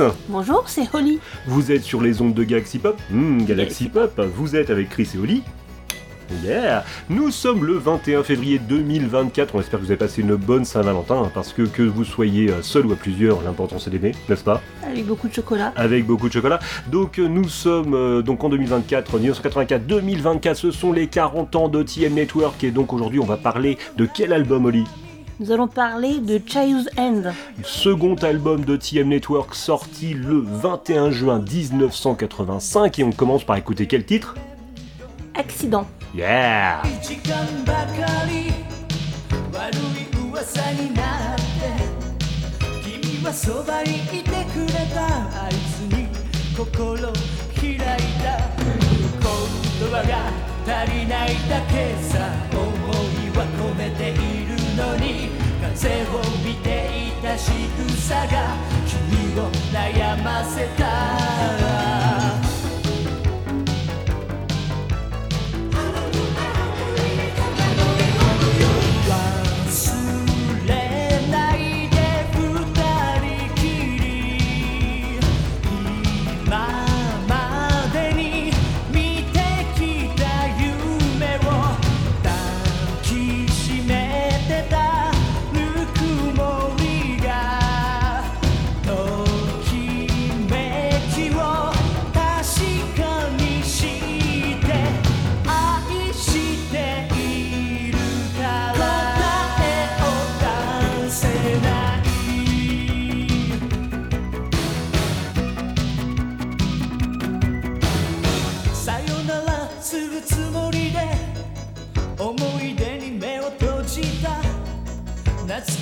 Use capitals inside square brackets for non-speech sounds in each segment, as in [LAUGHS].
Bonjour, c'est Chris. Bonjour, c'est Holly. Vous êtes sur les ondes de Galaxy Pop? Hmm, Galaxy Pop, vous êtes avec Chris et Holly. Yeah Nous sommes le 21 février 2024, on espère que vous avez passé une bonne Saint-Valentin, hein, parce que que vous soyez euh, seul ou à plusieurs, l'important c'est d'aimer, n'est-ce pas? Avec beaucoup de chocolat. Avec beaucoup de chocolat. Donc euh, nous sommes euh, donc en 2024, 1984-2024, ce sont les 40 ans de TM Network, et donc aujourd'hui on va parler de quel album Holly? Nous allons parler de Child's End. Second album de TM Network sorti le 21 juin 1985, et on commence par écouter quel titre Accident. Yeah 時間ばかり悪い噂になって君はそばにいてくれたあいつに心開いた言葉が足りないだけさ思いは込めている 」のに風を見ていた仕草が君を悩ませた。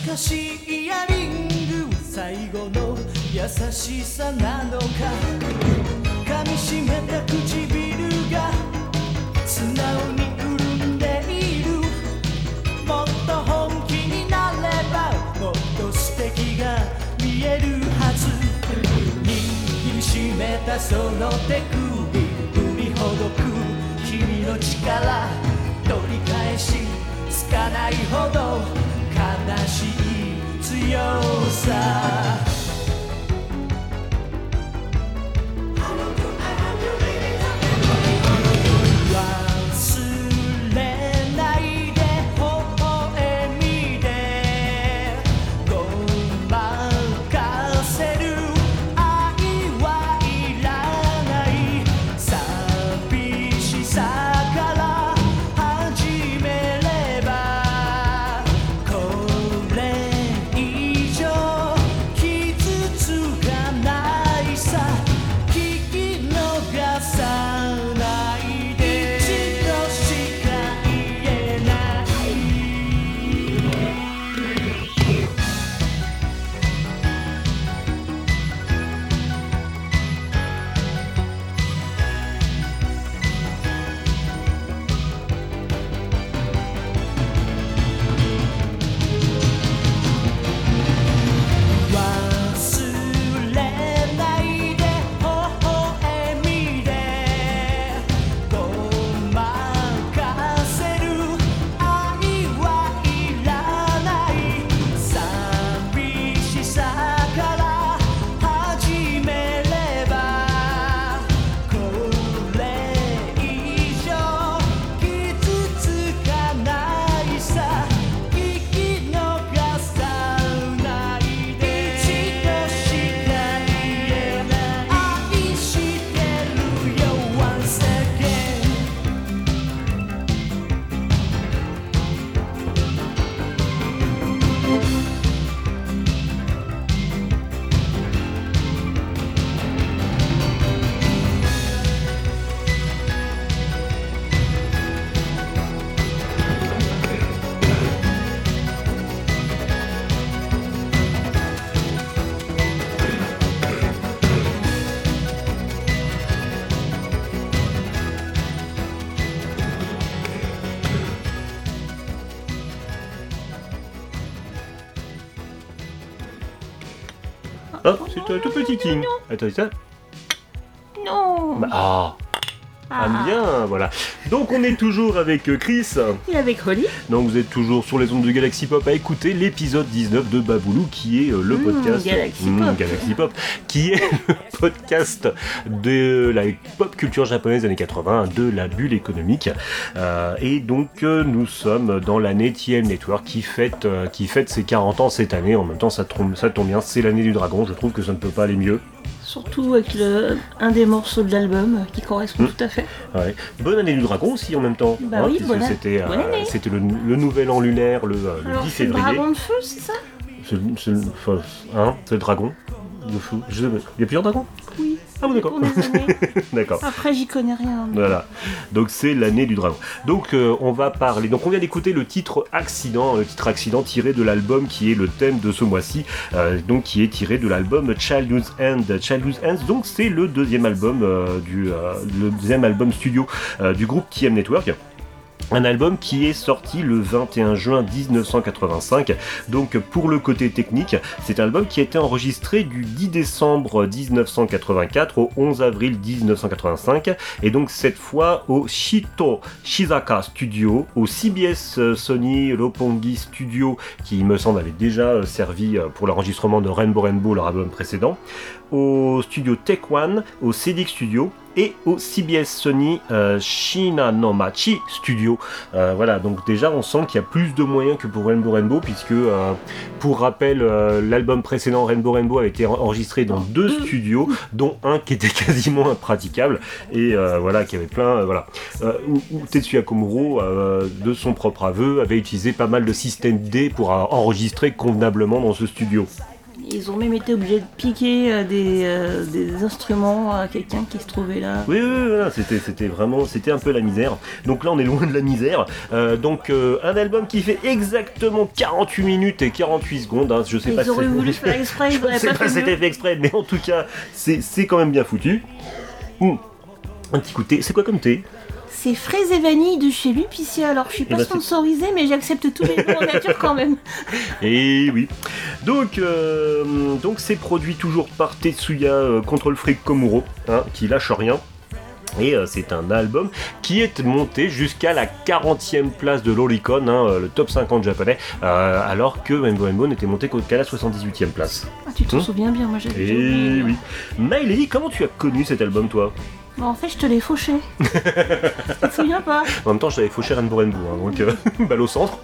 かしいイヤリング最後の優しさなのか。噛みしめた唇が素直に潤んでいる。もっと本気になればもっと素敵が見えるはず。握りしめたその手首振りほどく君の力。取り返しつかないほど。しい強さ tout petit king. Attends, ça Non Bah, Ah, ah, bien, voilà. Donc on est toujours avec euh, Chris. Et avec Holly Donc vous êtes toujours sur les ondes de Galaxy Pop à écouter l'épisode 19 de Baboulou qui est euh, le Mmh, podcast Galaxy Mmh, Pop. Galaxy Pop qui est podcast de la pop culture japonaise des années 80 de la bulle économique Euh, et donc euh, nous sommes dans l'année TM Network qui fête euh, qui fête ses 40 ans cette année en même temps ça tombe, ça tombe bien c'est l'année du dragon je trouve que ça ne peut pas aller mieux Surtout avec le, un des morceaux de l'album qui correspond Mmh. tout à fait. Ouais. Bonne année du dragon aussi en même temps. Bah oui, puisque bonne- c'était, c'était le, le nouvel an lunaire le, le Alors 10 c'est le février. dragon de feu, c'est ça? C'est, c'est, enfin, hein, c'est le dragon de fou. Je sais pas. Il y a plusieurs dragons Oui. Ah bon [LAUGHS] d'accord. Après j'y connais rien. Voilà. Donc c'est l'année du dragon. Donc euh, on va parler. Donc on vient d'écouter le titre Accident, le titre Accident tiré de l'album qui est le thème de ce mois-ci, euh, donc qui est tiré de l'album Childhood's End. Childhood's End. Donc c'est le deuxième album euh, du le deuxième album studio du groupe TM Network. Un album qui est sorti le 21 juin 1985. Donc pour le côté technique, c'est un album qui a été enregistré du 10 décembre 1984 au 11 avril 1985 et donc cette fois au Shito Shizaka Studio, au CBS euh, Sony Roppongi Studio qui me semble avait déjà euh, servi euh, pour l'enregistrement de Rainbow Rainbow leur album précédent, au studio Tech One, au CDX Studio et au CBS Sony euh, Shinanomachi Studio. Euh, voilà, donc déjà on sent qu'il y a plus de moyens que pour Rainbow Rainbow, puisque euh, pour rappel, euh, l'album précédent Rainbow Rainbow avait été en- enregistré dans deux studios, dont un qui était [LAUGHS] quasiment impraticable, et voilà, qui avait plein, voilà, où, Tetsuya Komuro, de son propre aveu, avait utilisé pas mal de systèmes D pour enregistrer convenablement dans ce studio. Ils ont même été obligés de piquer euh, des, euh, des instruments à quelqu'un qui se trouvait là. Oui, oui, oui, voilà, c'était, c'était vraiment, c'était un peu la misère. Donc là, on est loin de la misère. Euh, donc euh, un album qui fait exactement 48 minutes et 48 secondes. hein. Je sais pas Ils auraient si voulu faire exprès, [LAUGHS] ils auraient sais pas pas si fait c'était fait exprès, mais en tout cas, c'est, c'est quand même bien foutu. Un petit coup de thé. C'est quoi comme thé? C'est fraise et vanille de chez Lupicia. Alors je suis Eh pas ben, c'est- sponsorisée, mais j'accepte tous les noms en nature quand même. [LAUGHS] Et oui. Donc, euh, donc c'est produit toujours par Tetsuya euh, Control Freak Komuro, hein, qui lâche rien. Et euh, c'est un album qui est monté jusqu'à la 40e place de l'Oricon, hein, le top 50 japonais, euh, alors que Rainbow Rainbow n'était monté qu'à la 78e place. Ah, tu t'en Hum. souviens bien, moi j'avais oublié. oui. Maëlady, comment tu as connu cet album, toi? En fait, je te l'ai fauché. [LAUGHS] tu te souviens pas? En même temps, je t'avais fauché Rainbow Rainbow, hein, donc euh, [LAUGHS] balle au centre.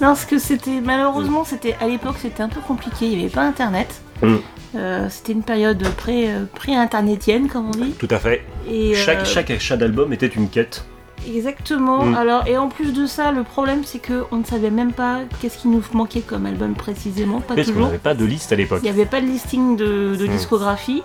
Non, parce que c'était malheureusement, c'était à l'époque, c'était un peu compliqué. Il n'y avait pas Internet. Mm. Euh, c'était une période pré, euh, pré-internetienne, comme on dit. Tout à fait. Et, Chaque, euh, chaque achat d'album était une quête. Exactement. Mm. Alors, et en plus de ça, le problème, c'est que on ne savait même pas qu'est-ce qui nous manquait comme album précisément. Pas Parce qu'on n'avait pas de liste à l'époque. Il n'y avait pas de listing de, de Mm. discographie.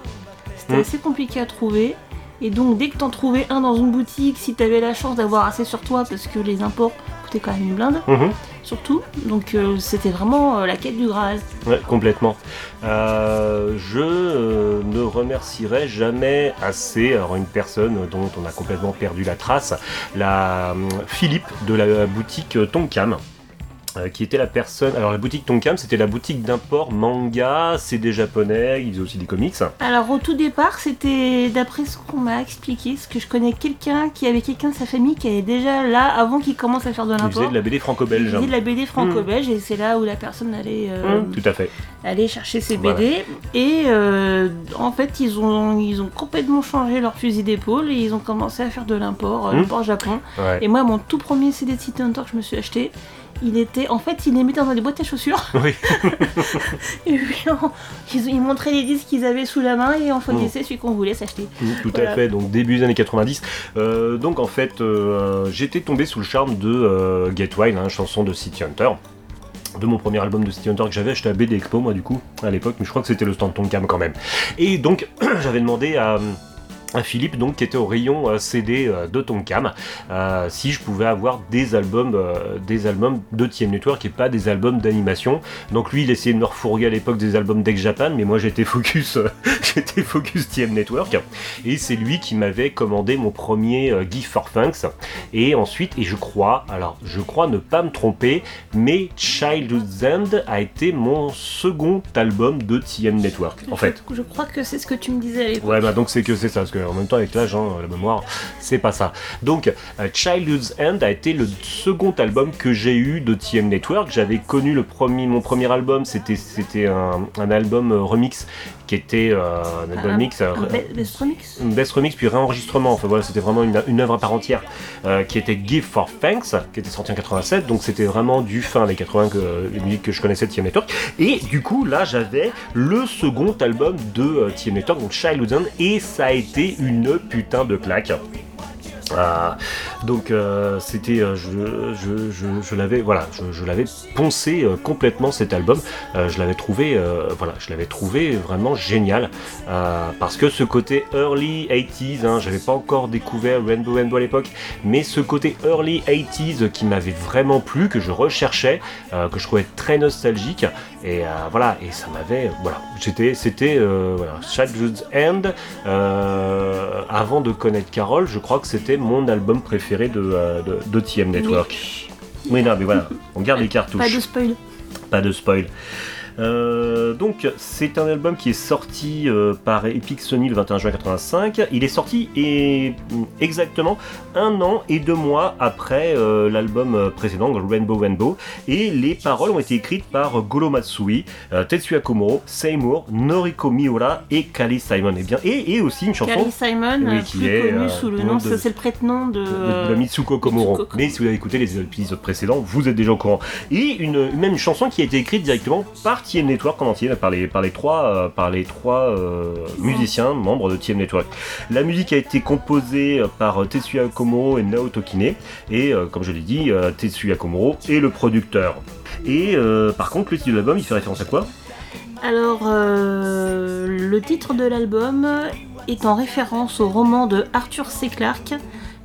C'était Mm. assez compliqué à trouver. Et donc, dès que t'en trouvais un dans une boutique, si t'avais la chance d'avoir assez sur toi, parce que les imports coûtaient quand même une blinde, Mhm. surtout. Donc, euh, c'était vraiment euh, la quête du Graal. Ouais, complètement. Euh, je ne remercierai jamais assez alors, une personne dont on a complètement perdu la trace, la Philippe de la boutique Tonkam. Euh, qui était la personne. Alors, la boutique Tonkam, c'était la boutique d'import manga, CD japonais, ils faisaient aussi des comics. Alors, au tout départ, c'était d'après ce qu'on m'a expliqué, parce que je connais quelqu'un qui avait quelqu'un de sa famille qui est déjà là avant qu'il commence à faire de l'import. de la BD Il franco-belge. faisait de la BD franco-belge et c'est là où la personne allait, euh, Mmh, tout à fait. aller chercher ses Voilà. BD. Et euh, en fait, ils ont, ils ont complètement changé leur fusil d'épaule et ils ont commencé à faire de l'import, Mmh. l'import Japon. Ouais. Et moi, mon tout premier CD de City Hunter que je me suis acheté, il était, en fait, il les mettait dans des boîtes à chaussures. Oui. [LAUGHS] et puis, on- ils, ils montraient les disques qu'ils avaient sous la main et on choisissait celui qu'on voulait s'acheter. Mm, Tout Voilà. à fait, donc début des années 90. Euh, donc en fait, euh, j'étais tombé sous le charme de euh, Get Wild, hein, chanson de City Hunter. De mon premier album de City Hunter que j'avais acheté à BD Expo, moi du coup, à l'époque, mais je crois que c'était le stand Tonkam quand même. Et donc, [CLEARS THROAT] j'avais demandé à Philippe donc qui était au rayon euh, CD euh, de Tonkam. Euh, si je pouvais avoir des albums euh, des albums de TM Network et pas des albums d'animation. Donc lui il essayait de me refourguer à l'époque des albums d'Ex Japan mais moi j'étais focus euh, [LAUGHS] j'étais focus TM Network. Et c'est lui qui m'avait commandé mon premier Gift for Thanks. Et ensuite et je crois alors je crois ne pas me tromper mais Childhood's End a été mon second album de TM Network en fait. Je crois que c'est ce que tu me disais à l'époque. Ouais, bah donc c'est que c'est ça, parce qu'en même temps, avec l'âge, hein, la mémoire, c'est pas ça. Donc, euh, Childhood's End a été le second album que j'ai eu de TM Network. J'avais connu le premier, mon premier album, c'était un album euh, remix qui était euh, un album Un- mix. Un best remix une best remix puis réenregistrement. Enfin voilà, c'était vraiment une, une œuvre à part entière euh, qui était Give for Thanks, qui était sorti en 87. Donc c'était vraiment du fin des 80 que les musiques que je connaissais de TM Network. Et du coup là j'avais le second album de euh, TM Network, donc Childhood et ça a été une putain de claque. Ah, donc euh, c'était, euh, je, l'avais, voilà, je, l'avais poncé euh, complètement cet album. Euh, je l'avais trouvé, euh, voilà, je l'avais trouvé vraiment génial euh, parce que ce côté early 80s, hein, j'avais pas encore découvert Rainbow Rainbow à l'époque, mais ce côté early 80s qui m'avait vraiment plu, que je recherchais, euh, que je trouvais très nostalgique, et euh, voilà, et ça m'avait, voilà, j'étais, c'était, euh, voilà, Childhood's End. euh, avant de connaître Carol, je crois que c'était mon album préféré de, euh, de, de TM Network. Oui, non, mais voilà, on garde les cartouches Pas de spoil. pas de spoil. Euh, donc c'est un album qui est sorti euh, par Epic Sony le 21 juin 85. Il est sorti et, mm, exactement un an et deux mois après euh, l'album précédent, Rainbow Rainbow. Et les paroles ont été écrites par Goro Matsui, Tetsuya Komuro, Seymour, Noriko Miura et Kali Simon. Et, bien, et, et aussi une chanson Carrie Simon, Oui, qui est, connu euh, sous le nom c'est le prête-nom de. de, de Mitsuko Komuro. Mitsuko Komuro. Mais si vous avez écouté les épisodes précédents, vous êtes déjà au courant. Et une, même une chanson qui a été écrite directement par TM Network en par les, par les trois, euh, par les trois euh, musiciens membres de TM Network. La musique a été composée euh, par Tetsuya Komuro et Naoto Kine. Et comme je l'ai dit, Tetsuya Komuro est le producteur. Et par contre, le titre de l'album, il fait référence à quoi? Alors, le titre de l'album est en référence au roman de Arthur C. Clarke,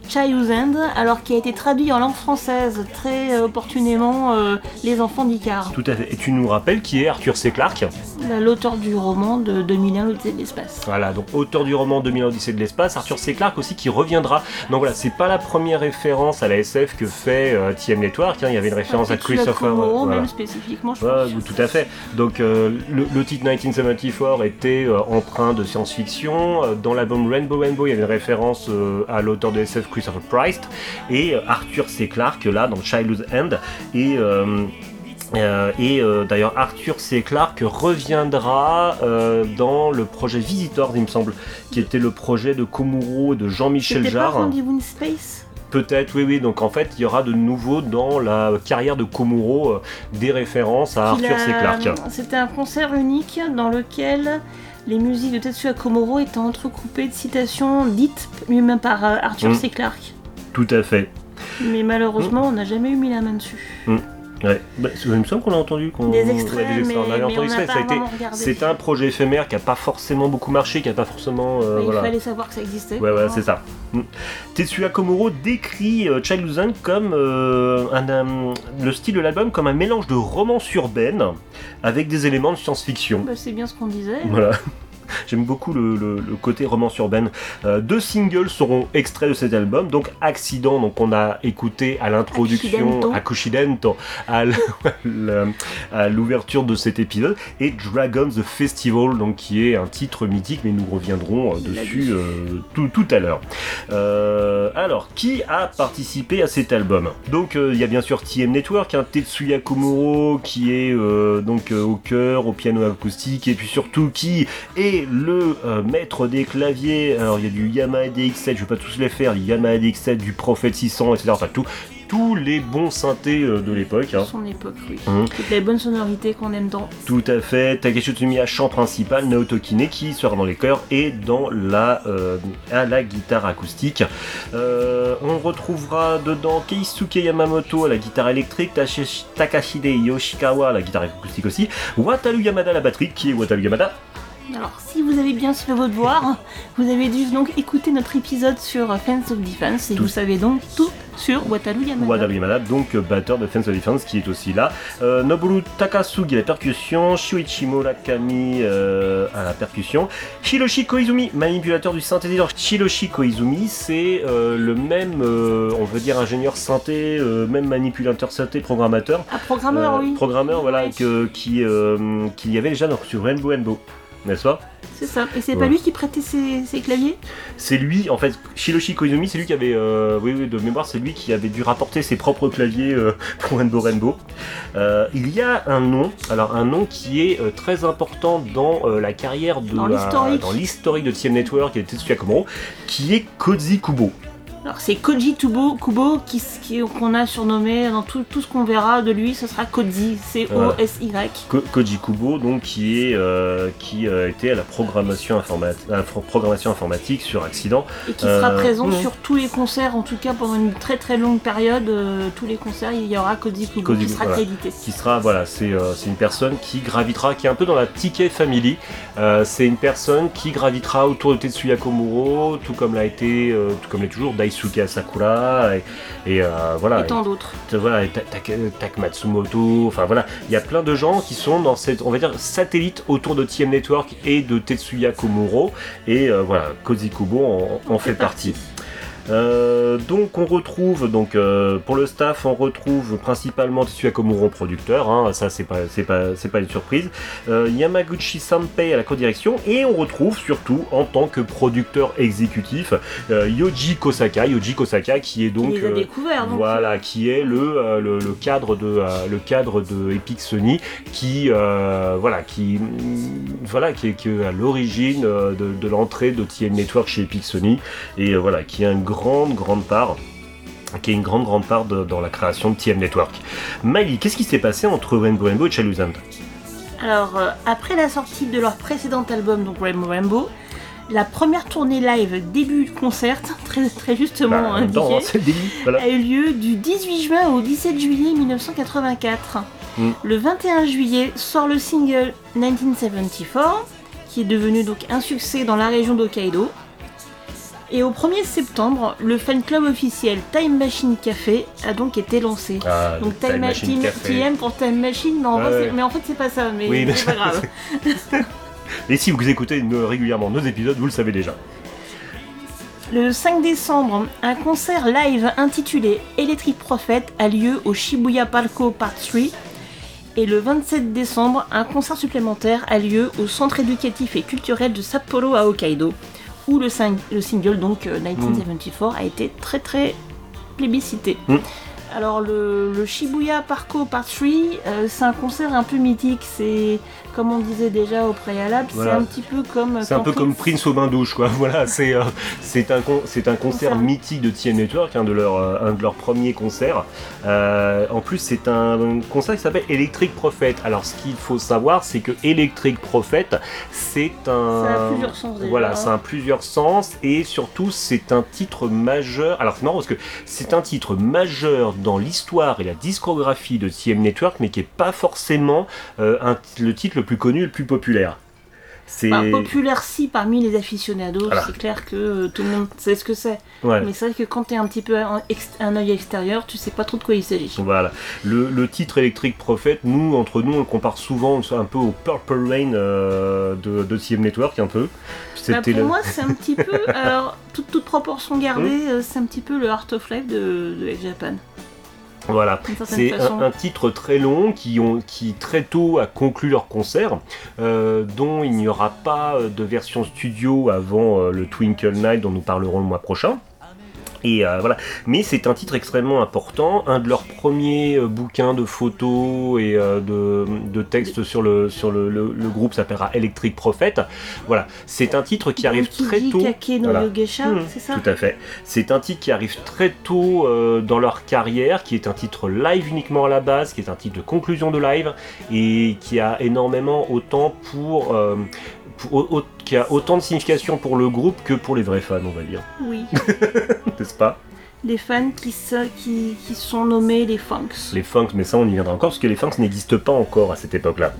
Child's End, alors qui a été traduit en langue française très euh, opportunément euh, Les enfants d'Icare, Tout à fait. Et tu nous rappelles qui est Arthur C. Clarke l'auteur du roman de 2001 l'Odyssée de l'espace. Voilà, donc auteur du roman 2000 Odyssée de l'espace, Arthur C. Clarke aussi qui reviendra. Donc voilà, c'est pas la première référence à la SF que fait euh, TM Network, hein, il y avait une référence à Christopher. Komuro, euh, voilà. même spécifiquement, je Ouais, pense. tout à fait. Donc euh, le, le titre 1974 était empreint de science-fiction. Dans l'album Rainbow Rainbow, il y avait une référence à l'auteur de SF Christopher Price et euh, Arthur C. Clarke là dans Childhood End et euh, euh, et euh, d'ailleurs Arthur C. Clarke reviendra euh, dans le projet Visitors il me semble qui était le projet de Komuro et de Jean-Michel pas Jarre Rendez-vous in Space Peut-être, oui, oui. Donc en fait, il y aura de nouveau dans la carrière de Komuro des références à Arthur C. Clarke. C'était un concert unique dans lequel les musiques de Tetsuya Komuro étaient entrecoupées de citations dites lui-même par euh, Arthur Mm. C. Clarke. Tout à fait. Mais malheureusement, on n'a jamais eu mis la main dessus. Ouais. Bah, il me semble qu'on a entendu. qu'on- Des ouais, extraits, des extraits. mais, On avait entendu on ça. a été. C'est un projet éphémère qui a pas forcément beaucoup marché, qui a pas forcément. euh, Il voilà. fallait savoir que ça existait. Ouais, ouais, quoi. c'est ça. Mm. Tetsuya Komuro décrit euh, End comme euh, un, le style de l'album comme un mélange de romance urbaine avec des éléments de science-fiction. Bah, c'est bien ce qu'on disait. Voilà. J'aime beaucoup le, le- le côté romance urbaine. Euh, deux singles seront extraits de cet album. Donc Accident, donc on a écouté à l'introduction, à le- [LAUGHS] à l'ouverture de cet épisode, et Dragon the Festival, donc qui est un titre mythique, mais nous reviendrons euh, dessus euh, tout, tout à l'heure. Euh, alors, qui a participé à cet album? Donc il y a bien sûr TM Network, un Tetsuya Komuro qui est donc au cœur, au piano acoustique, et puis surtout qui est le euh, maître des claviers. Alors il y a du Yamaha DX7, je vais pas tous les faire, du Yamaha DX7, du Prophet 600, etc. Enfin tout, tous les bons synthés euh, de l'époque. hein. Son époque, oui. Mhm. Toutes les bonnes sonorités qu'on aime dans. Tout à fait, Takeshi Tsumiya chant principal, Naoto Kine qui sera dans les chœurs et dans la, euh, à la guitare acoustique. Euh, on retrouvera dedans Keisuke Yamamoto à la guitare électrique, Takashide Yoshikawa à la guitare acoustique aussi, Wataru Yamada à la batterie, qui est Wataru Yamada Alors, si vous avez bien suivi votre devoir, vous avez dû donc écouter notre épisode sur Fans of Defense et Tout. vous savez donc tout sur Wataru Yamada. Wadaru Yamada, donc euh, batteur de Fans of Defense qui est aussi là. Euh, Noboru Takasugi à la percussion, Shuichi Murakami euh, à la percussion, Hiroshi Koizumi, manipulateur du synthétiseur. Hiroshi Koizumi, c'est euh, le même, on veut dire ingénieur synthé, même manipulateur synthé, programmateur. Ah, programmeur, oui. Programmeur, voilà, que, qui, qu'il y avait déjà sur Rainbow Rainbow. N'est-ce pas C'est ça. Et c'est Ouais. pas lui qui prêtait ses, ses claviers C'est lui, en fait, Shiroshi Koizumi, c'est lui qui avait, euh, oui, oui, de mémoire, c'est lui qui avait dû rapporter ses propres claviers euh, [LAUGHS] pour Rainbow Rainbow. Euh, il y a un nom, alors un nom qui est euh, très important dans la carrière de Dans la- l'historique. dans l'historique de TM Network et de Tetsuya Komuro, qui est Koji Kubo. Alors, c'est Koji Tubo, Kubo qui, qui- qu'on a surnommé dans tout, tout ce qu'on verra de lui, ce sera Koji, C-O-S-Y. Ko- Koji Kubo, donc qui est euh, qui euh, était à la programmation, informa- à la pro- programmation informatique sur Accident. Et qui sera Euh, présent sur tous les concerts, en tout cas pendant une très très longue période. tous les concerts, il y aura Koji Kubo Koji, qui sera voilà. crédité. qui sera voilà c'est c'est une personne qui gravitera qui est un peu dans la Ticket Family c'est une personne qui gravitera autour de Tetsuya Komuro tout comme l'a été tout comme l'est toujours Daisuke Asakura et, et, euh, voilà Et tant d'autres. voilà et Ta- Ta- Tak Matsumoto enfin voilà il y a plein de gens qui sont dans cette on va dire satellite autour de TM Network et de Tetsuya Komuro et euh, voilà Koji Kubo en, en fait partie. Euh, donc on retrouve donc euh, pour le staff on retrouve principalement Tetsuya Komuro producteur hein, ça c'est pas c'est pas c'est pas une surprise. Euh, Yamaguchi Sanpei à la co-direction et on retrouve surtout en tant que producteur exécutif Yoji Kosaka. Yoji Kosaka qui est donc voilà, qui est le, le, le cadre de le cadre de Epic Sony, qui voilà, qui mm, voilà, qui est, qui est à l'origine de, de l'entrée de TM Network chez Epic Sony, et voilà, qui a une grande grande part qui a une grande grande part de- dans la création de TM Network. Miley, qu'est-ce qui s'est passé entre Rainbow Rainbow et Chaluzand Alors, euh, après la sortie de leur précédent album, donc Rainbow Rainbow, la première tournée live début de concert, [LAUGHS] très, très justement Bah, indiqué, temps, hein, c'est le début. Voilà. a eu lieu du 18 juin au 17 juillet 1984. Mm. Le 21 juillet sort le single 1974, qui est devenu donc un succès dans la région d'Hokkaido. Et au 1er septembre, le fan club officiel Time Machine Café a donc été lancé. Ah, Donc Time, Machine. TM pour Time Machine, mais en, vrai, ouais. mais en fait c'est pas ça, mais, Oui, mais c'est pas grave. [LAUGHS] Et si vous écoutez régulièrement nos épisodes, vous le savez déjà. Le 5 décembre, un concert live intitulé Electric Prophet a lieu au Shibuya Palco Part 3. Et le 27 décembre, un concert supplémentaire a lieu au centre éducatif et culturel de Sapporo à Hokkaido, où le, sing- le single donc euh, 1974 a été très très plébiscité. Alors le, le Shibuya Parco Part 3, euh, c'est un concert un peu mythique, c'est comme on disait déjà au préalable, Voilà. c'est un petit peu comme... C'est un peu comme Prince au bain douche, quoi. [LAUGHS] Voilà, c'est euh, c'est un con- c'est un concert mythique de TN Network, un de leurs euh, un de leurs premiers concerts. Euh, en plus, c'est un concert qui s'appelle Electric Prophet. Alors, ce qu'il faut savoir, c'est que Electric Prophet, c'est un Ça a plusieurs sens, déjà. Voilà, ça a plusieurs sens et surtout, c'est un titre majeur. Alors, c'est marrant parce que c'est un titre majeur dans l'histoire et la discographie de TM Network, mais qui est pas forcément euh, un- le titre le plus connu, le plus populaire. C'est Bah, populaire si parmi les aficionados, Voilà. c'est clair que euh, tout le monde sait ce que c'est. Ouais. Mais c'est vrai que quand t'es un petit peu un, œil extérieur, tu sais pas trop de quoi il s'agit. Voilà. Le, le titre Electric Prophet, nous, entre nous, on le compare souvent un peu au Purple Rain euh, de, de TM Network, un peu. Bah, pour le- moi, c'est un petit peu, [LAUGHS] alors toute, toute proportion gardée, euh, c'est un petit peu le Heart of Life de, de Japan. Voilà. C'est un titre très long qui, ont, qui très tôt a conclu leur concert, euh, dont il n'y aura pas euh, de version studio avant euh, le Twinkle Night dont nous parlerons le mois prochain. Et euh, voilà, mais c'est un titre extrêmement important, un de leurs premiers euh, bouquins de photos et euh, de, de textes sur le sur le, le- le groupe s'appellera Electric Prophet. Voilà, c'est un titre qui arrive très tôt. Mmh, c'est ça Tout à fait. C'est un titre qui arrive très tôt dans leur carrière, qui est un titre live uniquement à la base, qui est un titre de conclusion de live, et qui a énormément autant pour... pour- qui a autant de signification pour le groupe que pour les vrais fans, on va dire. Oui. [LAUGHS] N'est-ce pas? Les fans qui, qui sont nommés les Funks. Les funks, mais ça on y viendra encore, parce que les funks n'existent pas encore à cette époque-là.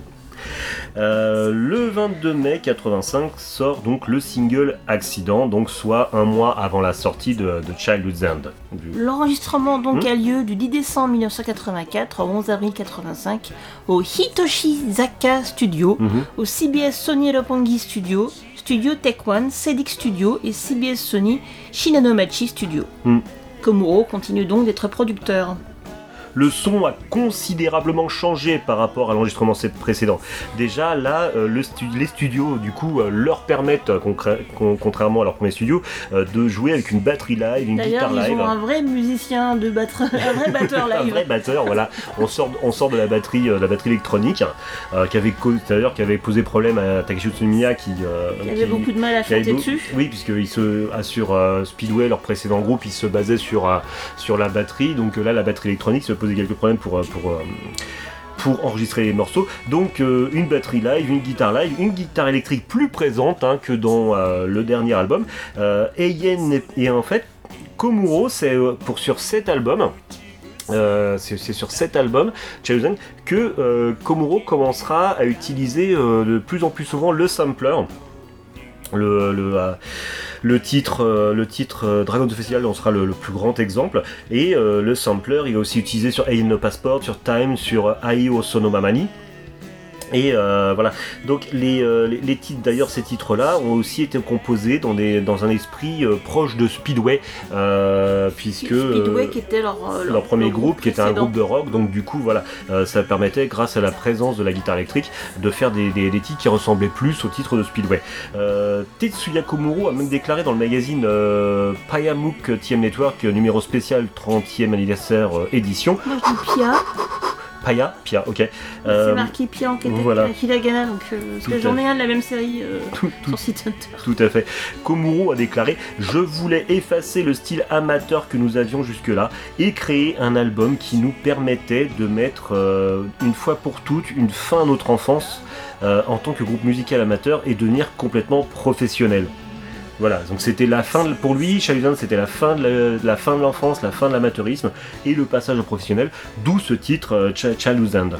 Euh, le 22 mai 85 sort donc le single Accident, donc soit un mois avant la sortie de, de Childhood's End. Du- L'enregistrement donc Hmm. a lieu du 10 décembre 1984 au 11 avril 85 au Hitoshizaka Studio, Mhm. au CBS Sony Roppongi Studio, Studio Tech One, Cedic Studio et CBS Sony Shinanomachi Studio. Hmm. Komuro continue donc d'être producteur. Le son a considérablement changé par rapport à l'enregistrement précédent. Déjà là, euh, le stu- les studios du coup euh, leur permettent, euh, contrairement à leur premier studio, de jouer avec une batterie live, une D'ailleurs, guitare ils live. ont un vrai musicien de battre, [LAUGHS] un vrai batteur un live. vrai batteur, voilà. On sort, on sort de la batterie, de la batterie électronique, euh, qui avait d'ailleurs qui avait posé problème à Takeshi Utsunomiya, qui, euh, Il avait qui- beaucoup de mal à qui chanter dessus. Oui, puisqu'ils se ah, sur euh, Speedway, leur précédent groupe, ils se basaient sur sur la batterie. Donc là, la batterie électronique se posait quelques problèmes pour euh, pour euh, pour enregistrer les morceaux. Donc euh, une batterie live, une guitare live, une guitare électrique plus présente hein, que dans le dernier album. Et, et en fait, Komuro, c'est pour sur cet album. c'est sur cet album, Chosen, que euh, Komuro commencera à utiliser de plus en plus souvent le sampler. Euh, le titre, euh, le titre euh, Dragon of Festival en sera le, plus grand exemple. Et le sampler, il est aussi utilisé sur Alien No Passport, sur Time, sur Ai Sonomamani. Et euh, voilà. Donc les, euh, les, les titres, d'ailleurs, ces titres-là ont aussi été composés dans, des, dans un esprit euh, proche de Speedway, euh, puisque Speedway euh, qui était leur, euh, leur premier groupe, qui était un groupe de rock. Donc du coup, voilà, euh, ça permettait, grâce à la présence de la guitare électrique, de faire des, des, des titres qui ressemblaient plus au titre de Speedway. Euh, Tetsuya Komuro a même déclaré dans le magazine euh, Payamuk TM Network, euh, numéro spécial 30e anniversaire euh, édition. Moi Paya, Pia, ok. c'est Euh, marqué Pia en voilà. à Hiragana, donc euh, j'en ai un de la même série euh, [LAUGHS] tout, tout, sur City Hunter. Tout à fait. Komuro a déclaré Je voulais effacer le style amateur que nous avions jusque-là et créer un album qui nous permettait de mettre euh, une fois pour toutes une fin à notre enfance euh, en tant que groupe musical amateur et devenir complètement professionnel. Voilà, donc c'était la fin de- pour lui, Chaluzan, c'était la fin de la, fin de l'enfance, la fin de l'amateurisme et le passage au professionnel, d'où ce titre euh, Cha- Chaluzan.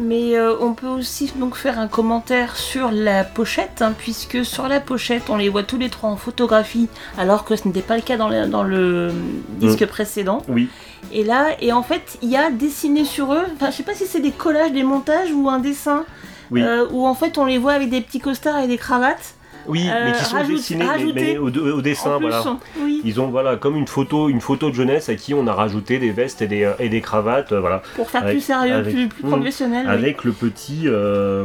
Mais euh, on peut aussi donc faire un commentaire sur la pochette, hein, puisque sur la pochette on les voit tous les trois en photographie, alors que ce n'était pas le cas dans, le- dans le disque précédent. Oui, Et là, et en fait, il y a dessiné sur eux, enfin je sais pas si c'est des collages, des montages ou un dessin, Oui. euh, où en fait on les voit avec des petits costards et des cravates. Oui, Euh, mais qui sont rajoute- dessinés mais- au, au dessin, plus, voilà. oui, Ils ont voilà comme une photo, une photo de jeunesse à qui on a rajouté des vestes et des, euh, et des cravates, euh, voilà, pour faire avec- plus sérieux, avec- plus, plus Mm. professionnel. oui. avec le petit, euh,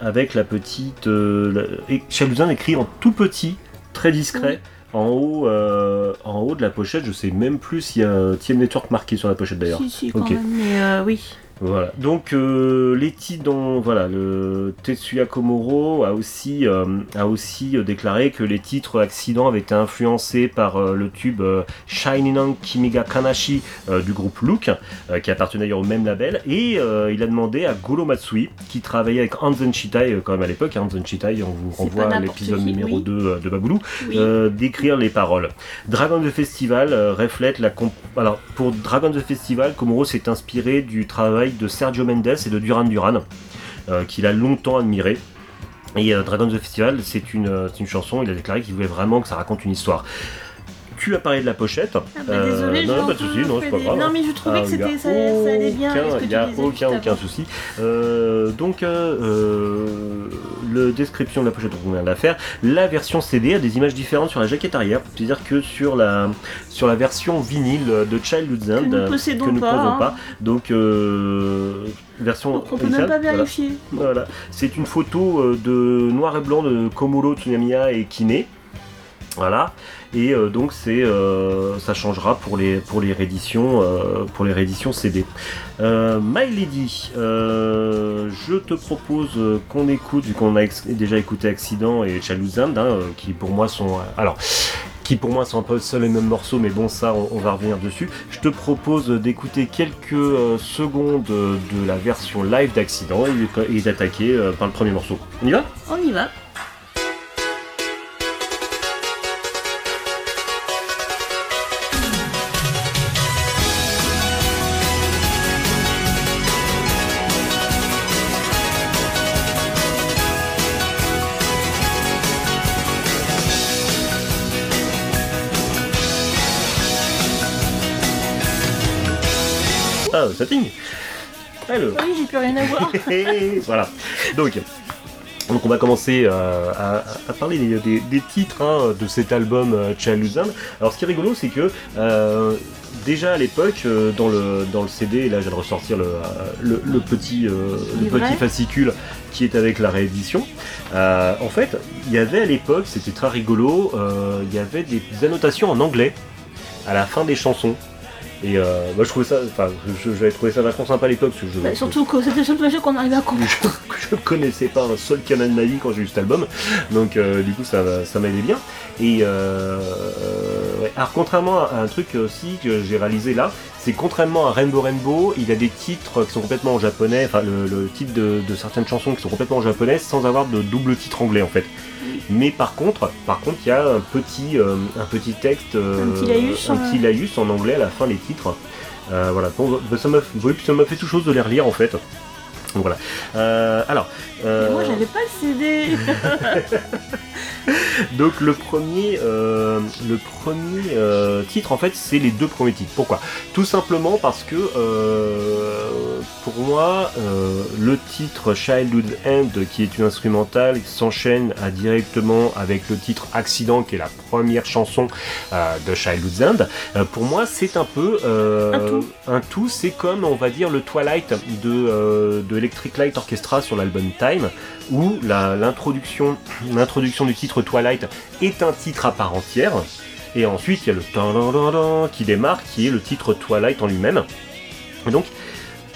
avec la petite, euh, la- et écrit en tout petit, très discret. En haut, euh, en haut de la pochette, je sais même plus s'il y a TM Network marqué sur la pochette d'ailleurs. Si, si, quand Ok. même, mais euh, oui. Voilà. Donc euh, les titres dont voilà le Tetsuya Komuro a aussi euh, a aussi euh, déclaré que les titres accidents avaient été influencés par euh, le tube euh, Shining Kimiga Kanashi euh, du groupe Look euh, qui appartenait d'ailleurs au même label et euh, il a demandé à Goro Matsui qui travaillait avec Hanzen Shitai euh, quand même à l'époque Hanzen Shitai on vous renvoie à l'épisode numéro oui. 2 euh, de Baboulou oui. euh, d'écrire les paroles. Dragon the Festival euh, reflète la comp- alors pour Dragon the Festival, Komuro s'est inspiré du travail de Sergio Mendes et de Duran Duran euh, qu'il a longtemps admiré. Et euh, Dragon the Festival, euh, c'est une chanson, il a déclaré qu'il voulait vraiment que ça raconte une histoire. Tu as parlé de la pochette. Ah bah, Euh, désolé, non, pas de souci, non, c'est pas grave. Non, mais je trouvais Ah, que il y a c'était, ça, allait bien Il n'y a aucun, souci. Euh, donc, euh, le description de la pochette, on vient de la faire. La version CD a des images différentes sur la jaquette arrière. C'est-à-dire que sur la, sur la version vinyle de Childhood's End, Que nous possédons que nous pas, posons hein. pas, donc euh, version Donc on peut même pas voilà. vérifier. Voilà, c'est une photo de noir et blanc de Komuro Tsunamiya et Kine. Voilà, et euh, donc euh, ça changera pour les pour les rééditions euh, pour les rééditions CD. My Lady, je te propose qu'on écoute vu qu'on a déjà écouté Accident et Chaluzand, hein, qui pour moi sont alors qui pour moi sont un peu seuls les mêmes morceaux, mais bon ça on, va revenir dessus. Je te propose d'écouter quelques secondes de la version live d'Accident et, d'attaquer par le premier morceau. On y va? On y va.「Ah, setting Alors. Oui, j'ai plus rien à voir. [LAUGHS] Voilà. Donc, donc on va commencer euh, à, à parler des, des- des titres hein, de cet album euh. Alors ce qui est rigolo, c'est que euh, déjà à l'époque, euh, dans, le, dans le CD, là je viens de ressortir le, le, le petit, le petit fascicule qui est avec la réédition. En fait, il y avait à l'époque, c'était très rigolo, il y avait des annotations en anglais à la fin des chansons. Et euh, moi je trouvais ça, enfin, je- j'avais trouvé ça vachement sympa à l'époque. Bah, surtout que c'était le seul projet qu'on arrivait à comprendre. je, je connaissais pas un seul canon de ma vie quand j'ai eu cet album, donc euh, du coup ça, ça m'aidait bien. Et euh, euh, ouais. alors contrairement à un truc aussi que j'ai réalisé là, c'est contrairement à Rainbow Rainbow, il a des titres qui sont complètement en japonais, enfin le, le titre de, de certaines chansons qui sont complètement en japonais sans avoir de double titre anglais en fait. Mais par contre, par contre, il y a un petit, euh, un petit texte, euh, Un petit laïus, un euh. petit laïus en anglais à la fin des titres. Euh, voilà, Bon, bah, ça m'a, fait tout chose de les relire en fait. Voilà. Euh, alors, euh, Moi, j'avais pas le CD. [LAUGHS] donc le premier, euh, le premier euh, titre en fait, c'est les deux premiers titres. Pourquoi? Tout simplement parce que pour moi, le titre Childhood End, qui est une instrumentale, s'enchaîne directement avec le titre Accident, qui est la première chanson de Childhood's End. pour moi, c'est un peu Un tout. un tout. C'est comme on va dire le Twilight de, de Electric Light Orchestra sur l'album Time, où l'introduction, du titre Twilight est un titre à part entière. Et ensuite, il y a le qui démarre, qui est le titre Twilight en lui-même.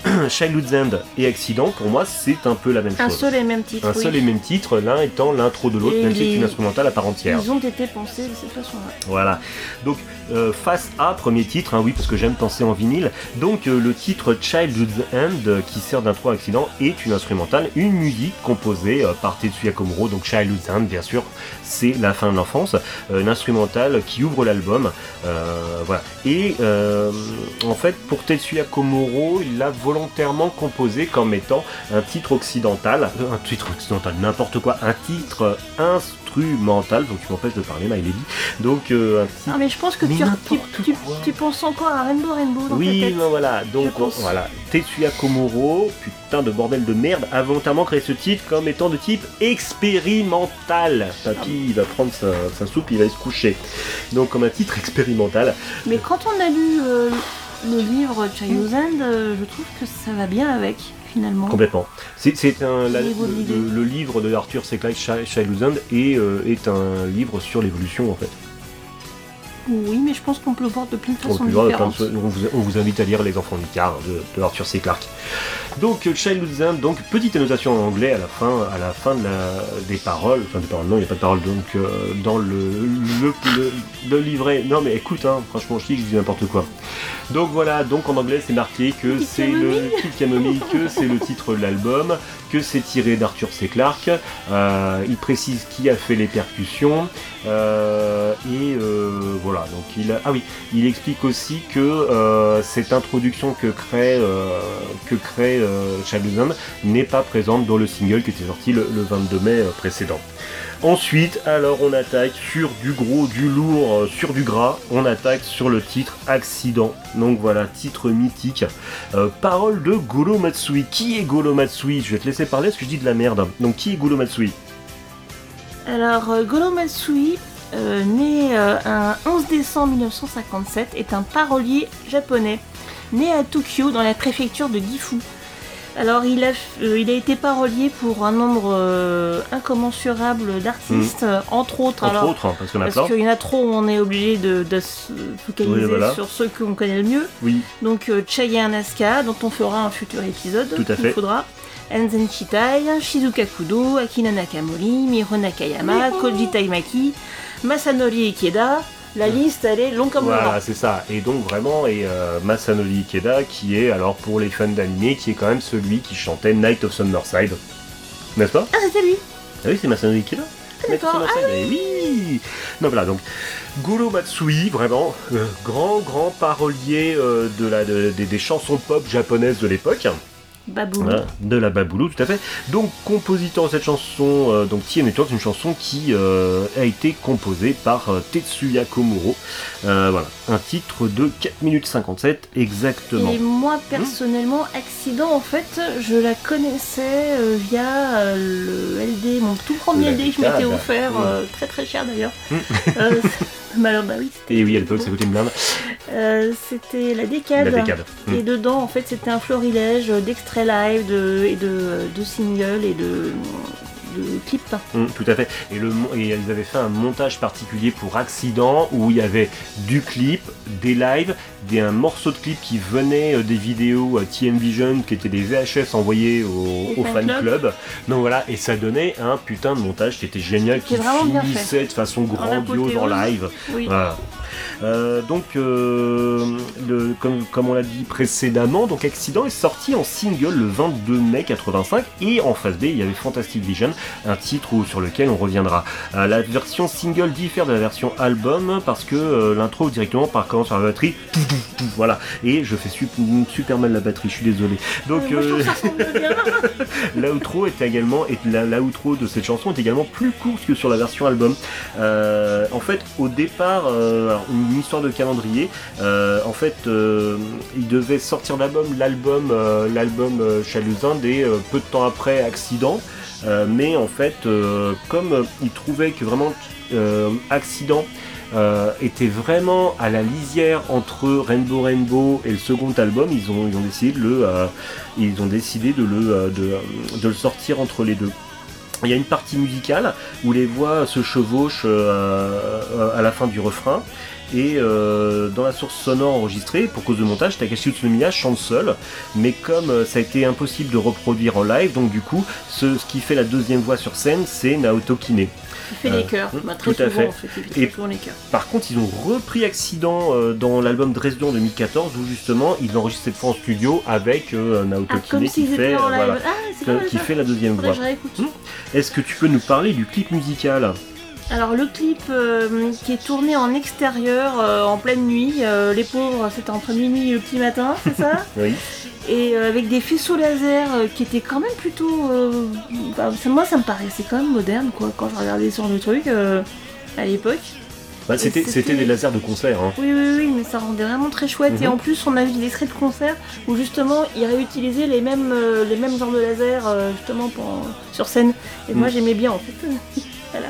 [CLEARS THROAT] Childhood's End et Accident, pour moi, c'est un peu la même Un chose. seul et même titre. Un oui. seul et même titre, l'un étant l'intro de l'autre, même si c'est une instrumentale à part entière. Ils ont été pensés de cette façon-là. Voilà. Donc, euh, face A, premier titre, hein, oui, parce que j'aime penser en vinyle. Donc, euh, le titre Childhood's End, euh, qui sert d'intro à accident, est une instrumentale, une musique composée par Tetsuya Komuro. Donc, Childhood's End, bien sûr, c'est la fin de l'enfance. Une instrumentale qui ouvre l'album. Voilà. Et en fait, pour Tetsuya Komuro, il l'a volontairement composé comme étant un titre occidental. Euh, un titre occidental, n'importe quoi. Un titre instrumental. Donc, tu m'empêches de parler, My Lady. Donc, euh, un titre Non, mais je pense que tu, tu, tu- penses encore à Rainbow Rainbow dans ta oui, tête. non, voilà. Donc, on- voilà. Tetsuya Komuro, putain de bordel de merde, a volontairement créé ce titre comme étant de type expérimental. Papy, il va prendre sa, sa soupe, il va se coucher. Donc, comme un titre expérimental. Mais quand on a lu euh, le livre Childhood's End, je trouve que ça va bien avec, finalement. Complètement. C'est un la- le, l'idée. le- le livre de Arthur C. Clarke, Chi- Childhood's End, est, euh, est un livre sur l'évolution en fait. Oui, mais je pense qu'on peut le voir de plein de On, façons différentes. On vous, invite à lire Les Enfants du Car de, de Arthur C. Clarke. Donc euh, Childhood's End, donc petite annotation en anglais à la fin, à la fin de la- des paroles, enfin des paroles, non, il n'y a pas de paroles, donc euh, dans le, le, le- le livret. Non mais écoute, hein, franchement, je dis que je dis n'importe quoi. Donc voilà, donc en anglais c'est marqué que c'est le camomille, que [LAUGHS] c'est le titre de l'album, que c'est tiré d'Arthur C. Clarke. Euh, il précise qui a fait les percussions. euh, et euh, voilà, donc il. Ah oui, il explique aussi que euh, cette introduction que crée, euh, que crée euh, n'est pas présente dans le single qui était sorti le, le 22 mai précédent. Ensuite, alors on attaque sur du gros, du lourd, euh, sur du gras, on attaque sur le titre Accident. Donc voilà, titre mythique. Euh, parole de Golo Matsui. Qui est Golo Matsui Je vais te laisser parler parce que je dis de la merde. Donc qui est Golo Matsui Alors, euh, Goro Matsui, né un 11 décembre 1957, est un parolier japonais, né à Tokyo dans la préfecture de Gifu. Alors, il a, euh, il a été parolier pour un nombre euh, incommensurable d'artistes, euh, entre autres. Entre alors, autres, hein, parce a parce qu'il y en a trop, on est obligé de, de se focaliser Oui, voilà. sur ceux qu'on connaît le mieux. Oui, Donc euh, Cheyenne Asuka, dont on fera un futur épisode, Tout à il fait. faudra. Enzen Chitai, Shizuka Kudo, Akina Nakamori, Miro Nakayama, Koji Taimaki, Masanori Ikeda. La liste, elle est longue comme le voilà, c'est ça. Et donc vraiment, et euh, Masanori Ikeda, qui est, alors pour les fans d'anime, qui est quand même celui qui chantait Night of Summerside. N'est-ce pas? Ah, c'était lui Ah oui, c'est Masanori Ikeda Night of d'accord. Summerside, eh oui Donc voilà, donc Goro Matsui, vraiment, euh, grand, grand parolier euh, de la, de- des- des chansons pop japonaises de l'époque. Baboulou. De la Baboulou, tout à fait. Donc, compositeur de cette chanson, euh, donc Network, c'est une chanson qui euh, a été composée par euh, Tetsuya Komuro. Euh, voilà, un titre de 4 minutes 57 exactement. Et moi personnellement, Accident, en fait, je la connaissais euh, via euh, le LD, mon tout premier LD que je m'étais offert, mm. euh, très très cher d'ailleurs. Euh, Malheur, bah oui, c'était- Et oui, à l'époque, ça coûtait une blinde. C'était la décade. La décade. Mm. Et dedans, en fait, c'était un florilège d'extraits live de, et de, de singles et de, de clips. Mm, tout à fait. Et, le, et ils avaient fait un montage particulier pour Accident où il y avait du clip, des lives, des, un morceau de clip qui venait euh, des vidéos TM Vision qui étaient des VHS envoyés au, fan club. Donc voilà, et ça donnait un putain de montage qui était génial, qui finissait de façon grandiose en live. Oui. Voilà. Euh, donc, euh, le- comme, comme on l'a dit précédemment, donc Accident est sorti en single le 22 mai 85 et en phase B il y avait Fantastic Vision, un titre sur lequel on reviendra. Euh, la version single diffère de la version album parce que l'intro directement par commence par la batterie, tout, tout, tout, [LAUGHS] voilà. Et je fais sup- super mal la batterie, je suis désolé. Donc euh, bien. [LAUGHS] l'outro est également la, l'outro de cette chanson est également plus courte que sur la version album. Euh, en fait, au départ, euh, une histoire de calendrier. euh, en fait, euh, il devait sortir l'album, l'album, euh, l'album euh, Chaluzinde et euh, peu de temps après Accident. Euh, mais en fait, euh, comme euh, il trouvait que vraiment euh, Accident euh, était vraiment à la lisière entre Rainbow Rainbow et le second album, ils ont, décidé de le, euh, euh, euh, sortir entre les deux. Il y a une partie musicale où les voix se chevauchent euh, à la fin du refrain. Et euh, dans la source sonore enregistrée, pour cause de montage, Takashi Utsunomiya chante seul, mais comme euh, ça a été impossible de reproduire en live, donc du coup, ce qui fait la deuxième voix sur scène, c'est Naoto Kine. Fait Euh, les chœurs. Bah, très tout souvent, fait. Fait Et- souvent les chœurs. Par contre, ils ont repris Accident euh, dans l'album Dresden en 2014, où justement, ils enregistrent cette fois en studio avec euh, Naoto Ah, Kine qui, fait, euh, voilà, Ah, qui fait la deuxième voix. Hmm. Est-ce que tu peux nous parler du clip musical? Alors le clip euh, qui est tourné en extérieur euh, en pleine nuit, euh, les pauvres c'était entre minuit et le petit matin, c'est ça [LAUGHS] Oui. Et avec des faisceaux laser qui étaient quand même plutôt... bah, moi ça me paraissait quand même moderne quoi quand je regardais sur le truc à l'époque. Bah, C'était des lasers de concert. Hein. Oui oui oui mais ça rendait vraiment très chouette et Mhm. en plus on a vu des extraits de concert où justement ils réutilisaient les mêmes, les mêmes genres de laser euh, justement pour, sur scène et moi Mhm. j'aimais bien en fait. [LAUGHS] voilà.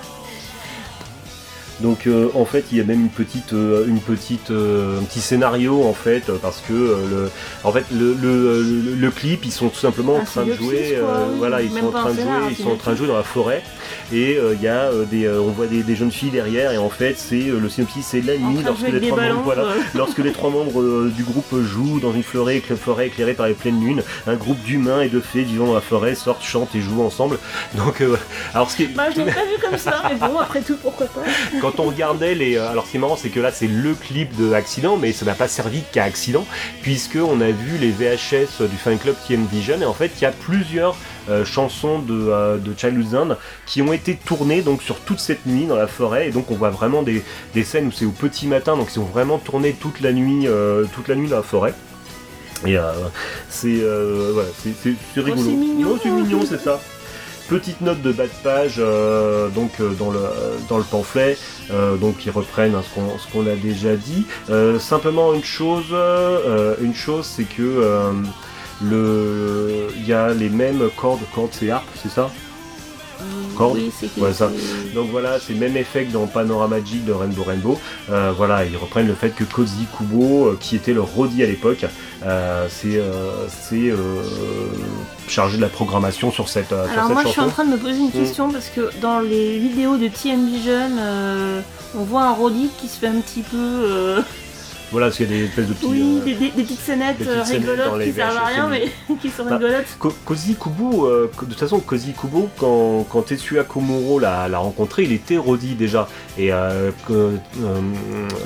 Donc euh, en fait il y a même une petite, euh, une petite, euh, un petit scénario en fait euh, parce que euh, le, en fait le, le, le- clip ils sont tout simplement en Un train de jouer, euh, voilà ils sont en train de jouer, ils sont en train de jouer dans la forêt et euh, il y a euh, des, euh, on voit des, des jeunes filles derrière et en fait c'est euh, le synopsis c'est la En nuit [LAUGHS] lorsque les trois membres, voilà, lorsque les trois membres du groupe jouent dans une forêt, écla- forêt éclairée par les pleines lunes, un groupe d'humains et de fées vivant dans la forêt sortent, chantent et jouent ensemble. Donc, euh, alors ce qui est- Bah, je l'ai pas vu comme ça, mais bon, après tout, pourquoi pas. [LAUGHS] quand on regardait les, euh, alors ce qui est marrant, c'est que là c'est le clip de Accident, mais ça n'a pas servi qu'à Accident, puisque on a vu les VHS du fan club TN Vision, et en fait il y a plusieurs euh, chansons de, euh, de Childhood qui ont été tournées donc sur toute cette nuit dans la forêt, et donc on voit vraiment des, des scènes où c'est au petit matin, donc ils ont vraiment tourné toute la nuit, euh, toute la nuit dans la forêt. Et euh, c'est euh, voilà, c'est- c'est- c'est rigolo. c'est mignon. Ouais, c'est mignon, c'est ça. Petite note de bas de page euh, donc euh, dans le dans le pamphlet euh, donc qui reprennent hein, ce qu'on a déjà dit. Simplement une chose une chose c'est que le il y a les mêmes cordes cordes c'est harpe c'est ça? Cordes? Oui, Ouais, ça. donc voilà, c'est le même effet que dans Panorama Magic de Rainbow Rainbow. Euh, voilà, ils reprennent le fait que Koji Kubo, euh, qui était le Roddy à l'époque, euh, c'est c'est, chargé de la programmation sur cette, euh, sur Alors cette moi je suis en train de me poser une question parce que dans les vidéos de TM Vision, euh, on voit un Roddy qui se fait un petit peu... Voilà, parce qu'il y a des espèces de petits. oui, euh, des, des- des petites scénettes des euh, petites rigolotes qui servent à rien mais [LAUGHS] qui sont Bah, rigolotes. Ko- Koji Kubo, euh, de toute façon, Koji Kubo, quand, quand Tetsuya Komuro l'a rencontré, il était Roddy déjà. Et euh, euh,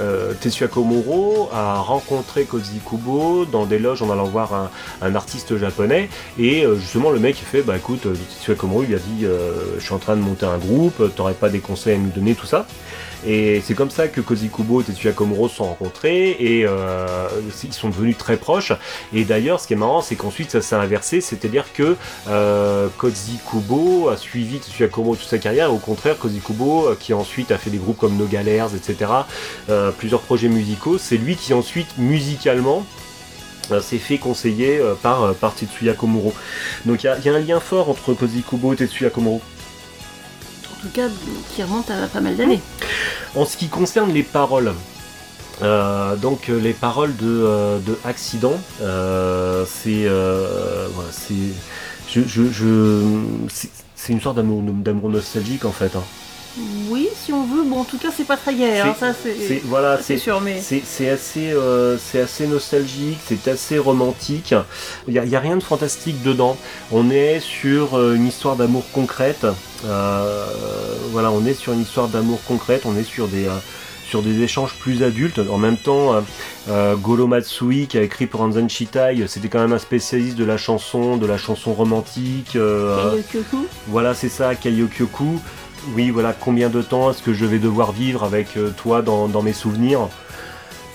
euh, Tetsuya Komuro a rencontré Koji Kubo dans des loges en allant voir un, un artiste japonais. Et euh, justement, le mec, il fait Bah écoute, Tetsuya Komuro, il a dit euh, Je suis en train de monter un groupe, t'aurais pas des conseils à nous donner, tout ça. Et c'est comme ça que Koji Kubo et Tetsuya Komuro se sont rencontrés et euh, ils sont devenus très proches. Et d'ailleurs, ce qui est marrant, c'est qu'ensuite ça s'est inversé, c'est-à-dire que euh, Koji Kubo a suivi Tetsuya Komuro toute sa carrière, et au contraire, Koji Kubo, euh, qui ensuite a fait des groupes comme No Galères, etc., euh, plusieurs projets musicaux, c'est lui qui ensuite, musicalement, s'est fait conseiller par, par Tetsuya Komuro. Donc il y a- un lien fort entre Koji Kubo et Tetsuya Komuro. Tout cas, qui remonte à pas mal d'années. En ce qui concerne les paroles, euh, donc euh, les paroles de, de Accident, c'est c'est je, une sorte d'amour d'amour nostalgique en fait. hein. Oui, si on veut. Bon, en tout cas, c'est pas très gay. hein, C'est- ça, c'est voilà, c'est c'est sûr. Mais c'est c'est assez, euh, c'est assez nostalgique, c'est assez romantique. Il n'y a, il y a rien de fantastique dedans. On est sur euh, une histoire d'amour concrète. Euh, voilà, on est sur une histoire d'amour concrète. On est sur des, sur des échanges plus adultes. En même temps, euh, Goro Matsui, qui a écrit pour Anzan Shitai, c'était quand même un spécialiste de la chanson, de la chanson romantique. euh, voilà, c'est ça, Kaiokyoku. Oui, voilà, combien de temps est-ce que je vais devoir vivre avec euh, toi dans, mes souvenirs?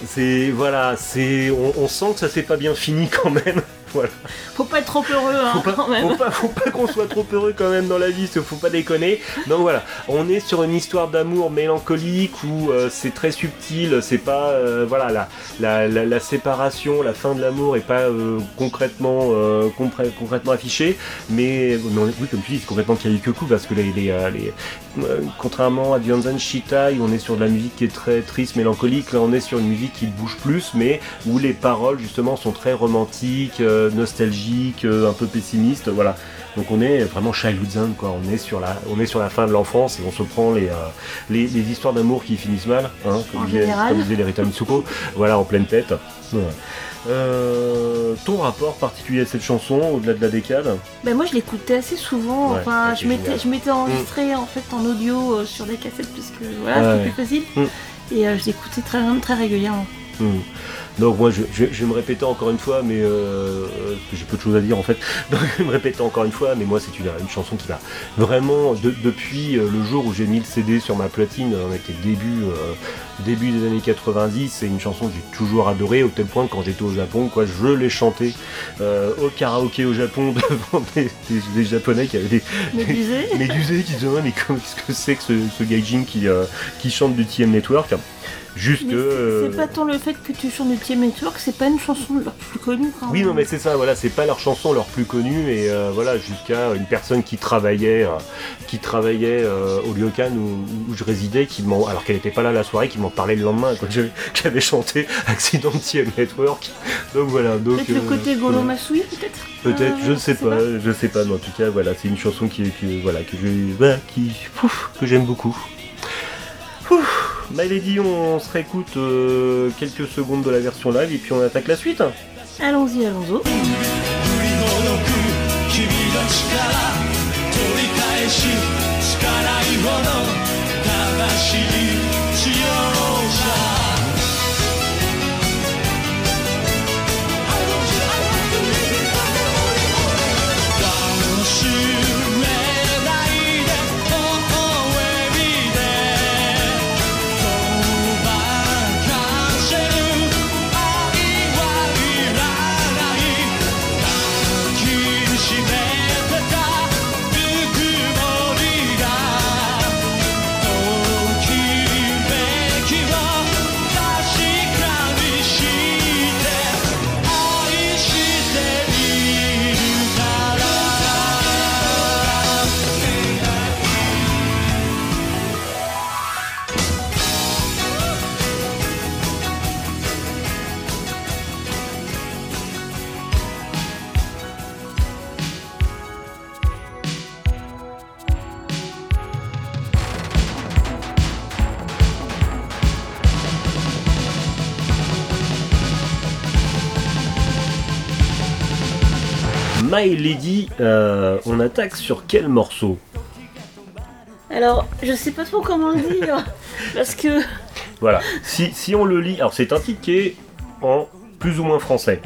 C'est, voilà, c'est, on, on sent que ça s'est pas bien fini [LAUGHS] quand même. Voilà. faut pas être trop heureux, hein, Faut pas, quand même. faut pas, faut pas qu'on soit trop heureux quand même dans la vie, faut pas déconner. Donc voilà, on est sur une histoire d'amour mélancolique où euh, c'est très subtil, c'est pas, euh, voilà, la, la, la, la séparation, la fin de l'amour est pas euh, concrètement, affichée, mais, oui, comme tu dis, c'est complètement Kaikuku parce que les, les, les- contrairement à Dianzan Shitai, on est sur de la musique qui est très triste, mélancolique. Là, on est sur une musique qui bouge plus, mais où les paroles justement sont très romantiques, euh, nostalgiques, euh, un peu pessimistes. Voilà. Donc on est vraiment childhood zen, quoi. On est sur la, on est sur la fin de l'enfance et on se prend les, euh, les, les histoires d'amour qui finissent mal, hein, comme, disait, comme disait les Rita Mitsuko. voilà, en pleine tête. Euh, ton rapport particulier à cette chanson, au-delà de la décade Ben moi je l'écoutais assez souvent, Ouais, enfin ouais, je m'étais je m'étais enregistré en fait en audio euh, sur des cassettes parce que voilà Ouais, c'était ouais. plus facile Mm. et euh, je l'écoutais très très régulièrement. Hmm. Donc moi je, je- je vais me répéter encore une fois, mais euh, j'ai peu de choses à dire en fait. [LAUGHS] Donc je vais me répéter encore une fois, mais moi c'est une, une chanson qui m'a vraiment de- depuis euh, le jour où j'ai mis le CD sur ma platine, on était début euh, début des années 90, c'est une chanson que j'ai toujours adorée au tel point que quand j'étais au Japon, quoi, je l'ai chantée euh, au karaoké au Japon [LAUGHS] devant des, des- des japonais qui avaient des, Médusé [LAUGHS] médusés qui se demandaient mais qu'est-ce que c'est que ce, ce gaijin qui, euh, qui chante du TM Network? Juste Mais que. c'est- euh, pas tant le fait que tu chantes du TM Network, c'est pas une chanson leur plus connue quand Oui, même. non, mais c'est ça, voilà, c'est pas leur chanson leur plus connue, et euh, voilà, jusqu'à une personne qui travaillait, euh, qui travaillait euh, au Ryokan où, où je résidais, qui m'en, alors qu'elle était pas là la soirée, qui m'en parlait le lendemain, quand [LAUGHS] j'avais, chanté Accident de TM Network. Donc voilà, donc. Peut-être le côté Golo. Masui, peut-être? Peut-être, je ne sais pas, je sais pas, mais en tout cas, voilà, c'est une chanson qui, qui voilà, que je, voilà, qui, pouf, que j'aime beaucoup. Pouf. My Lady, on se réécoute euh, quelques secondes de la version live et puis on attaque la suite. Allons-y, allons-y. My Lady, euh, on attaque sur quel morceau Alors, je sais pas trop comment le dire, [LAUGHS] parce que Voilà, si, si on le lit, alors c'est un titre qui est en plus ou moins français.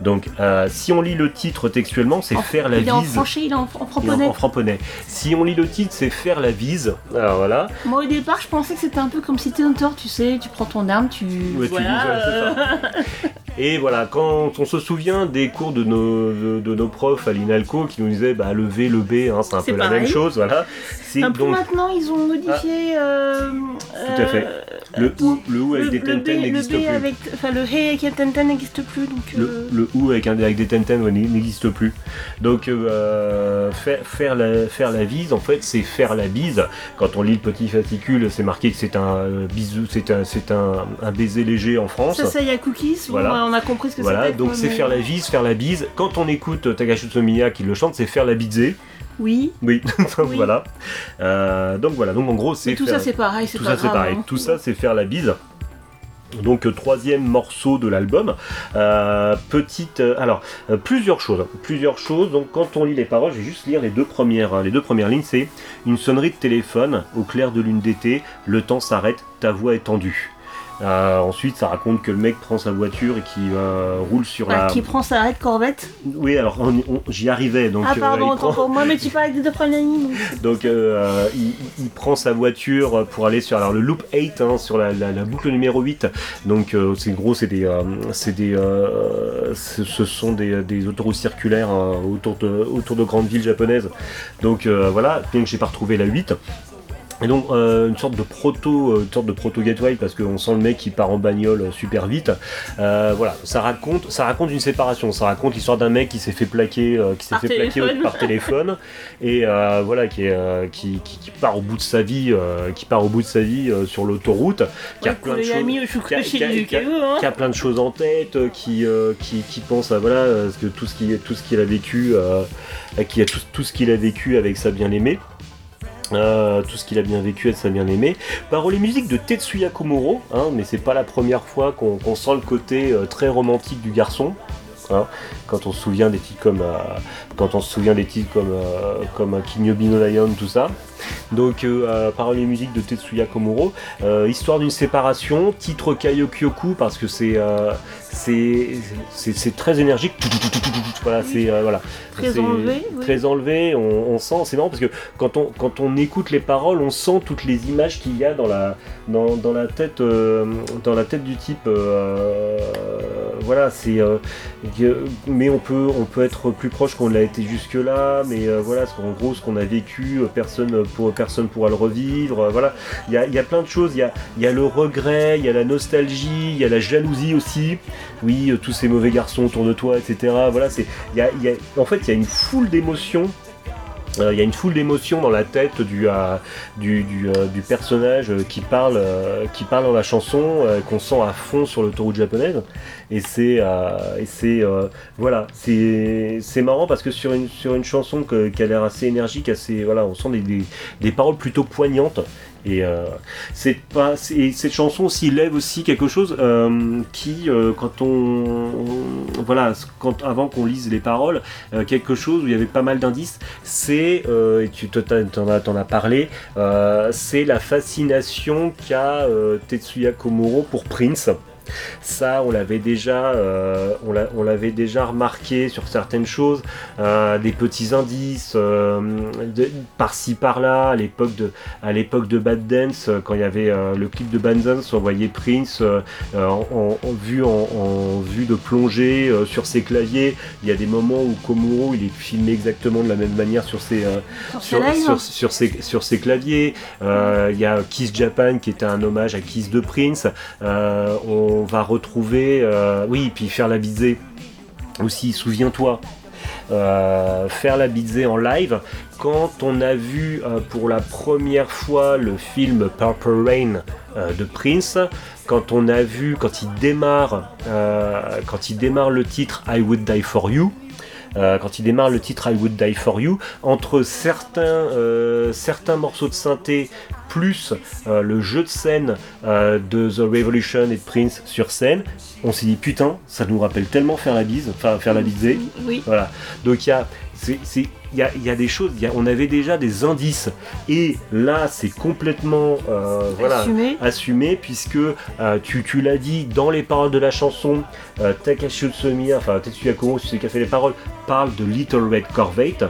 Donc, euh, si on lit le titre textuellement, c'est En- faire la il est en vise. il est en, en Il est en- framponnet. en framponnet. Si on lit le titre, c'est faire la vise. Alors voilà. Moi au départ, je pensais que c'était un peu comme City Hunter, tu sais, tu prends ton arme, tu. Ouais, tu voilà, euh, [LAUGHS] ça. Et voilà, quand on se souvient des cours de nos, de, de nos profs à l'INALCO qui nous disaient bah, le V, le B, hein, c'est un peu la même chose, voilà. C'est Un peu donc maintenant, ils ont modifié. euh, Tout à fait. euh, le OU, le OU avec le, des tenten n'existe plus. avec, enfin le Hey avec un Tenten n'existe plus, donc. Le, euh, le OU avec, avec des tenten ouais, n'existe plus. Donc euh, faire, faire, la, faire la vise, en fait, c'est faire la bise. Quand on lit le petit fascicule, c'est marqué que c'est un bisou, c'est un, un, un baiser léger en France. Ça, ça y a Cookies, Voilà. On a compris ce que Voilà, c'était. donc c'est mais- faire la vise, faire la bise. Quand on écoute Takashitsu Miya qui le chante, c'est faire la bise. Oui, Oui, [LAUGHS] Oui. voilà. Euh, donc voilà, donc en gros c'est tout faire- ça c'est pareil, tout pas ça c'est pareil. hein. Tout ça c'est faire la bise. Donc euh, troisième morceau de l'album. Euh, petite, euh, alors euh, plusieurs choses, plusieurs choses. Donc quand on lit les paroles, je vais juste lire les deux premières, euh, les deux premières lignes. C'est une sonnerie de téléphone au clair de lune d'été. Le temps s'arrête, ta voix est tendue. Euh, ensuite, ça raconte que le mec prend sa voiture et qui euh, roule sur Ah, la. Qui prend sa arrête Corvette Oui, alors j'y arrivais. Donc, Ah euh, pardon, prend- pour moi, mais tu parles avec des deux premières lignes. [LAUGHS] donc- il, il prend sa voiture pour aller sur alors, le loop 8, hein, sur la, la- la boucle numéro 8. Donc c'est gros, c'est des, c'est des, ce sont des, des autoroutes circulaires autour, de, autour de grandes villes japonaises. Donc voilà, donc j'ai pas retrouvé la 8. Et donc euh, une sorte de proto, euh, une sorte de proto gateway parce qu'on sent le mec qui part en bagnole euh, super vite. Euh, voilà, ça raconte, ça raconte une séparation. Ça raconte l'histoire d'un mec qui s'est fait plaquer, euh, qui s'est Par fait plaquer téléphone. par téléphone et euh, voilà qui, est, euh, qui, qui- qui part au bout de sa vie, euh, qui part au bout de sa vie euh, sur l'autoroute, qui a Ouais, qui a- plein de choses en tête, qui, euh, qui, qui pense à voilà ce que tout ce qui tout ce qu'il a vécu, euh, qui a tout, tout ce qu'il a vécu avec sa bien-aimée. Euh, tout ce qu'il a bien vécu avec sa bien-aimée. Paroles et musique de Tetsuya Komuro, hein, mais c'est pas la première fois qu'on sent le côté euh, très romantique du garçon. hein. quand on se souvient des titres comme euh, quand on souvient des titres comme euh, comme Lion tout ça donc paroles et musique de Tetsuya Komuro histoire d'une séparation titre Kayokyoku parce que c'est c'est très énergique. Voilà c'est euh, voilà. Très enlevé, oui. très enlevé on, on sent c'est marrant parce que quand on quand on écoute les paroles on sent toutes les images qu'il y a dans la dans, dans la tête euh, dans la tête du type euh, voilà c'est euh, mais on peut on peut être plus proche qu'on l'a été jusque là mais euh, voilà ce qu'en gros ce qu'on a vécu personne pour personne pourra le revivre voilà. Il y a, il y a plein de choses il y a, il y a le regret il y a la nostalgie il y a la jalousie aussi oui euh, tous ces mauvais garçons autour de toi etc voilà c'est y a, en fait il y a une foule d'émotions euh, il y a une foule d'émotions dans la tête du, euh, du, du, personnage qui parle, qui parle dans la chanson, qu'on sent à fond sur l'autoroute japonaise. Et c'est, euh, euh, voilà, c'est, marrant parce que sur une, sur une chanson qui a l'air assez énergique, assez, voilà, on sent des, des, paroles plutôt poignantes. Et euh, c'est pas, et cette chanson aussi lève aussi quelque chose qui, quand on, voilà, avant qu'on lise les paroles, quelque chose où il y avait pas mal d'indices, c'est, et tu te- t'en as, t'en as parlé, c'est la fascination qu'a Tetsuya Komuro pour Prince. Ça, on l'avait déjà, euh, on l'a- on l'avait déjà remarqué sur certaines choses, euh, des petits indices euh, de- par-ci par-là. À l'époque de, à l'époque de Bad Dance, quand il y avait le clip de Bad Dance, on voyait Prince en, en- en vue en, en vue de plongée sur ses claviers. Il y a des moments où Komuro il est filmé exactement de la même manière sur ses Sur sur, ses lives. sur, sur ses, sur ses claviers. Il y a Kiss Japan qui était un hommage à Kiss de Prince. Va retrouver, euh, oui, puis faire la bisée aussi, souviens-toi. Euh, faire la bisée en live quand on a vu euh, pour la première fois le film Purple Rain de Prince quand on a vu quand il démarre quand il démarre le titre I Would Die For You euh, quand il démarre le titre I Would Die For You, entre certains, euh, certains morceaux de synthé plus euh, le jeu de scène euh, de The Revolution et de Prince sur scène, on s'est dit putain, ça nous rappelle tellement faire la bise, enfin faire la bisée. Oui. Voilà. Donc il y a, c'est- il y a, il y a des choses, il y a- on avait déjà des indices. Et là, c'est complètement euh, voilà, Assumé. assumé, puisque euh, tu, tu l'as dit dans les paroles de la chanson, euh, Takashi Utsumiya, enfin Tetsuya celui qui a fait les paroles, parle de Little Red Corvette.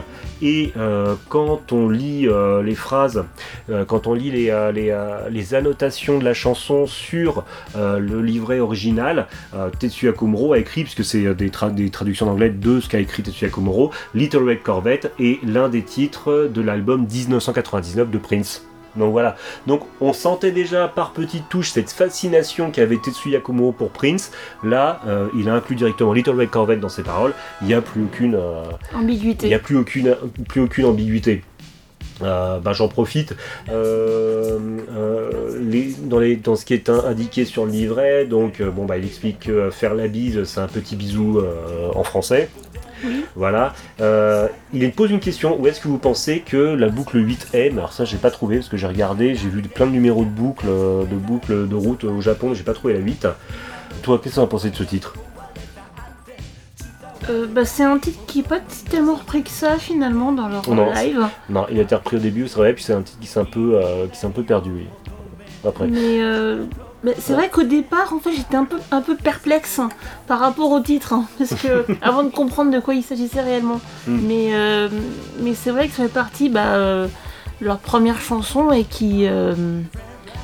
Et euh, quand on lit euh, les phrases, euh, quand on lit les, euh, euh, annotations de la chanson sur euh, le livret original, euh, Tetsuya Komuro a écrit, puisque c'est euh, des traductions d'anglais de ce qu'a écrit Tetsuya Komuro, Little Red Corvette est l'un des titres de l'album 1999 de Prince. Donc voilà, donc on sentait déjà par petites touches cette fascination qu'avait Tetsuya Komuro pour Prince. Là, euh, il a inclus directement Little Red Corvette dans ses paroles. Il n'y a plus aucune, euh, il Ambiguïté. n'y a plus aucune, plus aucune ambiguïté. Euh, bah, J'en profite. Euh, euh, les- dans, les, dans ce qui est in- indiqué sur le livret, donc bon bah il explique que faire la bise, c'est un petit bisou en français. Oui. Voilà. Euh, il pose une question. Où est-ce que vous pensez que la boucle 8M Alors ça, j'ai pas trouvé parce que j'ai regardé, j'ai vu plein de numéros de boucles, euh, de boucles de route au Japon, mais j'ai pas trouvé la 8. Toi, qu'est-ce que tu as pensé de ce titre? Euh, bah, c'est un titre qui est pas tellement repris que ça finalement dans leur Non, live. Non, il a été repris au début, c'est vrai, puis c'est un titre qui s'est un peu, euh, qui s'est un peu perdu. oui. Après. Mais euh, c'est vrai qu'au départ, en fait, j'étais un peu, un peu perplexe hein, par rapport au titre, hein, parce que [LAUGHS] avant de comprendre de quoi il s'agissait réellement. Mm. Mais, euh, mais c'est vrai que ça fait partie bah, euh, leur première chanson et qui. Euh,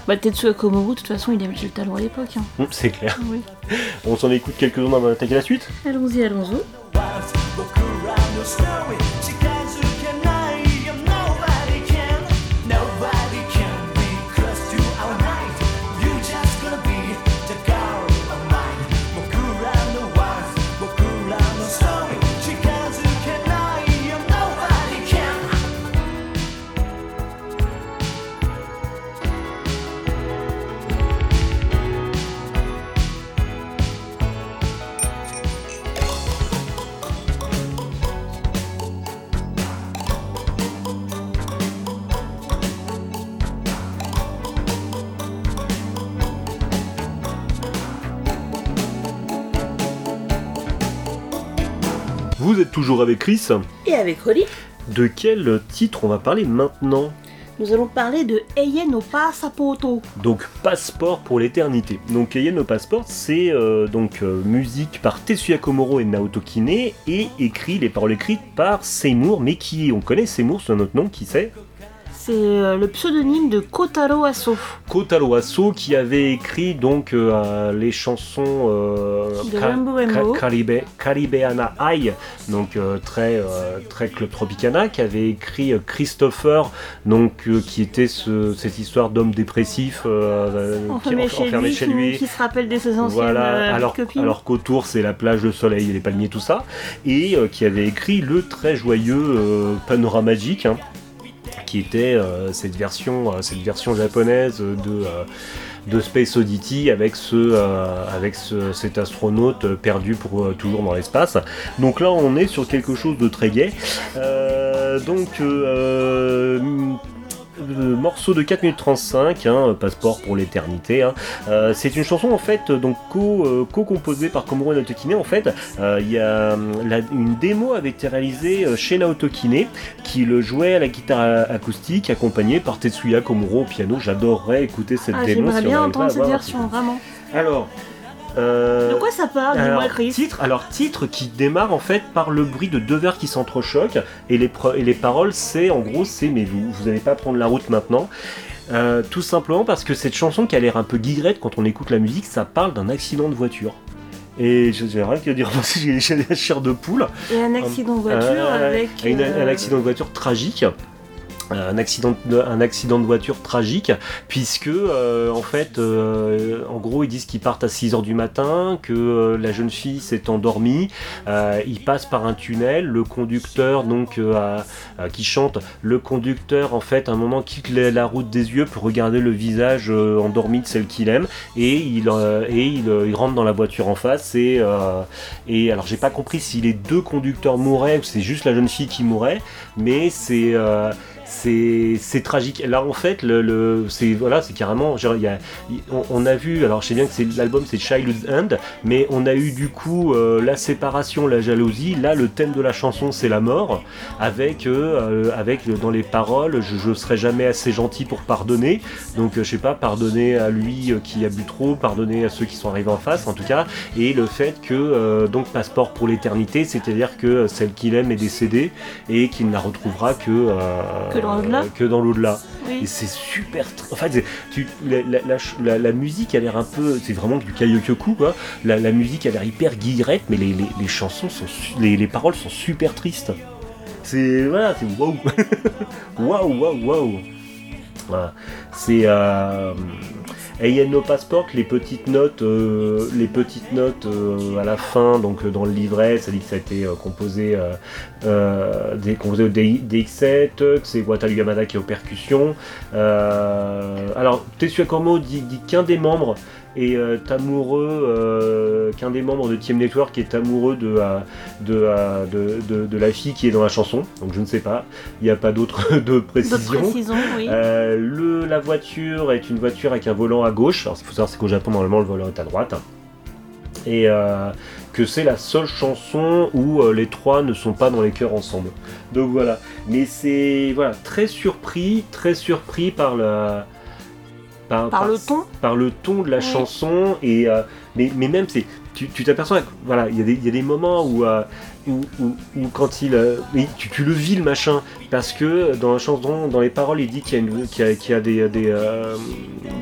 bah, Tetsuya Komuro, de toute façon, il avait le talent à l'époque. hein. Hum, c'est clair. Oui. On s'en écoute quelques-uns avant d'attaquer la suite? Allons-y, allons-y. Vous êtes toujours avec Chris. Et avec Rolly, De quel titre on va parler maintenant? Nous allons parler de Eien no Passapoto. Donc Passeport pour l'éternité. Donc Eien no Passport, c'est euh, donc euh, musique par Tetsuya Komuro et Naoto Kine et écrit les paroles écrites par Seymour, mais qui on connaît Seymour sous un autre nom, qui c'est C'est euh, le pseudonyme de Kotaro Aso. Kotaro Aso qui avait écrit donc euh, les chansons euh, De High, donc euh, très très club Tropicana, qui avait écrit Christopher, donc qui était ce- cette histoire d'homme dépressif qui- chez, enfermé lui, chez lui. Qui, se rappelle de ses anciennes Voilà, alors, copines. alors qu'autour c'est la plage, le soleil et les palmiers, tout ça, et qui avait écrit le très joyeux Panorama Magic, hein, qui était euh, cette version, euh, cette version japonaise de euh, de Space Oddity avec ce avec ce- cet astronaute perdu pour toujours dans l'espace. Donc là on est sur quelque chose de très gai. Donc euh, morceau de 4 minutes 35, hein, passeport pour l'éternité. hein. Euh, c'est une chanson en fait donc co, euh, co-composée par Komuro Naoto Kine. En fait, Euh, il y a la- une démo avait été réalisée chez Naoto Kine qui le jouait à la guitare acoustique, accompagné par Tetsuya Komuro au piano. J'adorerais écouter cette Ah, démo. j'aimerais si bien entendre cette version, vraiment. Alors. Euh, De quoi ça parle, alors, Chris titre, alors titre qui démarre en fait par le bruit de deux verres qui s'entrechoquent et les, et les paroles c'est en gros c'est mais vous vous n'allez pas prendre la route maintenant Euh, tout simplement parce que cette chanson qui a l'air un peu guigrette quand on écoute la musique ça parle d'un accident de voiture et je j'ai rien que dire [LAUGHS] parce que j'ai la chair de poule Et un accident de voiture Euh, avec. une- un accident de voiture tragique. Un accident, de, un accident de voiture tragique, puisque euh, en fait, euh, en gros, ils disent qu'ils partent à 6h du matin, que euh, la jeune fille s'est endormie, euh, ils passent par un tunnel, le conducteur, donc, euh, qui chante, le conducteur, en fait, à un moment quitte la, la route des yeux pour regarder le visage endormi de celle qu'il aime, et il, et il, il rentre dans la voiture en face, et, et alors j'ai pas compris si les deux conducteurs mouraient ou c'est juste la jeune fille qui mourait, mais c'est c'est c'est tragique. Là, en fait, le, le- c'est voilà, c'est carrément. genre, y a- on, on a vu. Alors, je sais bien que c'est l'album, c'est Childhood's End, mais on a eu du coup euh, la séparation, la jalousie. Là, le thème de la chanson, c'est la mort, avec euh, euh, avec dans les paroles, je, je serai jamais assez gentil pour pardonner. Donc, euh, je sais pas, pardonner à lui euh, qui a bu trop, pardonner à ceux qui sont arrivés en face, en tout cas, et le fait que euh, donc passeport pour l'éternité, c'est-à-dire que celle qu'il aime est décédée et qu'il ne la retrouvera que Que dans l'au-delà. que dans l'au-delà. Oui. Et c'est super. En fait, tu, la, la- musique a l'air un peu. C'est vraiment du karaoke quoi. La, musique a l'air hyper guillerette, mais les, les- les chansons sont. Les, les paroles sont super tristes. C'est. Voilà, c'est waouh! [LAUGHS] Waouh, waouh, waouh! Voilà. C'est. Euh, et il y a No Passport, les petites notes, euh, les petites notes euh, à la fin, donc euh, dans le livret, ça dit que ça a été composé, des, composé au DX- DX7, que c'est Wataru Yamada qui est aux percussions. Alors, Tetsuya dit qu'un des membres est euh, amoureux, euh, qu'un des membres de Team Network est amoureux de, euh, de, de, de- de la fille qui est dans la chanson, donc je ne sais pas, il n'y a pas d'autres de [LAUGHS] D'autres précision. précisions, oui. Euh, le, la voiture est une voiture avec un volant à gauche. Alors, il faut savoir c'est qu'au Japon, normalement, le volant est à droite. Et que c'est la seule chanson où euh, les trois ne sont pas dans les chœurs ensemble. Donc voilà. Mais c'est voilà, très surpris, très surpris par la. Par le ton. par le ton de la Oui. chanson et euh, mais, mais même c'est tu t'aperçois que, voilà il y, a des- il y a des moments où euh, où, où- où quand il euh, tu, tu le vis le machin parce que dans la chanson dans les paroles il dit qu'il y a, une, qu'il y a, qu'il y a des, des euh,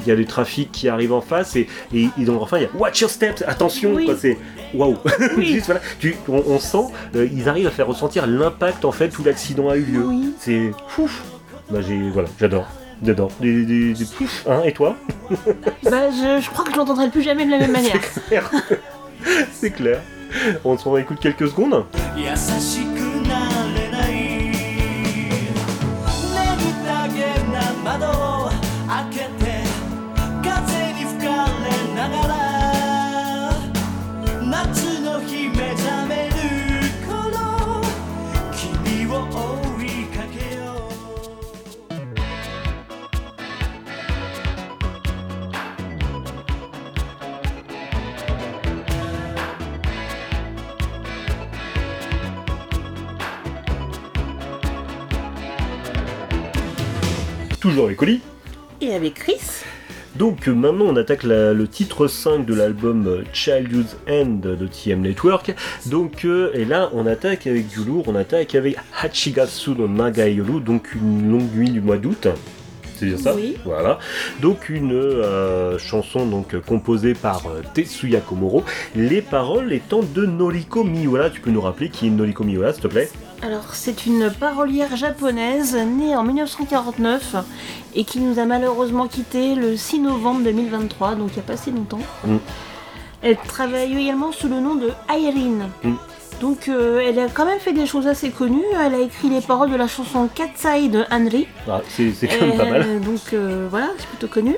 il y a des trafics qui arrivent en face et, et, et dans le refrain il y a watch your steps attention Oui. quoi, c'est waouh Oui. [LAUGHS] Voilà, on, on sent ils arrivent à faire ressentir l'impact en fait où l'accident a eu lieu c'est ouf bah j'ai voilà j'adore des, des, des pouf hein et toi Bah, je, je crois que je l'entendrai plus jamais de la même [LAUGHS] manière. C'est clair. On s'en écoute quelques secondes. Toujours les colis. Et avec Chris Donc euh, maintenant on attaque la- le titre 5 de l'album euh, Childhood's End de TM Network. Donc euh, et là on attaque avec du lourd, on attaque avec Hachigatsu no Nagai Yoru, donc une longue nuit du mois d'août. C'est bien ça Oui. Voilà. Donc une euh, chanson donc composée par euh, Tetsuya Komuro, les paroles étant de Noriko Miura. Tu peux nous rappeler qui est Noriko Miura s'il te plaît? Alors, c'est une parolière japonaise née en 1949 et qui nous a malheureusement quitté le 6 novembre 2023, donc il n'y a pas si longtemps. Mm. Elle travaille également sous le nom de Irene. Mm. Donc, euh, elle a quand même fait des choses assez connues. Elle a écrit les paroles de la chanson Katsai de Henry. Ah, C'est quand même pas mal. Euh, Donc euh, voilà, c'est plutôt connu.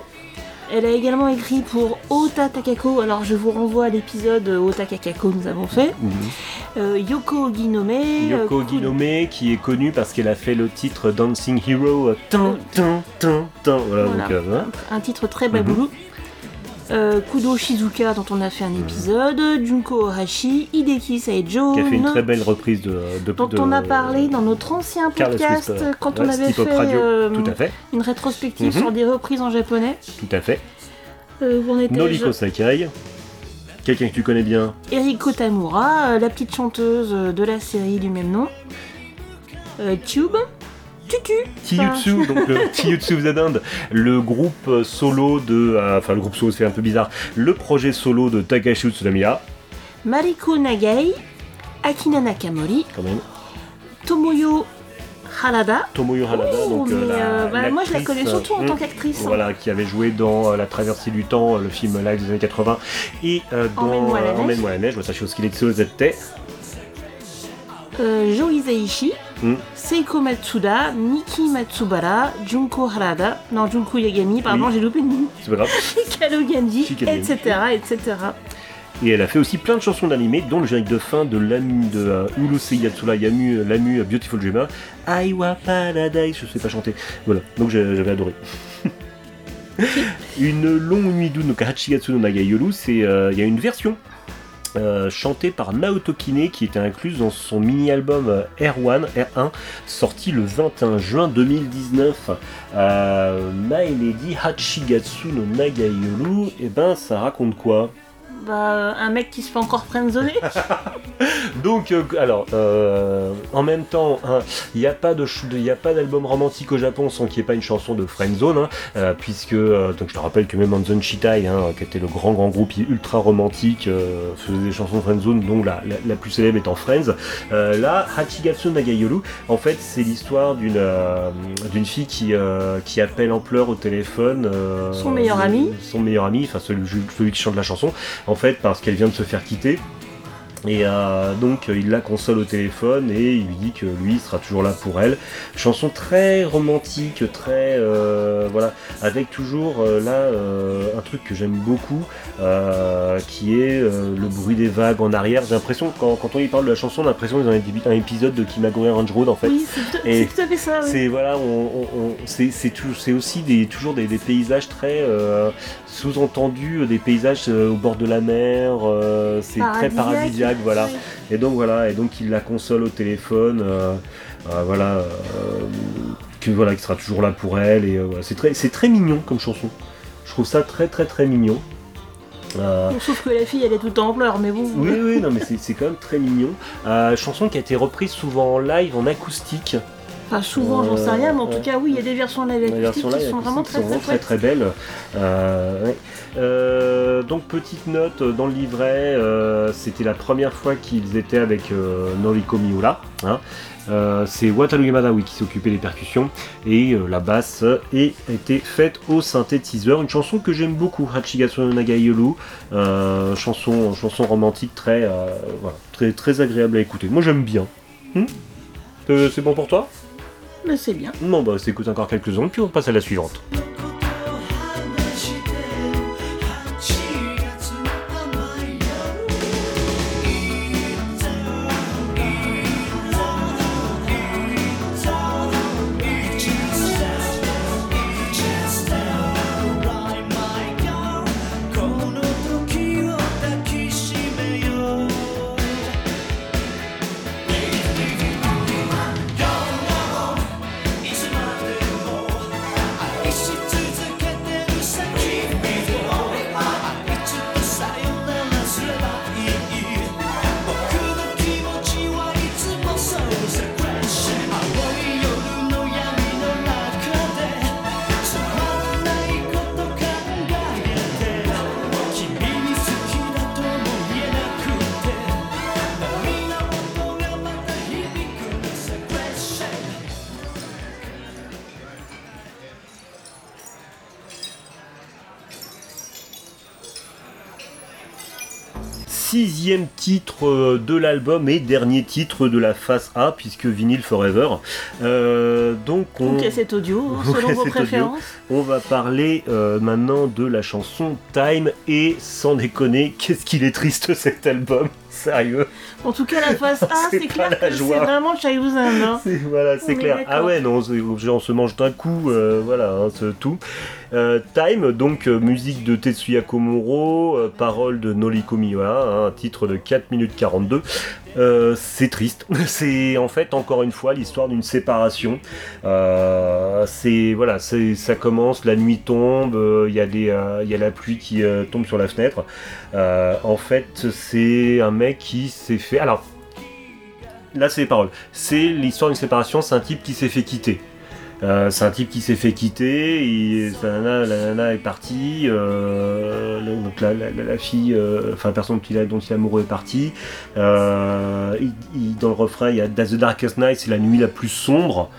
Elle a également écrit pour Ota Takako, alors je vous renvoie à l'épisode Ota Takako que nous avons fait. Mhm. Yoko Oginome. euh, Yoko Ginome qui est connue parce qu'elle a fait le titre Dancing Hero voilà, Voilà. donc un titre très baboulou. Euh, Kudo Shizuka dont on a fait un épisode, Junko Ohashi, Hideki Saijo, qui a fait une très belle reprise de, de dont de- on a parlé dans notre ancien podcast quand Ouais, on avait fait Radio. euh, tout à fait une rétrospective Mhm. sur des reprises en japonais. tout à fait Euh, on était Noriko Sakai quelqu'un que tu connais bien Eriko Tamura, euh, la petite chanteuse de la série du même nom. Euh, Tube, Tutu, Tiyutsu donc [LAUGHS] of the End, le groupe euh, solo de euh, enfin le groupe solo c'est un peu bizarre le projet solo de Takashi Utsunomiya Mariko Nagai, Akina Nakamori, quand même Tomoyo Harada. Tomoyo Hanada Oh, donc euh, la- euh, bah, moi je la connais surtout en euh, tant qu'actrice. Voilà, qui avait joué dans euh, La Traversée du Temps, euh, le film live des années 80, et euh, dans Emmène-moi la euh, neige. Emmène-moi la neige, Watashi Skilletsu Zette. Euh, Jo Isaichi, Hmm. Seiko Matsuda, Miki Matsubara, Junko Harada, non Junko Yagami, pardon Oui. j'ai loupé nom, C'est pas grave. [LAUGHS] Hikaru Genji, Hikaru Genji. etc., etc. Et elle a fait aussi plein de chansons d'animé, dont le générique de fin de l'AMU de euh, Urusei Yatsura Yamu, l'AMU Beautiful Dreamer. Aiwa Paradise, je sais pas chanter. Voilà, donc j'avais adoré. [LAUGHS] une longue nuit d'U no Kahachigatsu no Nagayolu, c'est euh, il y a une version euh, chantée par Naoto Kine qui était incluse dans son mini-album euh, R1, R1 sorti le 21 juin 2019. Euh, My Lady Hachigatsu no Nagayolu, et ben ça raconte quoi? Bah, un mec qui se fait encore friendzoner [LAUGHS] Donc, euh, alors, euh, en même temps, hein, il n'y a pas d'album romantique au Japon sans qu'il n'y ait pas une chanson de Friendzone, hein, euh, puisque, donc je te rappelle que même Anzon Shitai, hein, qui était le grand grand groupe ultra romantique, faisait des chansons de Friendzone, dont la, la, la plus célèbre étant Friends. Là, Hachigatsu Nagayolu, en fait, c'est l'histoire d'une d'une fille qui, qui appelle en pleurs au téléphone Son meilleur ami. son meilleur ami, enfin celui, celui qui chante la chanson, en fait, parce qu'elle vient de se faire quitter. Et euh, donc il la console au téléphone et il lui dit que lui sera toujours là pour elle. Chanson très romantique, très euh, voilà, avec toujours euh, là un truc que j'aime beaucoup, qui est le bruit des vagues en arrière. J'ai l'impression quand, quand on y parle de la chanson, on a l'impression qu'ils ont un, un épisode de Kimagure Range Road en fait. Oui, c'est tout, à fait ça, oui. C'est voilà, on, on- on- c'est aussi des, toujours des, des paysages très euh, sous-entendus, des paysages euh, au bord de la mer. euh, c'est très paradisiaque, voilà. Et donc voilà, et donc il la console au téléphone, euh, euh, voilà, euh, que voilà, qui sera toujours là pour elle. Et euh, voilà, c'est très, c'est très mignon comme chanson. Je trouve ça très très très mignon. Euh, Sauf que la fille, elle est tout le temps en pleurs, mais bon. oui, oui, non, mais c'est c'est quand même très mignon. Euh, chanson qui a été reprise souvent en live, en acoustique. Enfin, souvent, j'en sais rien, mais en Euh, tout cas, oui, il y a des versions live versions qui sont vraiment très très très très belles. Euh. Euh, donc petite note dans le livret, c'était la première fois qu'ils étaient avec Noriko Miura. hein. Euh, c'est Wataru Yamada oui, qui s'occupait des percussions et euh, la basse est, était faite au synthétiseur. Une chanson que j'aime beaucoup, Hachigatsu no Nagayolu, chanson, chanson romantique très, voilà, très, très agréable à écouter. Moi j'aime bien. Hmm? C'est bon pour toi? Mais c'est bien. Bon bah s'écoute encore quelques secondes puis on passe à la suivante. De l'album et dernier titre de la face A puisque Vinyl Forever. Euh, donc on, Donc, cassette audio, hein, [LAUGHS] selon Ouais, vos cassette audio. préférences. on va parler euh, maintenant de la chanson Time et sans déconner, qu'est-ce qu'il est triste [LAUGHS] cet album, sérieux. En tout cas, la face A, [LAUGHS] C'est c'est pas clair la que c'est vraiment Childhood hein. [LAUGHS] Voilà, c'est clair. Ah ouais, non, on se mange d'un coup, euh, voilà, hein, c'est tout. Euh, Time, donc euh, musique de Tetsuya Komuro, parole de Noriko Miura, hein, un titre de 4 minutes 42. Euh, c'est triste. [LAUGHS] C'est en fait encore une fois l'histoire d'une séparation. C'est voilà, ça commence, la nuit tombe, il y y a la pluie qui tombe sur la fenêtre. En fait, c'est un mec qui s'est fait. Alors, là, c'est les paroles. C'est l'histoire d'une séparation. C'est un type qui s'est fait quitter. Euh, c'est un type qui s'est fait quitter, et la nana est partie, euh, donc la, la- fille, euh, enfin la personne dont il, a- dont est amoureux est partie. Dans le refrain, il y a That's the Darkest Night, c'est la nuit la plus sombre.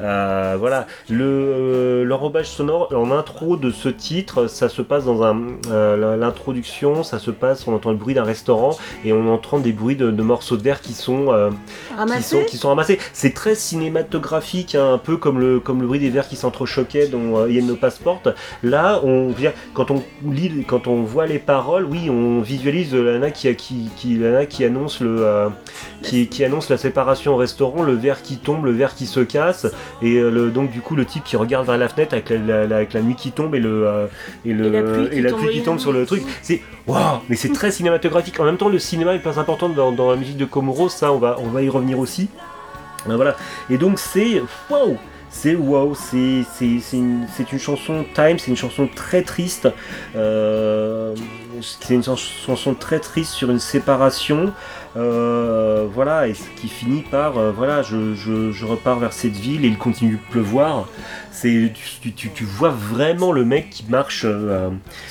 Euh, voilà, le euh, l'enrobage sonore en intro de ce titre, ça se passe dans un euh, l'introduction, ça se passe, on entend le bruit d'un restaurant et on entend des bruits de, de morceaux d'air qui sont euh, qui sont, qui sont ramassés. C'est très cinématographique, hein, un peu comme le, comme le bruit des verres qui s'entrechoquaient dans euh, no Passport. Là, on, dire, quand on lit, quand on voit les paroles, oui, on visualise Lana qui, qui, qui, Lana qui annonce le, euh, qui, qui, annonce la séparation au restaurant, le verre qui tombe, le verre qui se casse, et euh, le, donc du coup le type qui regarde vers la fenêtre avec la, avec la nuit qui tombe et le et le et la pluie qui, tombe, sur le truc. C'est waouh, mais c'est très cinématographique. En même temps, le cinéma est pas important dans, dans la musique de Komuro, ça on va on va y revenir aussi. Ben voilà. Et donc c'est waouh c'est wow, c'est une, une, chanson time, c'est une chanson très triste. Euh, c'est une chanson très triste sur une séparation. Euh, voilà, et qui finit par euh, voilà, je, je, repars vers cette ville et il continue de pleuvoir c'est tu, tu, vois vraiment le mec qui marche, euh,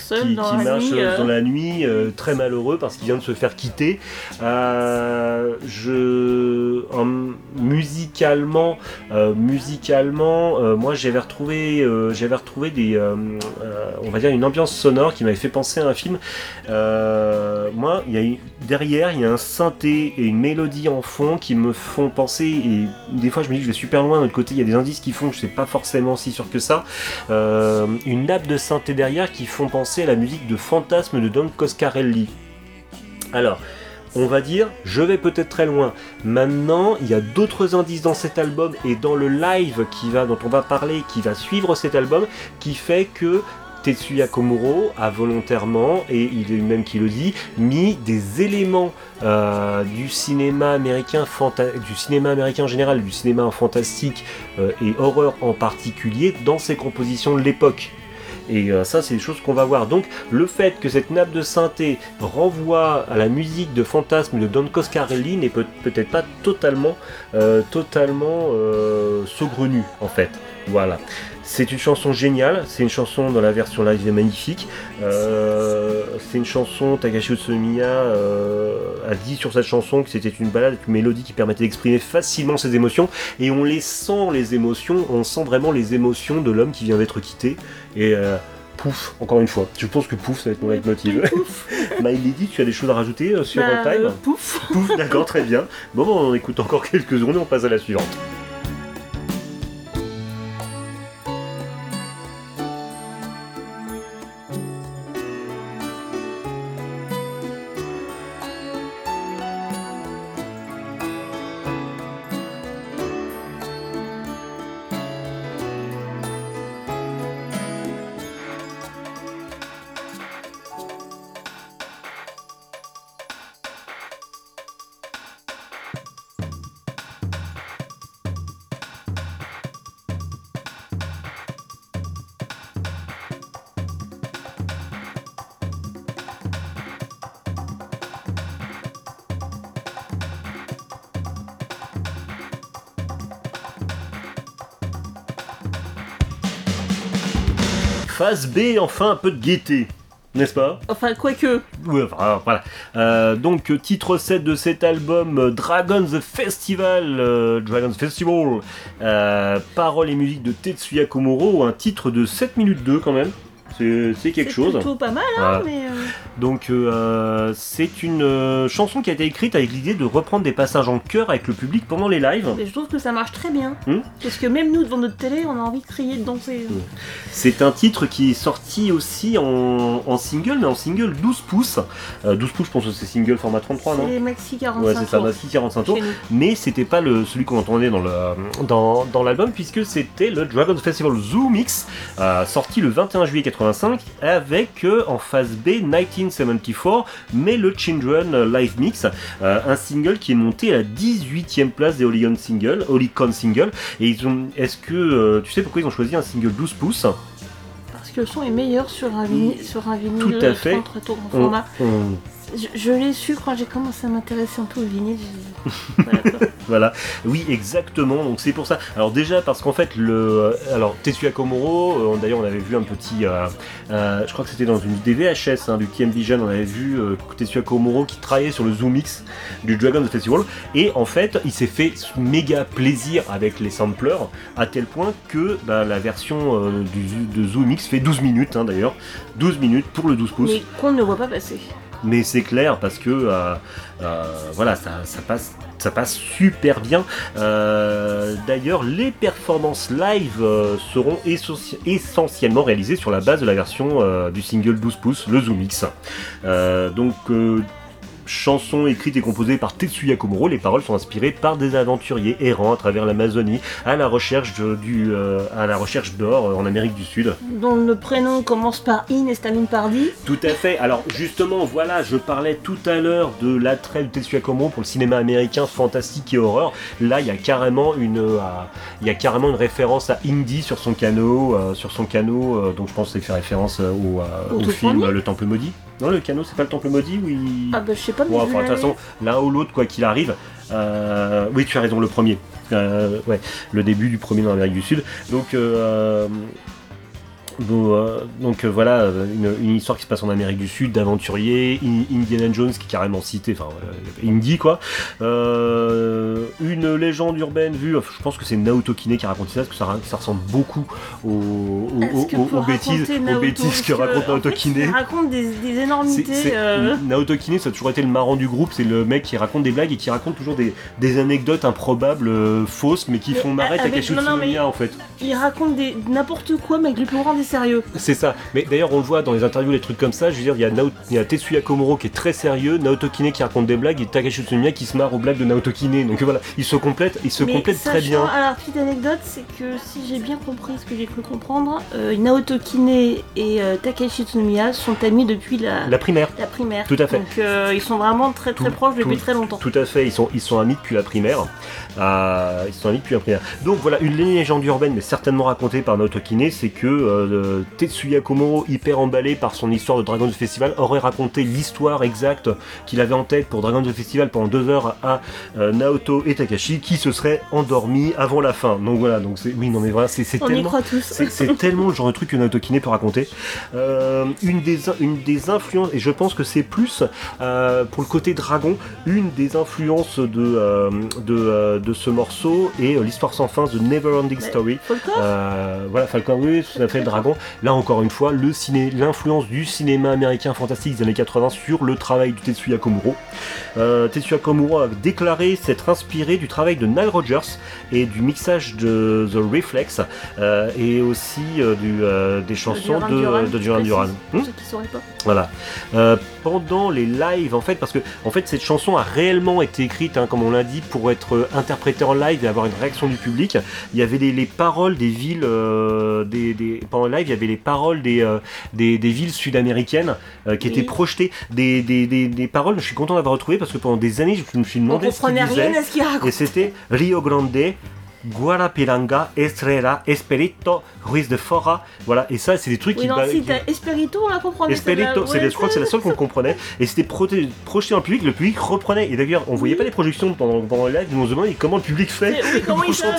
qui, dans, la marche nuit, dans la nuit, très malheureux parce qu'il vient de se faire quitter. Je, musicalement, musicalement, moi j'avais retrouvé, j'avais retrouvé des, on va dire une ambiance sonore qui m'avait fait penser à un film. moi, il y a derrière, il y a un et une mélodie en fond qui me font penser et des fois je me dis que je vais super loin. De l'autre côté, il y a des indices qui font que je sais pas forcément si sûr que ça. Euh, une nappe de synthé derrière qui font penser à la musique de Fantasme de Don Coscarelli. Alors, on va dire, je vais peut-être très loin. Maintenant, il y a d'autres indices dans cet album et dans le live qui va, dont on va parler, qui va suivre cet album, qui fait que Tetsuya Komuro a volontairement, et il est lui-même qui le dit, mis des éléments euh, du cinéma américain, du cinéma américain en général, du cinéma fantastique euh, et horreur en particulier dans ses compositions de l'époque. Et euh, ça, c'est des choses qu'on va voir. Donc, le fait que cette nappe de synthé renvoie à la musique de Fantasme de Don Coscarelli n'est peut-être pas totalement, totalement saugrenu, en fait. Voilà. C'est une chanson géniale, c'est une chanson dans la version live est magnifique. Euh, c'est une chanson, Takashi Utsumiya euh, a dit sur cette chanson que c'était une balade une mélodie qui permettait d'exprimer facilement ses émotions. Et on les sent, les émotions, on sent vraiment les émotions de l'homme qui vient d'être quitté. Et euh, pouf, encore une fois, je pense que pouf, ça va être mon leitmotiv. [LAUGHS] dit tu as des choses à rajouter sur bah, Time Pouf Pouf, d'accord, très bien. Bon, bon, on écoute encore quelques secondes et on passe à la suivante. Phase B, enfin un peu de gaieté. N'est-ce pas? Enfin, quoique. Ouais, enfin, voilà. Euh, donc, titre 7 de cet album, euh, Dragon's Festival, euh, Dragon's Festival, paroles et musique de Tetsuya Komuro, un titre de 7 minutes 2 quand même. C'est quelque chose. C'est plutôt pas mal, hein, mais. Donc euh, c'est une euh, chanson qui a été écrite avec l'idée de reprendre des passages en chœur avec le public pendant les lives. Mais je trouve que ça marche très bien. Hmm Parce que même nous devant notre télé, on a envie de crier, de danser. Hmm. C'est un titre qui est sorti aussi en, single, mais en single 12 pouces. 12 euh, pouces, je pense que c'est single format 33, non C'est maxi 45 Ouais, c'est ça, maxi 45 tours. Mais c'était pas le, celui qu'on entendait dans l'album, dans, l'album puisque c'était le Dragon Festival Zoo Mix, sorti le 21 juillet 85, avec en phase B 19 1974, mais le Children Live Mix, euh, un single qui est monté à la 18e place des Olicon Single, Olicon Single. Et ils ont, est-ce que euh, tu sais pourquoi ils ont choisi un single 12 pouces? Parce que le son est meilleur sur un vinyle, sur un vinyle Tout à fait. format. Je, l'ai su quand j'ai commencé à m'intéresser un peu au vinyle. [LAUGHS] voilà, oui, exactement. Donc c'est pour ça. Alors déjà parce qu'en fait le, euh, alors Tetsuya Komuro, euh, d'ailleurs on avait vu un petit, euh, je crois que c'était dans une DVHS hein, du TM Vision, on avait vu Tetsuya Komuro qui travaillait sur le Zoom Mix du Dragon Festival, et en fait il s'est fait méga plaisir avec les samplers à tel point que bah, la version du, de Zoom Mix fait 12 minutes hein, d'ailleurs, 12 minutes pour le 12 pouces. Mais qu'on ne voit pas passer mais c'est clair parce que euh, euh, voilà ça, passe ça passe super bien. Euh, d'ailleurs, les performances live seront essentiellement réalisées sur la base de la version du single 12 pouces, le Zoom X. Euh, donc, chanson écrite et composée par Tetsuya Komuro, les paroles sont inspirées par des aventuriers errants à travers l'Amazonie à la recherche du, euh, à la recherche d'or euh, en Amérique du Sud. Dont le prénom commence par in et se termine par di. Tout à fait. Alors justement, voilà, je parlais tout à l'heure de l'attrait de Tetsuya Komuro pour le cinéma américain fantastique et horreur. Là, il y a carrément une, euh, il y a carrément une référence à Indy sur son canot, sur son canot. donc je pense que c'est fait référence au, Au film Le Temple maudit. Non, le canot, c'est pas le Temple maudit où il... Ah bah je sais pas, mais Bon, enfin, de toute façon, l'un ou l'autre, quoi qu'il arrive. euh, oui, tu as raison, le premier. Euh, ouais, le début du premier dans l'Amérique du Sud. Donc, euh, euh, donc euh, voilà, euh, une, une histoire qui se passe en Amérique du Sud, d'aventuriers, In- Indiana Jones qui est carrément cité, enfin, euh, Indy quoi. Une légende urbaine vue, je pense que c'est Naoto Kine qui a raconté ça, parce que ça, ressemble beaucoup aux, aux- aux- aux- bêtises, Naoto, que raconte Naoto Kine. Il raconte des, énormités. Naoto Kine, ça a toujours été le marrant du groupe, c'est le mec qui raconte des blagues et qui raconte toujours des, des anecdotes improbables, fausses, mais qui Mais font marrer Takashi Utsunomiya en fait. Il raconte des n'importe quoi, mais avec le plus grand des sérieux. C'est ça. Mais d'ailleurs, on le voit dans les interviews, les trucs comme ça. Je veux dire, il y a, Nao- il y a Tetsuya Komuro qui est très sérieux, Naoto Kine qui raconte des blagues et Takashi Utsunomiya qui se marre aux blagues de Naoto Kine. Donc voilà, ils se complètent, ils se mais complètent très bien. Alors, petite anecdote, c'est que si j'ai bien compris ce que j'ai cru comprendre, euh, Naoto Kine et euh, Tsunomiya sont amis depuis la, La primaire. la primaire. Tout à fait. Donc euh, ils sont vraiment très très Tout- proches depuis tout- très longtemps. Tout à fait, ils sont, ils sont amis depuis la primaire. Euh, ils sont amis depuis primaire. Donc voilà, une légende urbaine, mais certainement racontée par Naoto Kine, c'est que euh, Tetsuya Komuro, hyper emballé par son histoire de Dragon's Festival, aurait raconté l'histoire exacte qu'il avait en tête pour Dragon's Festival pendant deux heures à euh, Naoto et Takashi, qui se seraient endormis avant la fin. Donc voilà, donc c'est oui, non mais voilà, c'est tellement. C'est c'est [LAUGHS] tellement le genre de truc que Naoto Kine peut raconter. Euh, une, des, une des influences, et je pense que c'est plus pour le côté dragon, une des influences de, de, de ce morceau est euh, l'histoire sans fin, The Neverending Story. Folklore Euh, voilà, Falcon, oui, tout à fait, le dragon. Là, encore une fois, le ciné, l'influence du cinéma américain fantastique des années 80 sur le travail du Tetsuya Komuro. Euh, Tetsuya Komuro a déclaré s'être inspiré du travail de Nile Rodgers et du mixage de The Reflex euh, et aussi euh, du, euh, des chansons Duran de, Duran, de Duran je Duran. Hmm ceux qui pas. voilà. Pendant les lives, en fait, parce que en fait cette chanson a réellement été écrite, hein, comme on l'a dit, pour être euh, interprétée en live et avoir une réaction du public. Il y avait les, les paroles des villes, euh, des, des- pendant le live, il y avait les paroles des, euh, des, des villes sud-américaines euh, qui étaient Oui. projetées, des, des, paroles. Je suis content d'avoir retrouvé parce que pendant des années, je me suis On demandé ce qu'ils comprenait rien disaient. à ce qu'il raconte. Et c'était Rio Grande, Guarapiranga, Estrella, Esperito, Ruiz de Fora. Voilà, et ça, c'est des trucs Oui, qui. non, ba- si t'as Esperito, on la comprenait. Esperito, c'est Ouais, je crois que c'est la seule qu'on comprenait, et c'était projeté le public, le public reprenait, et d'ailleurs on voyait pas les projections pendant, pendant le live, on se demandait comment le public fait? Mais comment ils ça.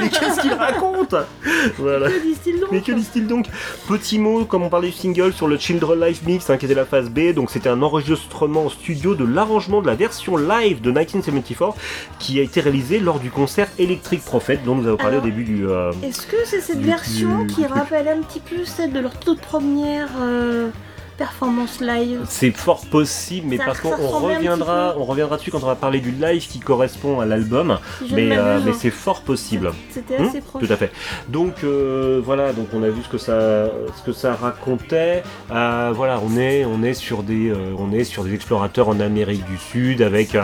Mais qu'est-ce qu'il raconte [LAUGHS] Voilà. Que disent-ils donc? Mais que disent-ils donc? Petit mot, comme on parlait du single sur le Children Live Mix, hein, qui était la phase B, donc c'était un enregistrement en studio de l'arrangement de la version live de 1974 qui a été réalisé lors du concert Electric Dont nous avons parlé Alors, au début du. euh, Est-ce que c'est cette Du- version du- qui rappelle un petit peu celle de leur toute première euh, performance live C'est fort possible, mais Ça- parce qu'on reviendra, on reviendra dessus quand on va parler du live qui correspond à l'album, Si mais, euh, mais c'est fort possible. C'était Hmm, assez proche. Tout à fait. Donc euh, voilà, donc on a vu ce que ça, ce que ça racontait. Euh, voilà, on est, on est sur des, on est sur des explorateurs en Amérique du Sud avec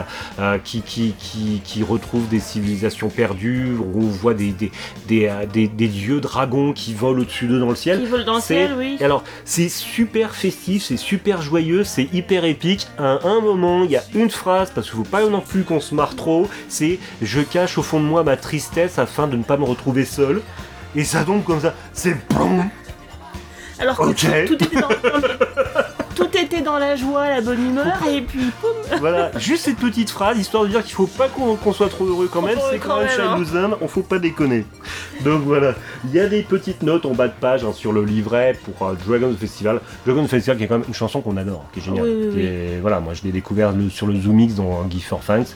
qui, qui, qui, qui retrouvent des civilisations perdues. On voit des, des, des, des- des dieux dragons qui volent au-dessus d'eux dans le ciel. Qui volent dans le ciel, oui. Alors, c'est super festif, c'est super joyeux, c'est hyper épique. À un moment, il y a une phrase, parce qu'il faut pas non plus qu'on se marre trop, c'est « Je cache au fond de moi ma tristesse afin de ne pas me retrouver seul ». Et ça tombe comme ça, c'est boum Alors que tout, tout était dans, [LAUGHS] tout était dans la joie, la bonne humeur, et puis poum Voilà, juste cette petite phrase, histoire de dire qu'il faut pas qu'on soit trop heureux quand même, c'est quand quand même Child hein. Nous Aime, on faut pas déconner. Donc voilà, il y a des petites notes en bas de page hein, sur le livret pour euh, Dragon Festival. Dragon Festival qui est quand même une chanson qu'on adore, qui est géniale. Oui, oui, qui oui. est- voilà, moi je l'ai découvert le- sur le Zoom X dans Give for Thanks,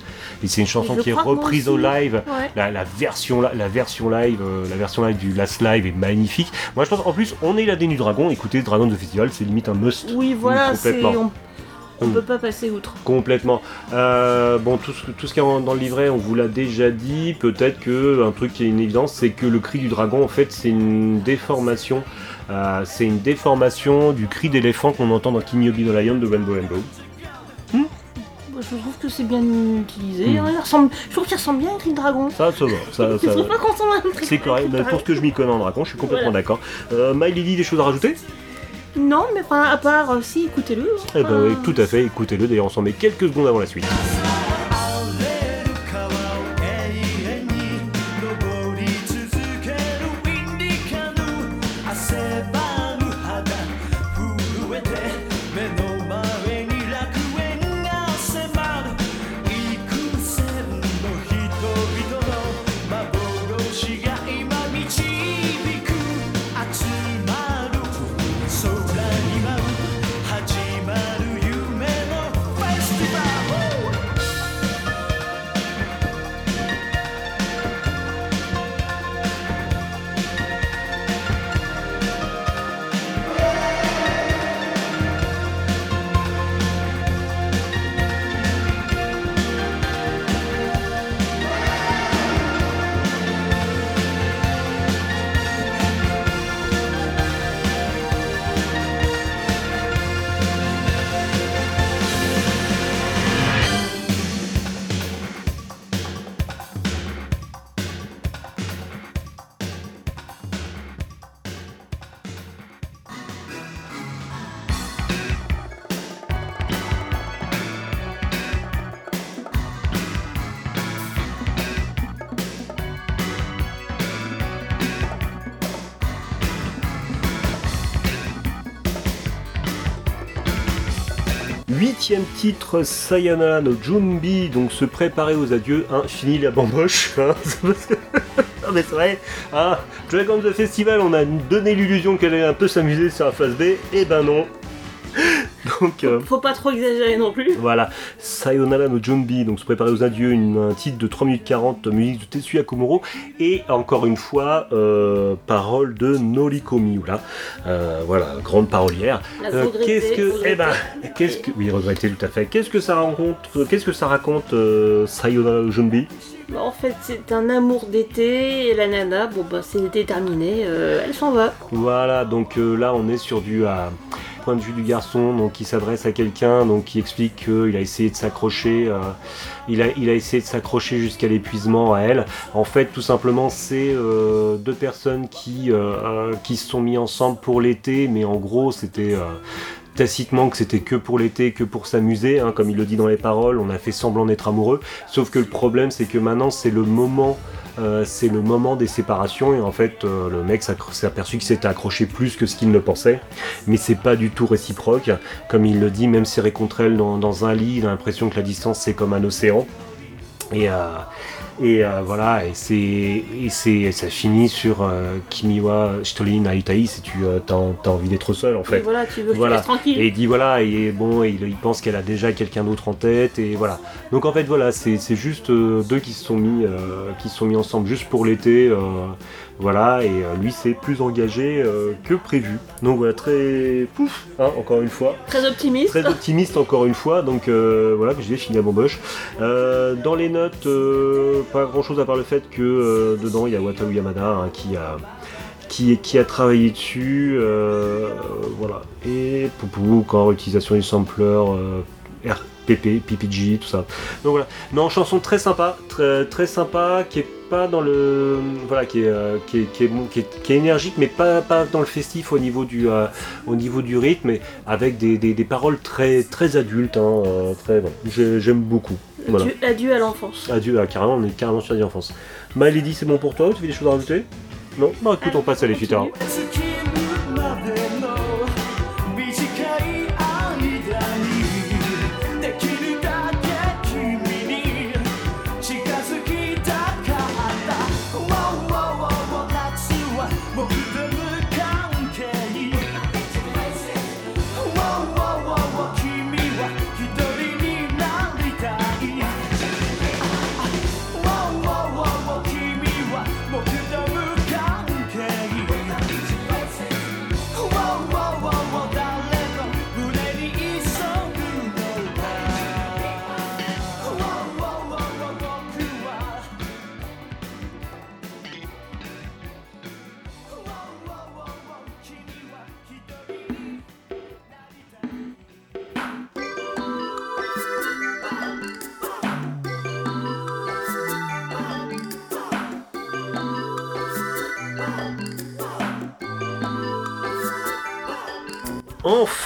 et c'est une chanson qui est reprise au live. Ouais. La, la version, la, la version live, euh, la version live du Last Live est magnifique. Moi je pense, en plus, on est la du Dragon. Écoutez, Dragon Festival, c'est limite un must. Oui, voilà, c'est. complètement. on- On Mm. peut pas passer outre. Complètement. Euh, bon, tout ce, tout ce qu'il y a dans le livret, on vous l'a déjà dit. Peut-être que un truc qui est une évidence, c'est que le cri du dragon, en fait, c'est une déformation. Euh, c'est une déformation du cri d'éléphant qu'on entend dans King Yobi the Lion de Rainbow Rainbow. Moi, Je trouve que c'est bien utilisé. Mm. hein, il ressemble- Je trouve qu'il ressemble bien à un cri de dragon. Ça, ça va. Ça, [LAUGHS] Je ça- trouve pas qu'on ressemble à un cri- c'est correct. dragon. pour ce que je m'y connais en dragon, je suis complètement Voilà. d'accord. Euh, My des choses à rajouter? Non, mais enfin, à part, euh, si, écoutez-le. Eh ben, oui, tout à fait. Écoutez-le. D'ailleurs, on s'en met quelques secondes avant la suite. Huitième titre, Sayonara no Junbi, donc se préparer aux adieux, hein, fini la bamboche. Hein, [LAUGHS] non mais c'est vrai, ah, Dragon the Festival, on a donné l'illusion qu'elle allait un peu s'amuser sur la phase B, et ben non. [LAUGHS] Donc euh, Faut pas trop exagérer non plus. voilà, Sayonara no Junbi, donc se préparer aux adieux, une- un titre de 3 minutes 40, musique de Tetsuya Komuro, et encore une fois, euh, parole de Noriko Miura, Euh, voilà, grande parolière. Euh, qu'est-ce que, eh ben, qu'est-ce que, oui, regretté tout à fait. Qu'est-ce que ça raconte, qu'est-ce que ça raconte, Sayonara no Junbi Bah, en fait, c'est un amour d'été et la nana, bon bah c'est l'été terminé, euh, elle s'en va. Voilà, donc euh, là on est sur du euh, point de vue du garçon, donc qui s'adresse à quelqu'un, donc qui explique qu'il a essayé de s'accrocher, il, a, il a essayé de s'accrocher jusqu'à l'épuisement à elle. En fait, tout simplement, c'est deux personnes qui, se sont mis ensemble pour l'été, mais en gros, c'était tacitement que c'était que pour l'été, que pour s'amuser, hein, comme il le dit dans les paroles, on a fait semblant d'être amoureux. Sauf que le problème, c'est que maintenant, c'est le moment euh, c'est le moment des séparations et en fait euh, le mec s'est aperçu qu'il s'était accroché plus que ce qu'il ne pensait. Mais c'est pas du tout réciproque. Comme il le dit même serré contre elle dans, dans un lit il a l'impression que la distance c'est comme un océan. Et, euh, et euh, voilà et c'est et c'est ça finit sur euh, Kimiwa Shitoli Naitai si tu euh, t'as, envie d'être seul en Et fait voilà, tu veux Voilà. tranquille. et il dit voilà, et bon, il, il pense qu'elle a déjà quelqu'un d'autre en tête, et voilà. Donc en fait voilà, c'est c'est juste euh, deux qui se sont mis, qui se sont mis ensemble juste pour l'été, euh, voilà. Et euh, lui c'est plus engagé euh, que prévu. Donc voilà, très pouf, hein, encore une fois, Très optimiste. très optimiste encore une fois. Donc euh, voilà, que mon boche. Euh, dans les notes, pas grand chose à part le fait que dedans il y a Wataru Yamada hein, qui a qui, qui a travaillé dessus, euh, voilà. Et Poupou, encore utilisation du sampler, euh, RPP, PPG, tout ça. Donc voilà. Non, chanson très sympa, très, très sympa, qui est pas dans le, voilà, qui est, euh, qui est, qui est, qui est- qui est énergique, mais pas, pas dans le festif au niveau du, euh, au niveau du rythme, et avec des, des, des paroles très, très adultes, hein, euh, très, bon, j'ai- j'aime beaucoup. Voilà. Adieu, adieu à l'enfance. Adieu, ah, carrément, on est carrément sur la enfance. My Lady, c'est bon pour toi ou tu fais des choses à rajouter? Non? Bah écoute, on passe à les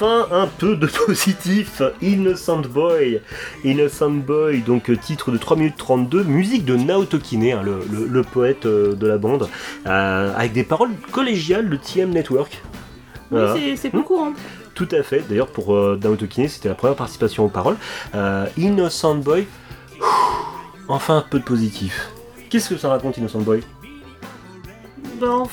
Enfin un peu de [LAUGHS] positif, Innocent Boy. Innocent Boy, donc euh, titre de 3 minutes 32, musique de Naoto Kine, hein, le, le- le poète euh, de la bande, euh, avec des paroles collégiales de TM Network. Oui, Voilà. c'est- peu Hmm. courant. Tout à fait. D'ailleurs, pour euh, Naoto Kine, c'était la première participation aux paroles. Innocent Boy, enfin un peu de positif. Qu'est-ce que ça raconte, Innocent Boy? Ben,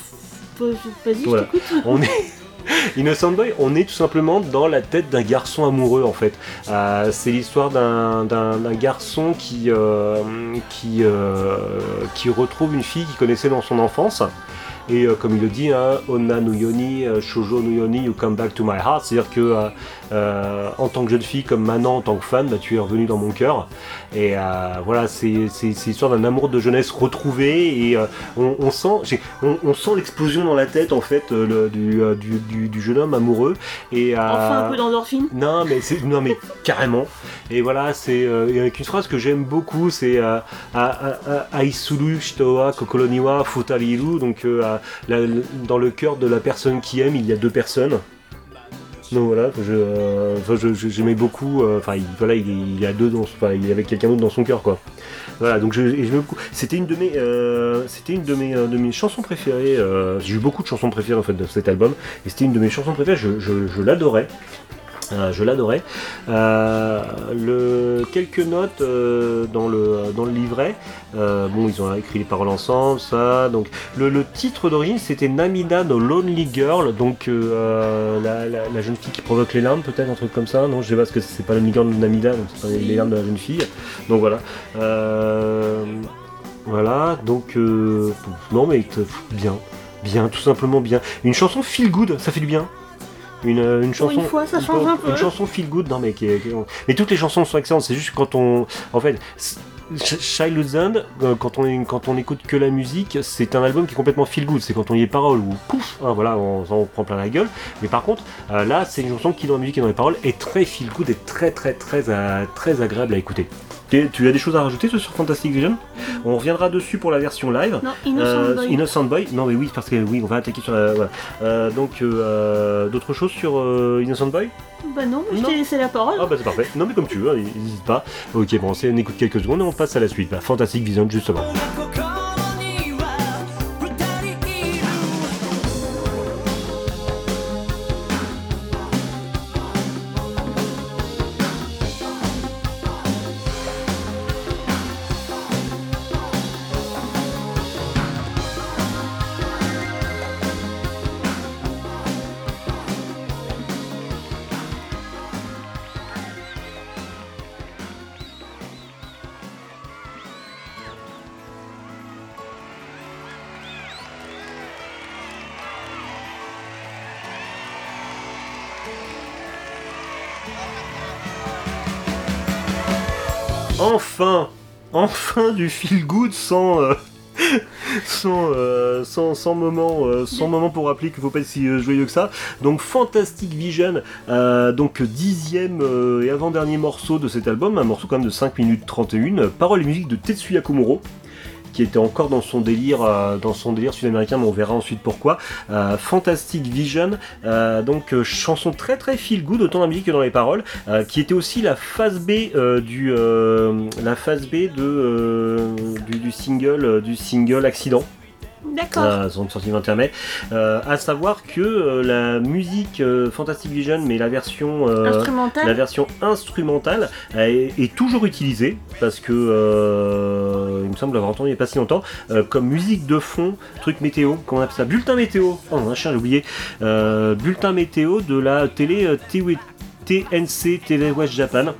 vas-y, je t'écoute. On est. [LAUGHS] [LAUGHS] Innocent Boy, on est tout simplement dans la tête d'un garçon amoureux en fait. Euh, c'est l'histoire d'un, garçon qui, euh, euh, qui retrouve une fille qu'il connaissait dans son enfance. Et comme il le dit, hein, Onna yoni, shoujo you come back to my heart. C'est-à-dire que euh, en tant que jeune fille, comme maintenant en tant que fan, bah, tu es revenu dans mon cœur. Et euh, voilà, c'est, l'histoire d'un amour de jeunesse retrouvé. Et euh, on, on sent, j'ai- on, on sent l'explosion dans la tête en fait le- du, du, du- du jeune homme amoureux. Et, Enfin, un peu d'endorphine? non mais c'est non mais carrément et voilà c'est avec une phrase que j'aime beaucoup c'est A- A- A- Aisuru shitoa kokoro ni wa futariru donc la- dans le cœur de la personne qui aime il y a deux personnes donc voilà je euh, je- j'aimais beaucoup euh, enfin il, voilà il, il deux dans enfin, il est avec quelqu'un d'autre dans son cœur quoi. Voilà donc je, et j'aimais beaucoup c'était une de mes euh, c'était une de mes euh, de mes chansons préférées j'ai eu beaucoup de chansons préférées en fait de cet album et c'était une de mes chansons préférées je, je- l'adorais je l'adorais. Euh, quelques notes euh, dans, le, livret. Euh, bon, ils ont écrit les paroles ensemble, ça. Donc, le, titre d'origine, c'était Namida no Lonely Girl. Donc, la, jeune fille qui provoque les larmes, peut-être, un truc comme ça. Non, je sais pas, parce que c'est pas Lonely Girl de Namida, donc c'est pas les larmes de la jeune fille. Donc, voilà. Voilà, donc, non, mais bien. Bien, tout simplement bien. Une chanson feel good, ça fait du bien. Une, une chanson. une fois, ça change un peu. Une chanson feel good, non mais qui est- qui est- mais toutes les chansons sont excellentes. C'est juste quand on, en fait, Childhood's End, euh, quand on quand on écoute que la musique, c'est un album qui est complètement feel good. C'est quand on y est paroles ou pouf, hein, voilà, on, on prend plein la gueule. Mais par contre, euh, là, c'est une chanson qui dans la musique et dans les paroles est très feel good et très très très euh, très agréable à écouter. Tu tu as des choses à rajouter sur Fantastic Vision? On reviendra dessus pour la version live. Non, Innocent Euh, Boy. Innocent Boy? Non mais oui parce que oui on va attaquer sur la voilà. Euh, donc euh, d'autres choses sur euh, Innocent Boy? Bah non, je t'ai laissé la parole. Ah bah c'est parfait. Non mais comme tu veux, hein, n'hésite pas. Ok bon c'est on écoute quelques secondes et on passe à la suite. Bah, Fantastic Vision justement. Enfin, enfin du feel good sans. euh, [LAUGHS] Sans, euh, sans, sans moment, euh, sans moment pour rappeler qu'il faut pas être si joyeux que ça. Donc Fantastic Vision, donc dixième et avant-dernier morceau de cet album, un morceau quand même de 5 minutes 31, paroles et musique de Tetsuya Komuro qui était encore dans son délire, euh, dans son délire sud-américain, mais on verra ensuite pourquoi. Euh, Fantastic Vision, euh, donc chanson très très feel good, autant dans la musique que dans les paroles, qui était aussi la phase B du, la phase B du, single, du single Accident. D'accord. Sont sortis le 21 mai. À savoir que euh, la musique euh, Fantastic Vision, mais la version euh, Instrumental. la version instrumentale est, est toujours utilisée parce que il me semble l'avoir entendu il n'y a pas si longtemps comme musique de fond, truc météo, comment on appelle ça Bulletin météo. Oh mon chien, j'ai oublié. Bulletin météo de la télé TNC Télé West Japan.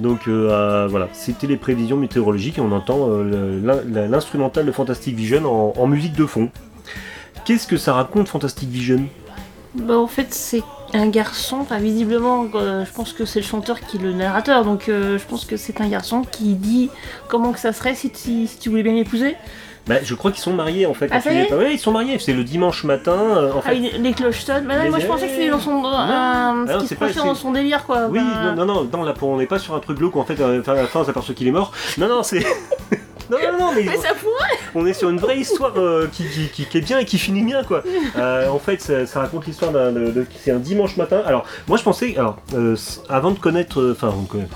Donc euh, euh, voilà, c'était les prévisions météorologiques et on entend euh, l'instrumental de Fantastic Vision en, musique de fond. Qu'est-ce que ça raconte Fantastic Vision? Bah, en fait, c'est un garçon. Enfin, visiblement, je pense que c'est le chanteur qui est le narrateur. Donc, je pense que c'est un garçon qui dit comment que ça serait si, tu- si tu voulais bien l'épouser. Bah, Je crois qu'ils sont mariés en fait. Ah, ça y est pas- Ouais, ils sont mariés, c'est le dimanche matin. euh, en Ah, fait. oui, les cloches sonnent. Bah, non, Les- moi, je pensais que c'était dans son. un- Ah non, se pas- dans son délire, quoi. Oui, Bah, non, non, non, non, là pour- on n'est pas sur un truc glauque en fait, euh, à la fin on s'aperçoit qu'il est mort. Non, non, c'est. [LAUGHS] Non, non, non, mais, Mais ça pourrait on est sur une vraie histoire euh, qui, qui- qui- qui est bien et qui finit bien, quoi. Euh, en fait, ça, ça raconte l'histoire d'un. de- de- c'est un dimanche matin. Alors, moi, je pensais. Alors, euh, avant de connaître. Enfin, on connaît.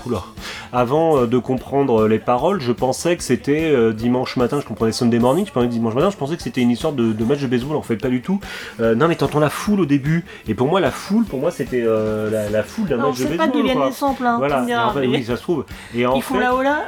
Avant de comprendre les paroles, je pensais que c'était dimanche matin. Je comprenais Sunday morning. Je parlais dimanche matin. Je pensais que c'était une histoire de, de match de baseball. En fait, pas du tout. Non, mais t'entends la foule au début. Et pour moi, la foule, pour moi, c'était la, la foule d'un match de c'est baseball. pas quoi. les samples, hein, tu Voilà, en fait, mais oui, ça se trouve. Et en Ils font fait, là-haut là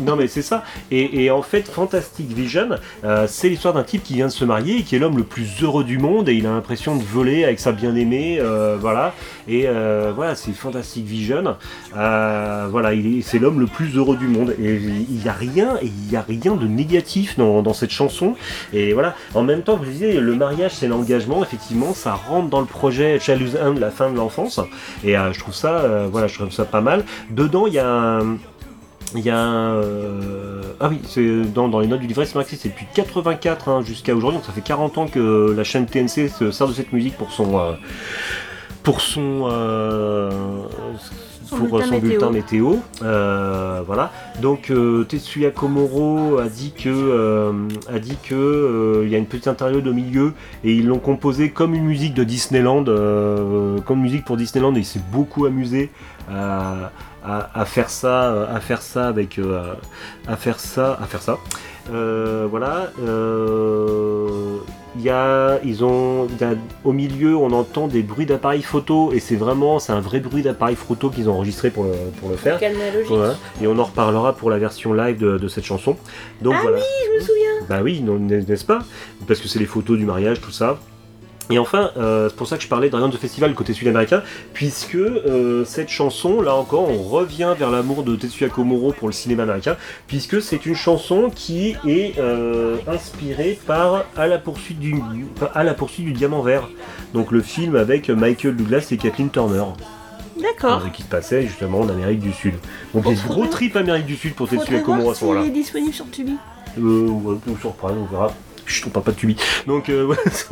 non mais c'est ça. Et, et en fait, Fantastic Vision, euh, c'est l'histoire d'un type qui vient de se marier et qui est l'homme le plus heureux du monde et il a l'impression de voler avec sa bien-aimée, euh, voilà. Et euh, voilà, c'est Fantastic Vision. Voilà, il est- c'est l'homme le plus heureux du monde et il n'y a rien, il y a rien de négatif dans, cette chanson. Et voilà, en même temps, vous disiez, le mariage c'est l'engagement. Effectivement, ça rentre dans le projet Childhood End, la fin de l'enfance. Et je trouve ça, voilà, je trouve ça pas mal. Dedans, il y a un, il y a un, euh, Ah oui, c'est dans, dans les notes du livret, c'est marqué, c'est depuis 84 hein, jusqu'à aujourd'hui, donc ça fait 40 ans que la chaîne TNC se sert de cette musique pour son. euh, pour son. Son pour bulletin son bulletin météo. Euh, voilà. Donc euh, Tetsuya Komoro a dit que euh, a dit que il y a une petite interlude au milieu et ils l'ont composé comme une musique de Disneyland, comme musique pour Disneyland et il s'est beaucoup amusé à, à- à faire ça, à faire ça avec, à faire ça, à faire ça. Voilà. Il y a, ils ont, il y a- au milieu, on entend des bruits d'appareils photo et c'est vraiment, c'est un vrai bruit d'appareil photo qu'ils ont enregistré pour le, pour le faire. Voilà. Et on en reparlera pour la version live de, de cette chanson. Donc Ah voilà. Je me souviens. Bah oui, n'est-ce pas? Parce que c'est les photos du mariage, tout ça. Et enfin, euh, c'est pour ça que je parlais de the Festival côté sud-américain, puisque euh, cette chanson, là encore, on revient vers l'amour de Tetsuya Komoro pour le cinéma américain, puisque c'est une chanson qui est euh, inspirée par à la, poursuite du, à la poursuite du diamant vert. Donc le film avec Michael Douglas et Kathleen Turner, D'accord. qui se passait justement en Amérique du Sud. Donc Oh, des trop gros trip Amérique du Sud pour Tetsuya Komoro à ce moment-là. s'il est disponible sur Tubi. Euh, ouais, on surprend, on verra. Chut, on parle pas de Tubi. Donc, euh. [LAUGHS] Ce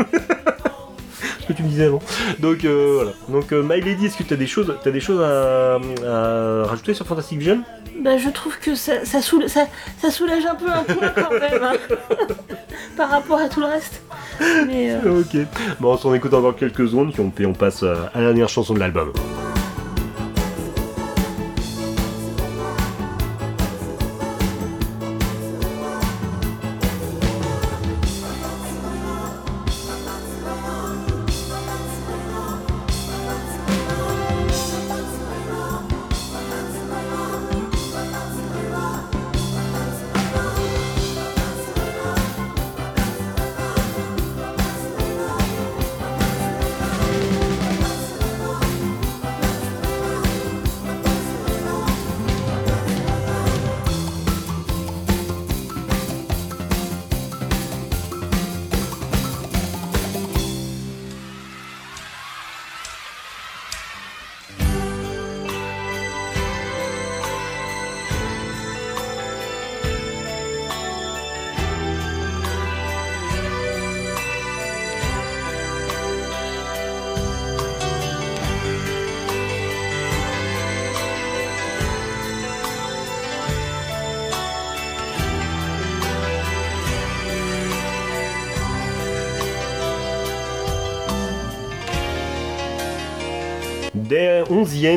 que tu me disais avant. Donc, euh, voilà. Donc, euh, My Lady, est-ce que tu as des choses, as des choses à, à rajouter sur Fantastic Vision? Bah, je trouve que ça, ça, soula- ça, ça soulage un peu un peu quand même. hein. [LAUGHS] Par rapport à tout le reste. Mais euh, Ok. Bon, on s'en écoute encore quelques secondes, puis on, on passe euh, à la dernière chanson de l'album.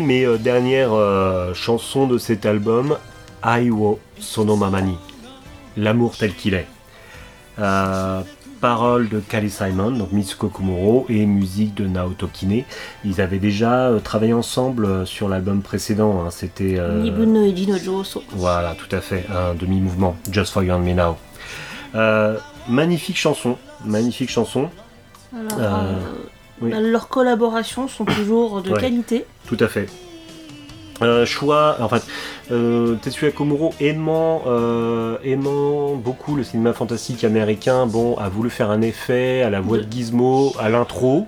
Et euh, dernière euh, chanson de cet album, Aiwo Sono Mamani. L'amour tel qu'il est. Euh, paroles de Kali Simon, donc Mitsuko Kumuro, et musique de Naoto Kine. Ils avaient déjà euh, travaillé ensemble euh, sur l'album précédent. hein, C'était. euh, Nibuno et voilà, tout à fait, un demi-mouvement, Just for You and Me Now. Magnifique chanson, magnifique chanson, Alors, oui. bah, leurs collaborations sont toujours de Ouais. qualité. tout à fait. Euh, choix, en fait, euh, Tetsuya Komuro aimant, euh, aimant beaucoup le cinéma fantastique américain, bon, a voulu faire un effet à la voix de Gizmo, à l'intro,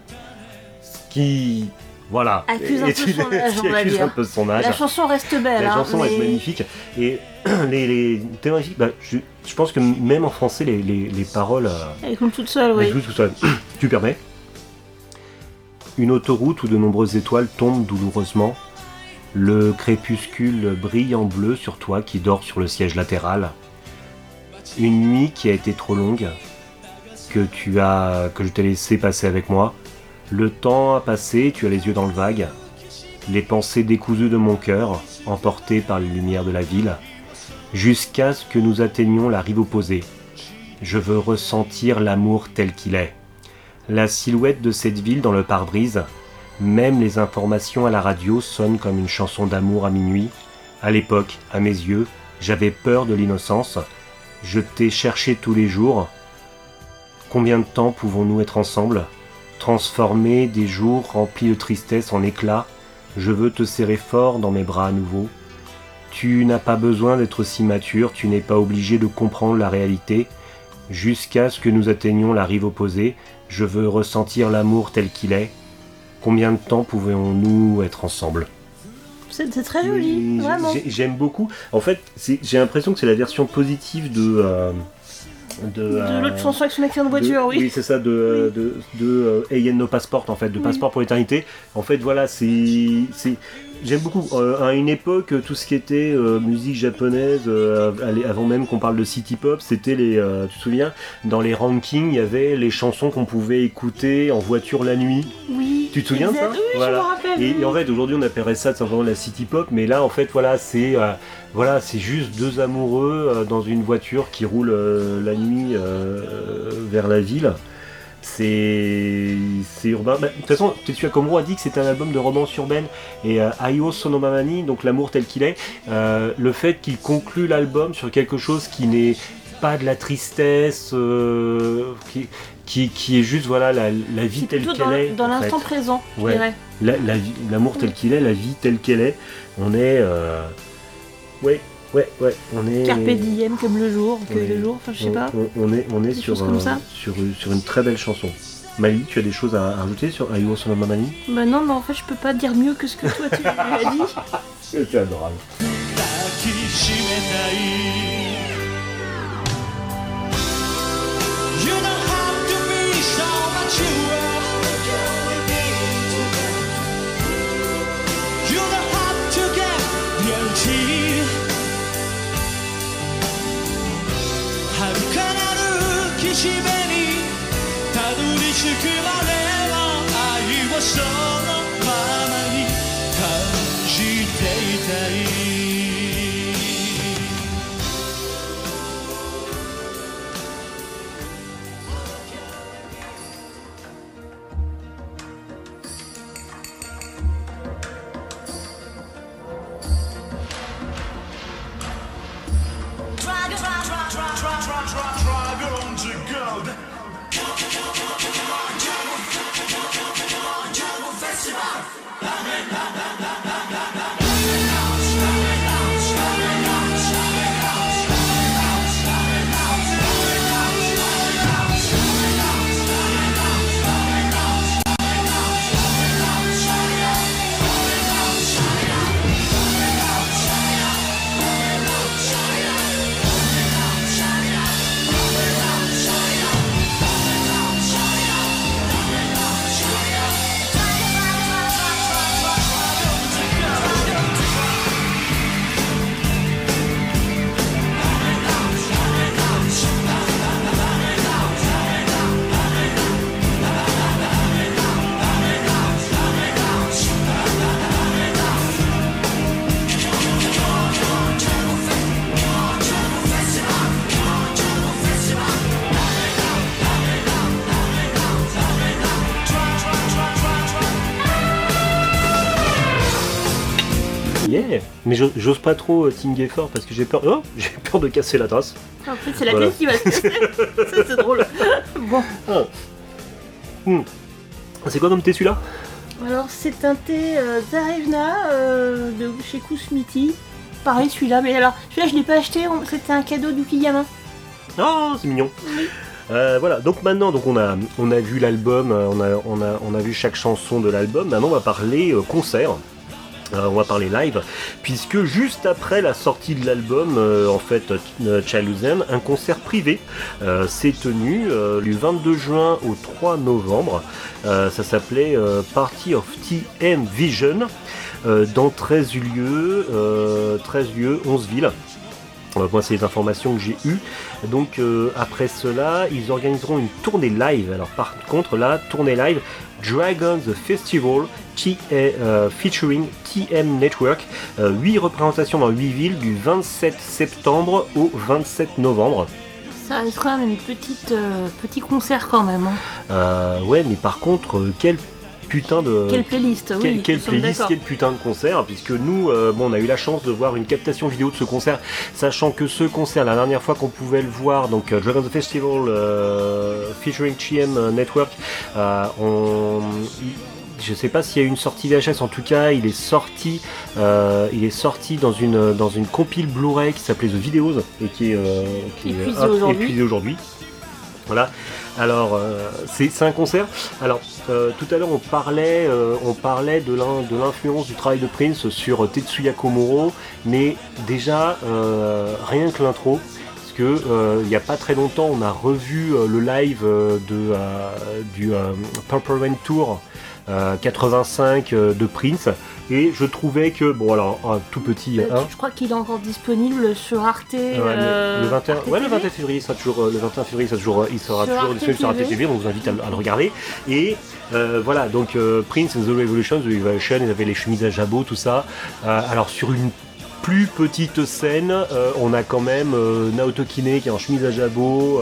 qui, voilà, Accuse un est- peu son âge, qui on va accuse dire. un peu son âge. La chanson reste belle. La hein, chanson est mais- magnifique. Et [CLEARS THROAT] les, les thématiques, bah, je, je pense que même en français, les, les- les paroles, euh, Elle compte toute seule, oui. elles jouent tout seul. [CLEARS THROAT] tu permets? Une autoroute où de nombreuses étoiles tombent douloureusement. Le crépuscule brille en bleu sur toi qui dors sur le siège latéral. Une nuit qui a été trop longue, que tu as, que je t'ai laissé passer avec moi. Le temps a passé, tu as les yeux dans le vague, les pensées décousues de mon cœur, emportées par les lumières de la ville, jusqu'à ce que nous atteignions la rive opposée. Je veux ressentir l'amour tel qu'il est. La silhouette de cette ville dans le pare-brise, même les informations à la radio sonnent comme une chanson d'amour à minuit. À l'époque, à mes yeux, j'avais peur de l'innocence. Je t'ai cherché tous les jours. Combien de temps pouvons-nous être ensemble? Transformer des jours remplis de tristesse en éclats. Je veux te serrer fort dans mes bras à nouveau. Tu n'as pas besoin d'être si mature, tu n'es pas obligé de comprendre la réalité. Jusqu'à ce que nous atteignions la rive opposée, je veux ressentir l'amour tel qu'il est. Combien de temps pouvons-nous être ensemble? C'est très joli, vraiment. j'ai- J'aime beaucoup. En fait, j'ai l'impression que c'est la version positive de. euh, de, De euh, l'autre chanson avec son accident de voiture, de- oui. Oui, c'est ça, de, de, de euh, Passport, en fait, de Oui. Passeport pour l'éternité. En fait, voilà, c'est. J'aime beaucoup. Euh, à une époque, tout ce qui était euh, musique japonaise, euh, avant même qu'on parle de city pop, c'était les. tu te souviens Dans les rankings, il y avait les chansons qu'on pouvait écouter en voiture la nuit. Oui. Tu te souviens de ça? Oui, je me rappelle. Et, oui. et en fait, aujourd'hui, on appellerait ça tout simplement la city pop, mais là, en fait, voilà, c'est voilà, c'est juste deux amoureux dans une voiture qui roule la nuit vers la ville. C'est c'est urbain. Bah, De toute façon, Tetsuya Komuro a dit que c'était un album de romance urbaine et euh, Ayo Sonomamani, donc l'amour tel qu'il est, euh, le fait qu'il conclut l'album sur quelque chose qui n'est pas de la tristesse, euh, qui, qui, qui est juste voilà la, la vie telle qu'elle est. dans l'instant présent, je Ouais. dirais. la- la vie- l'amour tel qu'il est, la vie telle qu'elle est. On est. Ouais, ouais, ouais. On est. Carpe diem comme le jour, que le jour, enfin je sais on, pas. on- on est, on est sur, un- sur, sur une très belle chanson. Mali, tu as des choses à rajouter sur Ayo Sonomamani Bah non, mais en fait je peux pas dire mieux que ce que toi tu [LAUGHS] as dit. C'est adorable. しめにたどり着くまでは愛をそのままに感じていたい Mais j'ose pas trop euh, tinguer fort parce que j'ai peur. Oh [LAUGHS] J'ai peur de casser la tasse. En fait c'est la Voilà. tête qui va se casser. [LAUGHS] Ça, c'est drôle. Bon, C'est quoi comme thé celui-là? Alors c'est un thé euh, Zarevna euh, de chez Kousmiti. Pareil celui-là, mais alors celui-là je l'ai pas acheté, on- c'était un cadeau d'Ukiyama. Oh, c'est mignon. Euh, voilà, donc maintenant, donc on a, on a vu l'album, on a, on, a, on a vu chaque chanson de l'album. Maintenant, on va parler euh, concert. Euh, on va parler live, puisque juste après la sortie de l'album, euh, en fait, euh, un concert privé euh, s'est tenu du 22 juin au 3 novembre. Ça s'appelait Party of TM Vision, dans 13 lieux, euh, 13 lieux, 11 villes. Moi, c'est les informations que j'ai eues. Donc, euh, après cela, ils organiseront une tournée live. Alors, par contre, la tournée live Dragons Festival qui est euh, featuring TM Network. 8 représentations dans 8 villes du 27 septembre au 27 novembre. Ça reste quand même une petite petit concert quand même. Hein. ouais, mais par contre, quel putain de. Quelle playlist, oui. Quelle, playlist, quel putain de concert, puisque nous, euh, bon, on a eu la chance de voir une captation vidéo de ce concert, sachant que ce concert, la dernière fois qu'on pouvait le voir, donc euh, Dragon's Festival euh, featuring TM Network, on je sais pas s'il y a eu une sortie VHS, en tout cas, il est sorti, il est sorti dans une dans une compile Blu-ray qui s'appelait The Videos et qui est, qui est épuisé aujourd'hui. Voilà. Alors, euh, c'est un concert. Alors, euh, tout à l'heure, on parlait, euh, on parlait de l'influence du travail de Prince sur Tetsuya Komuro, mais déjà, rien que l'intro, parce que il n'y a pas très longtemps, on a revu le live de, du Purple Rain Tour 85 de Prince. Et je trouvais que, bon alors, un tout petit. Euh, je crois qu'il est encore disponible sur Arte. Euh, le 21, ouais, le 21 février, il sera toujours, euh, le 21 février, ça toujours, il sera toujours disponible sur Arte TV, donc je vous invite à, le regarder. Et voilà, donc Prince and the Revolution, The Revolution, ils avaient les chemises à jabot, tout ça. alors sur une plus petite scène, on a quand même Naoto Kine qui est en chemise à jabot.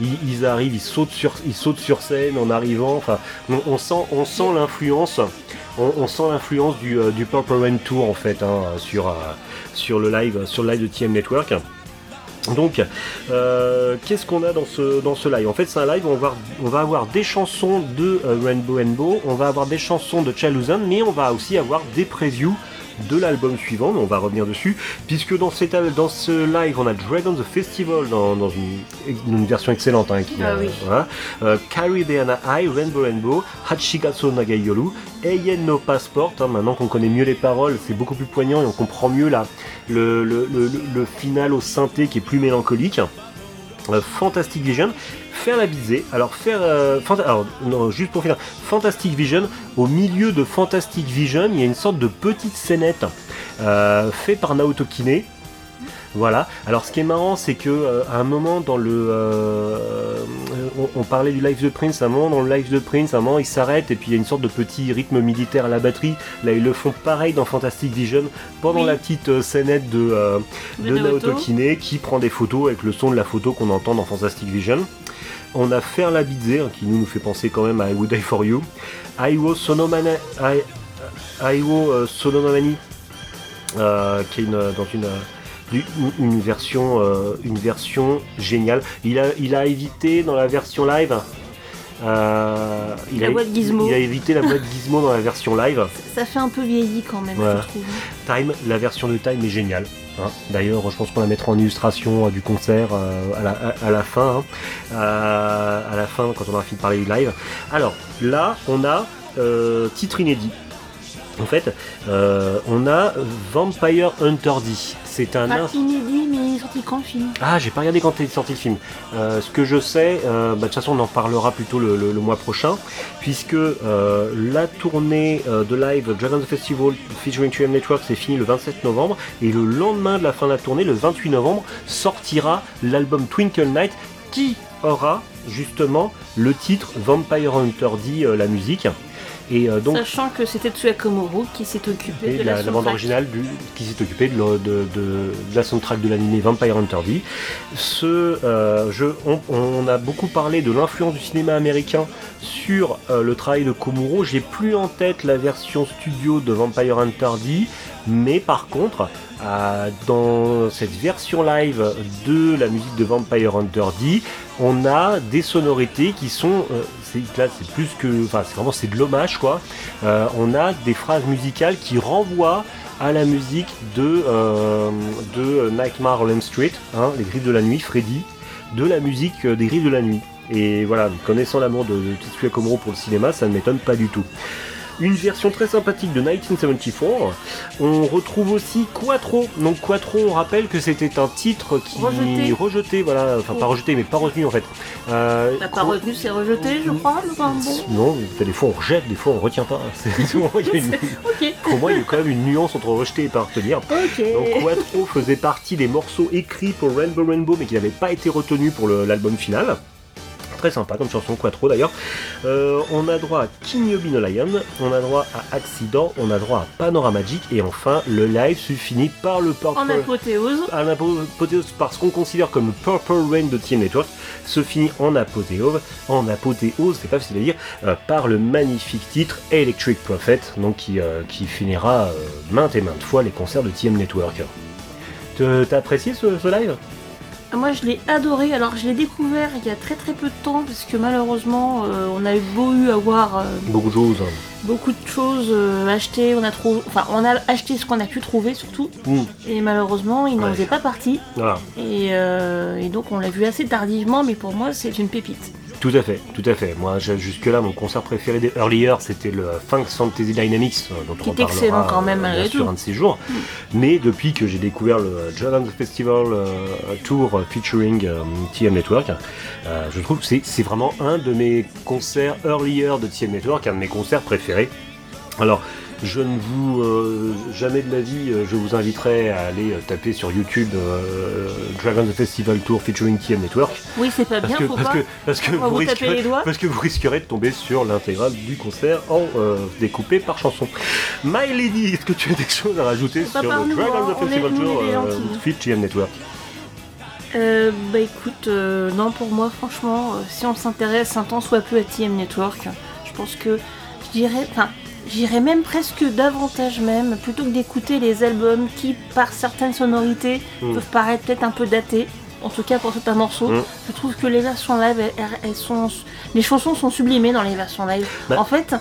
Ils, arrivent, ils sautent sur, ils sautent sur scène en arrivant. Enfin, on sent, on sent l'influence on, sent l'influence du, euh, Purple Rain Tour en fait hein, sur, euh, sur, le live, sur le live de TM Network. Donc, euh, qu'est-ce qu'on a dans ce, dans ce live? En fait, c'est un live où on va, on va avoir des chansons de Rainbow Rainbow, on va avoir des chansons de Chalusan, mais on va aussi avoir des previews de l'album suivant, mais on va revenir dessus, puisque dans, cette, dans ce live, on a Dragon the Festival dans, une, version excellente, hein, qui, ah, oui. voilà. euh, Caribbean Eye, Rainbow Rainbow, Hachigatsu Nagayoru, Eien no Passport, hein, maintenant qu'on connaît mieux les paroles, c'est beaucoup plus poignant et on comprend mieux la, le, le, le, final au synthé qui est plus mélancolique. Euh, Fantastic Vision, faire la bisée. Alors faire, euh, alors non, juste pour finir, Fantastic Vision. Au milieu de Fantastic Vision, il y a une sorte de petite scénette euh, fait par Naoto Kine. Voilà. Alors ce qui est marrant, c'est que euh, à un moment dans le, euh, on, parlait du live de Prince. À un moment dans le live de Prince, à un moment il s'arrête et puis il y a une sorte de petit rythme militaire à la batterie. Là ils le font pareil dans Fantastic Vision pendant la petite euh, scénette de, de Naoto Kine qui prend des photos avec le son de la photo qu'on entend dans Fantastic Vision. On a Faire la hein, qui nous, nous fait penser quand même à I Would Die For You. Aiwo Sonomani, Sonomani qui est dans une une version, euh, une version géniale. Il a, il a évité dans la version live. Euh, il, a, il, a, évité la boîte Gizmo dans la version live. [LAUGHS] Ça fait un peu vieilli quand même, je trouve. Time, la version de Time est géniale. Hein. D'ailleurs, je pense qu'on la mettra en illustration euh, du concert à, la, à, la, fin. Hein. à la fin, quand on aura fini de parler du live. Alors, là, on a titre inédit. En fait, on a Vampire Hunter D. C'est un. Pas inédit, mais il est sorti quand le film? Ah, j'ai pas regardé quand est sorti le film. Euh, ce que je sais, euh, bah, de toute façon, on en parlera plutôt le, mois prochain, puisque euh, la tournée de live Dragon's Festival featuring 2M Network c'est fini le 27 novembre, et le lendemain de la fin de la tournée, le 28 novembre, sortira l'album Twinkle Night qui aura justement le titre Vampire Hunter D, la musique. Euh, donc, Sachant que c'était Tsuya Komuro qui s'est occupé de la, la bande originale du, qui s'est occupé de, de, de, la soundtrack de l'anime Vampire Hunter D. Ce euh, jeu, on, a beaucoup parlé de l'influence du cinéma américain sur euh, le travail de Komuro. J'ai plus en tête la version studio de Vampire Hunter D, mais par contre, dans cette version live de la musique de Vampire Hunter D, on a des sonorités qui sont là c'est plus que enfin c'est vraiment c'est de l'hommage quoi. Euh, on a des phrases musicales qui renvoient à la musique de, euh, de Nightmare on Street hein, les griffes de la nuit Freddy de la musique des griffes de la nuit. Et voilà connaissant l'amour de, de Tetsuya Komuro pour le cinéma ça ne m'étonne pas du tout une version très sympathique de 1974. On retrouve aussi Quattro. Donc Quattro, on rappelle que c'était un titre qui Rejeté. rejeté, voilà, enfin pas rejeté, mais pas retenu en fait. Euh, pas retenu, c'est rejeté, je crois. Enfin, bon? non, des fois on rejette, des fois on retient pas. [LAUGHS] C'est souvent, il y a une- [LAUGHS] Ok. [LAUGHS] Pour moi, il y a quand même une nuance entre rejeter et pas retenir. Donc Quattro faisait partie des morceaux écrits pour Rainbow Rainbow mais qui n'avaient pas été retenus pour l'album final. Très sympa comme chanson Quattro d'ailleurs. Euh, on a droit à Lion, on a droit à Accident, on a droit à Panorama Magic et enfin le live se finit par le En Purple apothéose. à l'apothéose parce qu'on considère comme le Purple Rain de TM Network se finit en apothéose, en apothéose, c'est pas facile à dire, euh, par le magnifique titre Electric Prophet, donc qui, euh, qui finira maintes et maintes fois les concerts de TM Network. T'as apprécié ce, ce live? Moi, je l'ai adoré. Alors, je l'ai découvert il y a très très peu de temps parce que malheureusement, euh, on a eu beau eu avoir euh, Beaucoup de choses. beaucoup de choses euh, achetées. On a trouvé, enfin, on a acheté ce qu'on a pu trouver surtout. Mm. Et malheureusement, il n'en Ouais. faisait pas partie. Voilà, Et, et donc, on l'a vu assez tardivement, mais pour moi, c'est une pépite. Tout à fait, tout à fait. Moi, jusque-là, mon concert préféré des Earlier, c'était le Funk Fantasy Dynamics, euh, dont on excellent quand même, euh, bien sûr un de ces jours. Mais depuis que j'ai découvert le Dragon Festival euh, Tour featuring euh, TM Network, euh, je trouve que c'est- c'est vraiment un de mes concerts Earlier de TM Network, un de mes concerts préférés. Alors, je ne vous euh, jamais de la vie, euh, je vous inviterai à aller euh, taper sur YouTube euh, Dragon Festival Tour featuring TM Network. Oui, c'est pas Parce bien, que, faut parce, pas. que, parce, vous risquerez, les doigts. parce que vous risquerez de tomber sur l'intégrale du concert en euh, découpé par chanson. My Lady, est-ce que tu as des choses à rajouter sur Dragon hein, on est- Festival Tour on est euh, gentils. feat TM Network? Euh, bah écoute, euh, non pour moi franchement, euh, si on s'intéresse un temps soit peu à TM Network, je pense que je dirais, enfin, j'irais même presque davantage même, plutôt que d'écouter les albums qui, par certaines sonorités, Mm. peuvent paraître peut-être un peu datés. En tout cas pour certains morceaux, Mm. je trouve que les versions live, elles, sont, les chansons sont sublimées dans les versions live. Bah. En fait,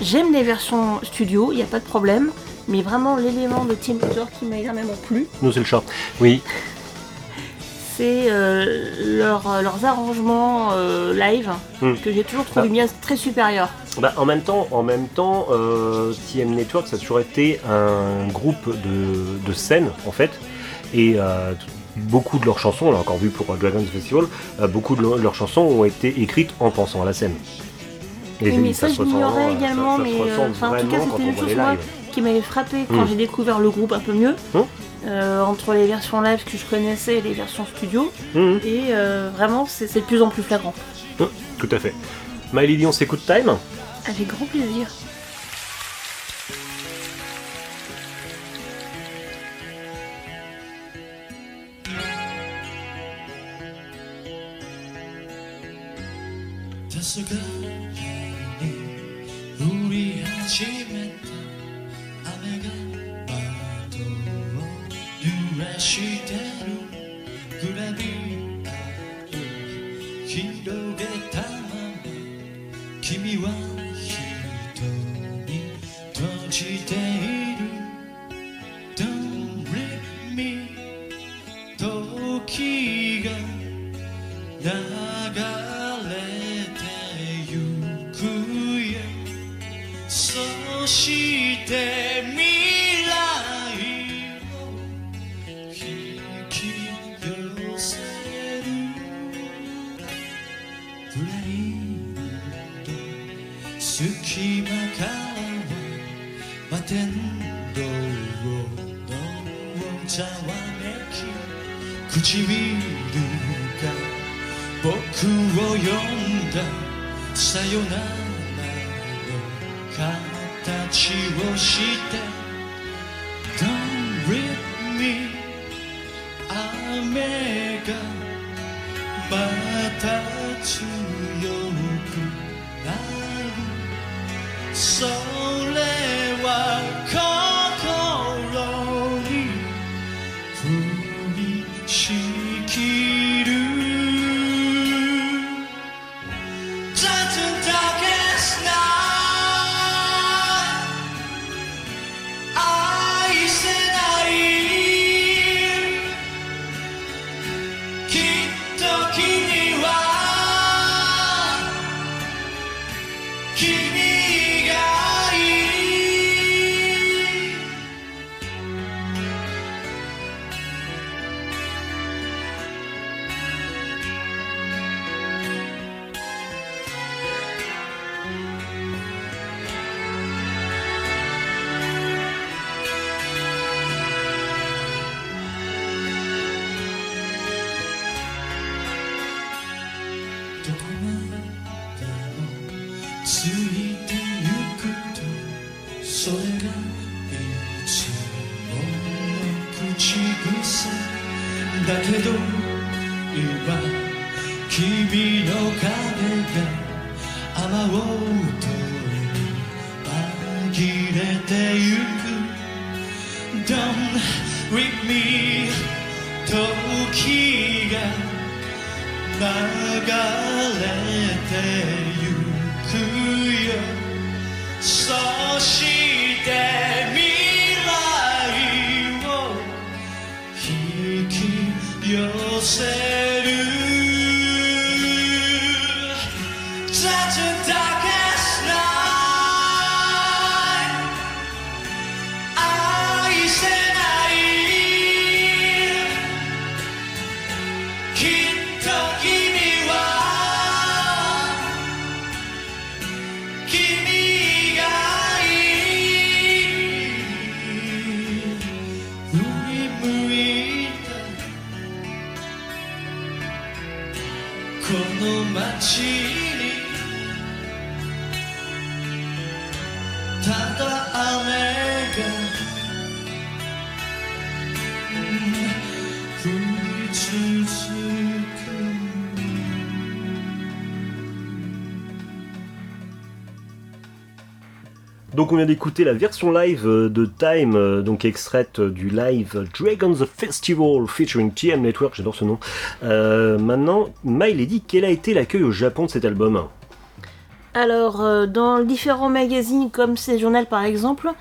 j'aime les versions studio, il n'y a pas de problème, mais vraiment l'élément de TM Network qui m'a énormément plu, Nous, c'est le chat. Oui, c'est euh, leur- euh, leurs arrangements euh, live Hmm. que j'ai toujours trouvé bien très supérieurs. Bah, en même temps, en même temps euh, TM Network, ça a toujours été un groupe de, de scène, en fait. Et beaucoup de leurs chansons, on l'a encore vu pour Dragon's Festival, beaucoup de leur- leurs chansons ont été écrites en pensant à la scène. Et Oui, mais ça ça, se je l'ignorais également, ça- mais, en tout cas, c'était une chose, moi, qui m'avait frappé quand Hmm. j'ai découvert le groupe un peu mieux. Hmm. Euh, entre les versions live que je connaissais et les versions studio. Mhm, Et euh, vraiment, c'est de plus en plus flagrant. mhm, tout à fait. My Lady, on s'écoute Time Avec grand plaisir.「黄昏してる？グラビアを広げたまま君は人に閉じている？Don't leave me 時が流れてゆくよそして唇が僕を呼んだ。さよならの形をして。Don't leave me 雨がまた強くなる。それは Donc on vient d'écouter la version live euh, de Time, euh, donc extraite euh, du live Dragon's Festival featuring TM Network, j'adore ce nom. Euh, maintenant, Milady, quel a été l'accueil au Japon de cet album? Alors, euh, dans différents magazines comme C'est Journal par exemple,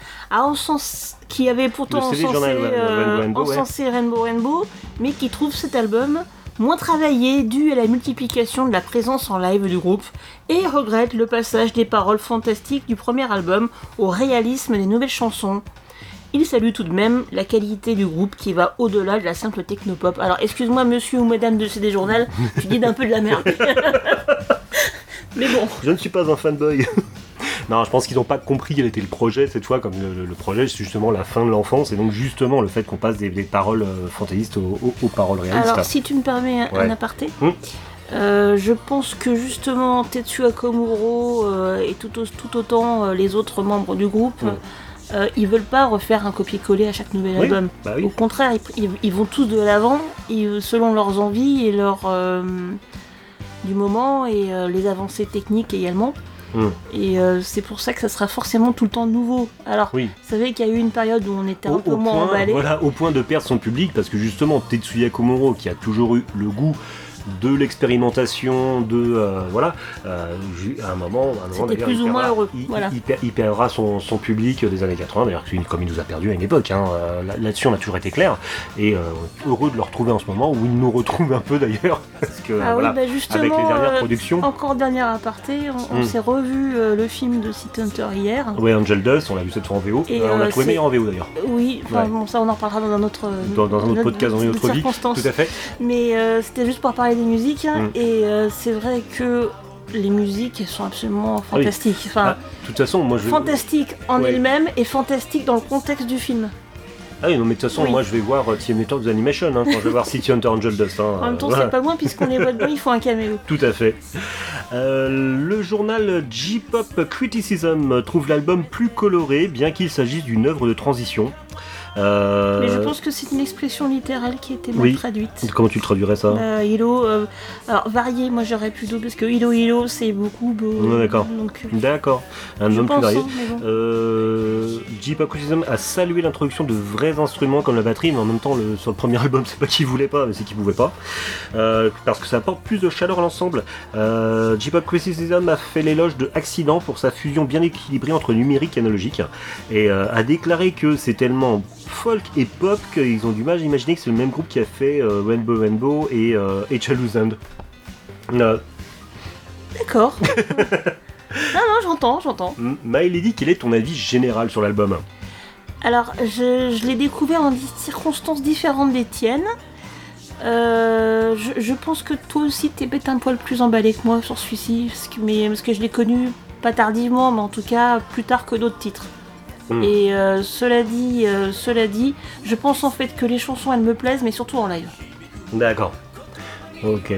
qui avait pourtant Journal, euh, Rainbow ouais. encensé Rainbow Rainbow, mais qui trouve cet album moins travaillé dû à la multiplication de la présence en live du groupe et regrette le passage des paroles fantastiques du premier album au réalisme des nouvelles chansons. Il salue tout de même la qualité du groupe qui va au-delà de la simple technopop. Alors excuse-moi monsieur ou madame de CD Journal, tu dis d'un peu de la merde. [LAUGHS] Mais bon. Je ne suis pas un fanboy. Non, je pense qu'ils n'ont pas compris quel était le projet cette fois, comme le, le projet c'est justement la fin de l'enfance, et donc justement le fait qu'on passe des, des paroles euh, fantaisistes aux, aux- aux paroles réalistes. Alors, si tu me permets un, Ouais. un aparté, Hmm. euh, je pense que justement Tetsuya Komuro euh, et tout, au- tout autant euh, les autres membres du groupe, Hmm. euh, ils veulent pas refaire un copier-coller à chaque nouvel Oui, album. bah Au contraire, ils, ils- ils vont tous de l'avant, selon leurs envies et leur du moment et les avancées techniques également. Hmm. Et euh, c'est pour ça que ça sera forcément tout le temps nouveau. Alors, Oui. vous savez qu'il y a eu une période où on était un Au, peu au moins point, emballé. voilà, au point de perdre son public, parce que justement Tetsuya Komuro, qui a toujours eu le goût de l'expérimentation, de euh, voilà, euh, à un moment, à un moment C'était d'ailleurs, plus il ou moins perdra- heureux, Il, voilà. il per- il perdra son, son public des années 80, d'ailleurs comme il nous a perdu à une époque. hein, euh, là- Là-dessus, on a toujours été clair, et euh, heureux de le retrouver en ce moment, où il nous retrouve un peu d'ailleurs, [LAUGHS] parce que Ah voilà, oui, bah justement, avec les dernières productions. Encore dernière aparté, on, on Mm. s'est revu le film de City Hunter hier. Ouais, Angel Dust, on l'a vu cette fois en VO. Et, on a euh, trouvé meilleur en VO d'ailleurs. Oui, enfin Ouais. bon, ça on en reparlera dans un autre, Dans, dans un autre podcast, dans une autre vie. Tout à fait. Mais c'était juste pour parler des musiques, hein, Mm. et euh, c'est vrai que les musiques elles sont absolument Ah oui. fantastiques. Enfin, Ah, de toute façon, moi je. fantastiques en Ouais. elles-mêmes et fantastiques dans le contexte du film. Ah oui, non, mais de toute façon, Oui. moi je vais voir euh, TM Network The Animation hein, quand je vais voir City Hunter Angel Dust. hein, En même euh, temps, voilà. c'est pas loin puisqu'on les voit dedans, il faut un caméo. [LAUGHS] Tout à fait. Euh, le journal J-Pop Criticism trouve l'album plus coloré, bien qu'il s'agisse d'une œuvre de transition. Euh, Mais je pense que c'est une expression littérale qui a été mal oui. traduite. Comment tu le traduirais ça Euh, Hilo, euh, alors varié, moi j'aurais plutôt parce que Hilo Hilo c'est beaucoup beau. Ouais, d'accord. Euh, D'accord, un album plus varié. hein. Euh, J-Pop Criticism a salué l'introduction de vrais instruments comme la batterie, mais en même temps, le- sur le premier [LAUGHS] album, c'est pas qu'il voulait pas, mais c'est qu'il pouvait pas. Parce que ça apporte plus de chaleur à l'ensemble. J-Pop Criticism a fait l'éloge de Accident pour sa fusion bien équilibrée entre numérique et analogique, et a déclaré que c'est tellement folk et pop qu'ils ont du mal à imaginer que c'est le même groupe qui a fait euh, Rainbow Rainbow et euh. Euh, D'accord. [LAUGHS] non, non, j'entends, j'entends. M- Maëlady, quel est ton avis général sur l'album? Alors, je, je l'ai découvert dans des circonstances différentes des tiennes. Euh, je, je pense que toi aussi t'es peut-être un poil plus emballé que moi sur celui-ci, parce que, mais, parce que je l'ai connu pas tardivement, mais en tout cas plus tard que d'autres titres. Hmm. Et euh, cela dit, euh, cela dit, je pense en fait que les chansons elles me plaisent, mais surtout en live. D'accord. Ok.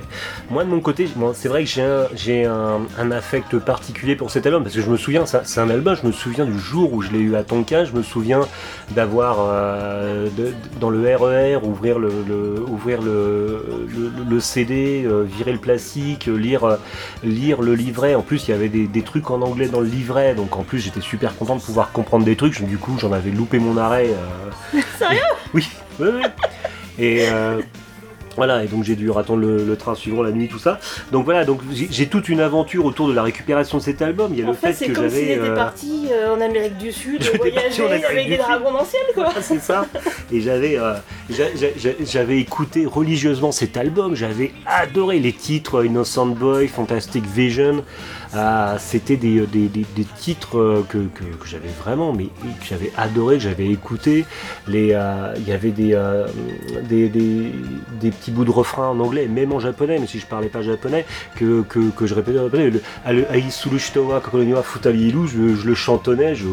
Moi de mon côté, bon, c'est vrai que j'ai un, j'ai un, un affect particulier pour cet album parce que je me souviens, ça- c'est un album, je me souviens du jour où je l'ai eu à Tonkin, je me souviens d'avoir euh, de- dans le RER ouvrir le, le- ouvrir le, le, le CD, euh, virer le plastique, lire euh, lire le livret. En plus, il y avait des, des trucs en anglais dans le livret, donc en plus j'étais super content de pouvoir comprendre des trucs. Du coup, j'en avais loupé mon arrêt. euh, [LAUGHS] Sérieux? Oui, oui, oui. Et euh, voilà, et donc j'ai dû attendre le, le train suivant la nuit, tout ça. Donc voilà, donc j'ai toute une aventure autour de la récupération de cet album. Il y a En le fait, fait, c'est que comme s'il j'avais. était euh, parti euh, en Amérique du Sud, [LAUGHS] voyager avec des dragons dans le ciel, quoi. c'est ça. Et j'avais, euh, j'a- j'a- j'a- j'avais écouté religieusement cet album. J'avais adoré les titres Innocent Boy, Fantastic Vision. Ah, C'était des, des, des- titres euh, que, que, j'avais vraiment, mais que j'avais adoré, que j'avais écouté. Euh, il y avait des, euh, des, petits bouts de refrain en anglais, même en japonais, mais si je parlais pas japonais, que, que, que je répétais en japonais. Le le Aisuru Shitowa Kokononiwa Futari Iru, je, le chantonnais, je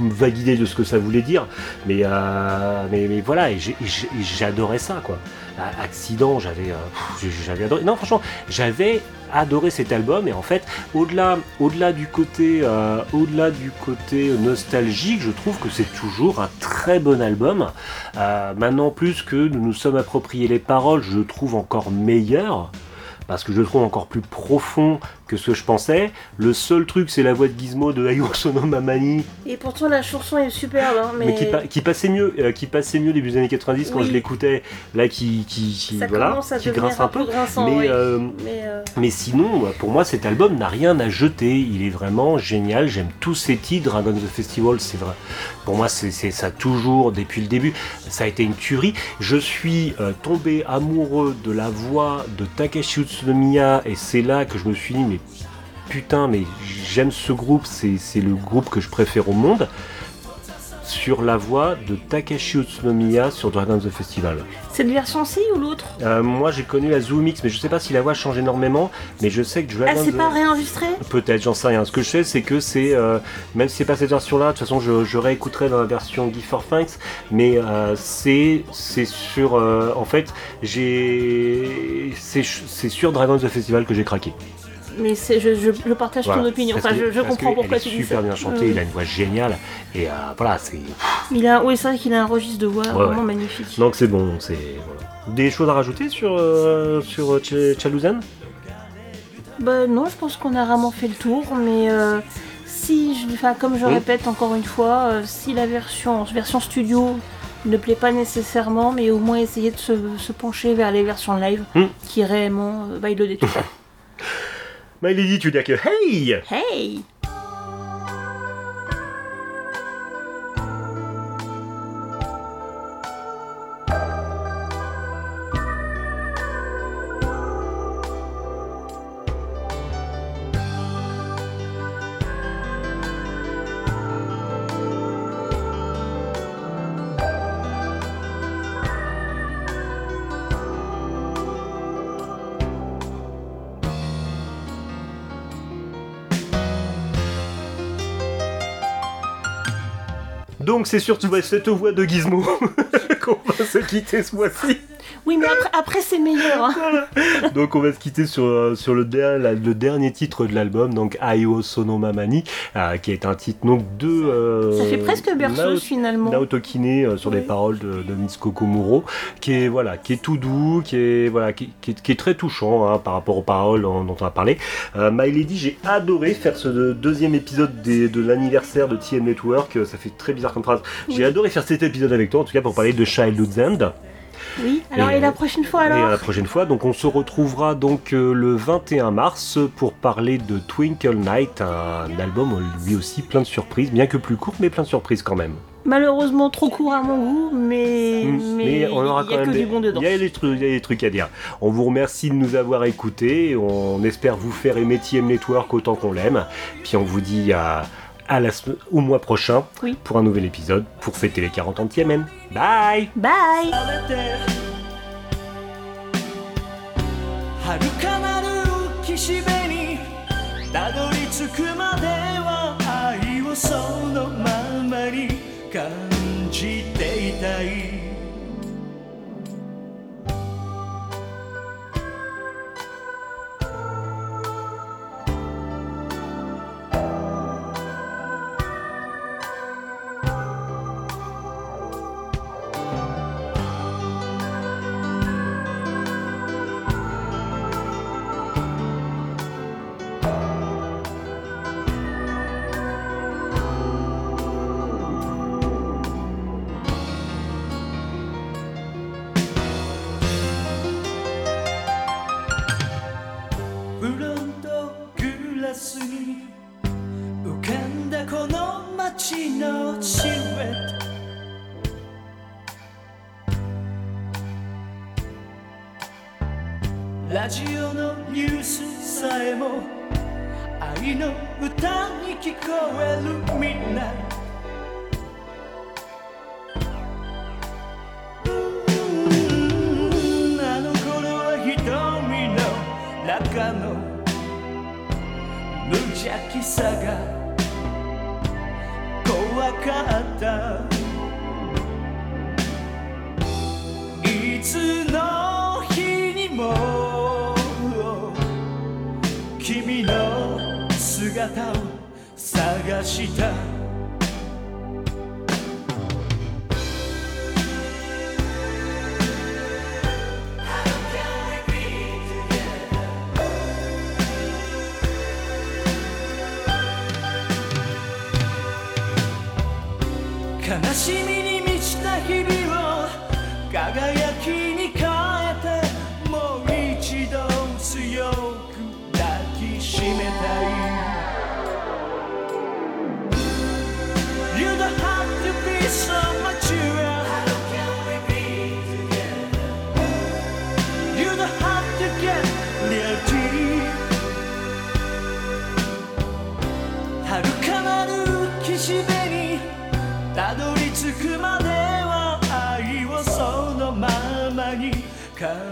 me idée de ce que ça voulait dire, mais, euh, mais, voilà, et j'adorais ça, quoi. Accident, j'avais euh, j'avais adoré. Non, franchement, j'avais adoré cet album, et en fait, au-delà au-delà du côté euh, au-delà du côté nostalgique, je trouve que c'est toujours un très bon album. Euh, maintenant, plus que nous nous sommes appropriés les paroles, je trouve encore meilleur. Parce que je trouve encore plus profond que ce que je pensais. Le seul truc, c'est la voix de Gizmo de Ayo Mamani, Et pourtant, la chanson est superbe, hein, mais, mais, qui, pa- qui passait mieux, euh, qui passait mieux début des années 90 quand Oui. je l'écoutais, là qui, qui, qui- ça voilà, à qui grince un peu. grinçant, Mais, oui. euh, Mais, euh, mais sinon, pour moi, cet album n'a rien à jeter. Il est vraiment génial. J'aime tous ces titres. Dragon the Festival, c'est vrai. Pour moi, c'est ça toujours depuis le début. Ça a été une tuerie. Je suis tombé amoureux de la voix de Takeshi Utsunomiya et c'est là que je me suis dit, mais putain, mais j'aime ce groupe. C'est le groupe que je préfère au monde. Sur la voix de Takeshi Utsunomiya sur Dragon the Festival. cette version-ci ou l'autre? Euh, moi j'ai connu la Zoom Mix, mais je sais pas si la voix change énormément, mais je sais que Ah, Dragon c'est the- pas réenregistré? Peut-être, j'en sais rien. Ce que je sais, c'est que c'est, euh, même si c'est pas cette version-là, de toute façon, je, je réécouterai dans la version Give for Thanks, mais euh, c'est, sur, en fait, j'ai, c'est, sur Dragons the Festival que j'ai craqué. Mais c'est- je, je, je partage Voilà. ton opinion. Enfin, que- je, comprends pourquoi tu dis ça. super bien chanté, Euh, il a une voix géniale, et euh, voilà, c'est, il a, oui, c'est vrai qu'il a un registre de voix Ouais, vraiment ouais. magnifique. donc c'est bon, c'est, voilà. Des choses à rajouter sur, euh, sur Ch- Chaluzan? Bah non, je pense qu'on a vraiment fait le tour, mais euh, si, je, enfin, comme je Oui. répète encore une fois, euh, si la version, version studio ne plaît pas nécessairement, mais au moins essayer de se, se pencher vers les versions live, Hmm. qui réellement euh, baillent le détour. [LAUGHS] My Lady, tu dis que hey! Hey Donc c'est surtout cette voix de Gizmo [LAUGHS] qu'on va se quitter ce mois-ci. Oui, mais après, après c'est meilleur. hein. Donc on va se quitter sur, euh, sur le, der- la- le dernier titre de l'album, donc Ayo Sono Mamani, euh, qui est un titre donc de... euh, Ça fait presque berceuse finalement. Naoto Kine euh, sur Oui. les paroles de, de Mitsuko Komuro, qui est voilà, qui est tout doux, qui est voilà, qui, qui est, qui est très touchant hein, par rapport aux paroles en- dont on a parlé. Euh, My Lady, j'ai adoré faire ce de- deuxième épisode des- de l'anniversaire de TM Network. Ça fait très bizarre comme phrase. J'ai Oui. adoré faire cet épisode avec toi, en tout cas pour parler de Childhood's End. Oui, alors Et, et, la euh, prochaine fois Et alors la prochaine fois, donc on se retrouvera donc euh, le 21 mars pour parler de Twinkle Night, un album lui aussi plein de surprises, bien que plus court, mais plein de surprises quand même. Malheureusement trop court à mon goût, mais, Mm. mais, on aura il quand y a même que des, du bon dedans. il y a des trucs à dire. On vous remercie de nous avoir écoutés. On espère vous faire aimer TM Network autant qu'on l'aime. Puis on vous dit à, à la sem- au mois prochain Oui. pour un nouvel épisode pour fêter les 40 ans de TMN. Bye. Bye 晴れて遥かなる岸辺にたどり着くまでは愛をそのままに感じていたい の街のシルエット。ラジオのニュースさえも愛の歌に聞こえるみんな。あの頃は瞳の中の無邪気さがかった。いつの日にも君の姿を探した。しみに満ちた日々を輝きに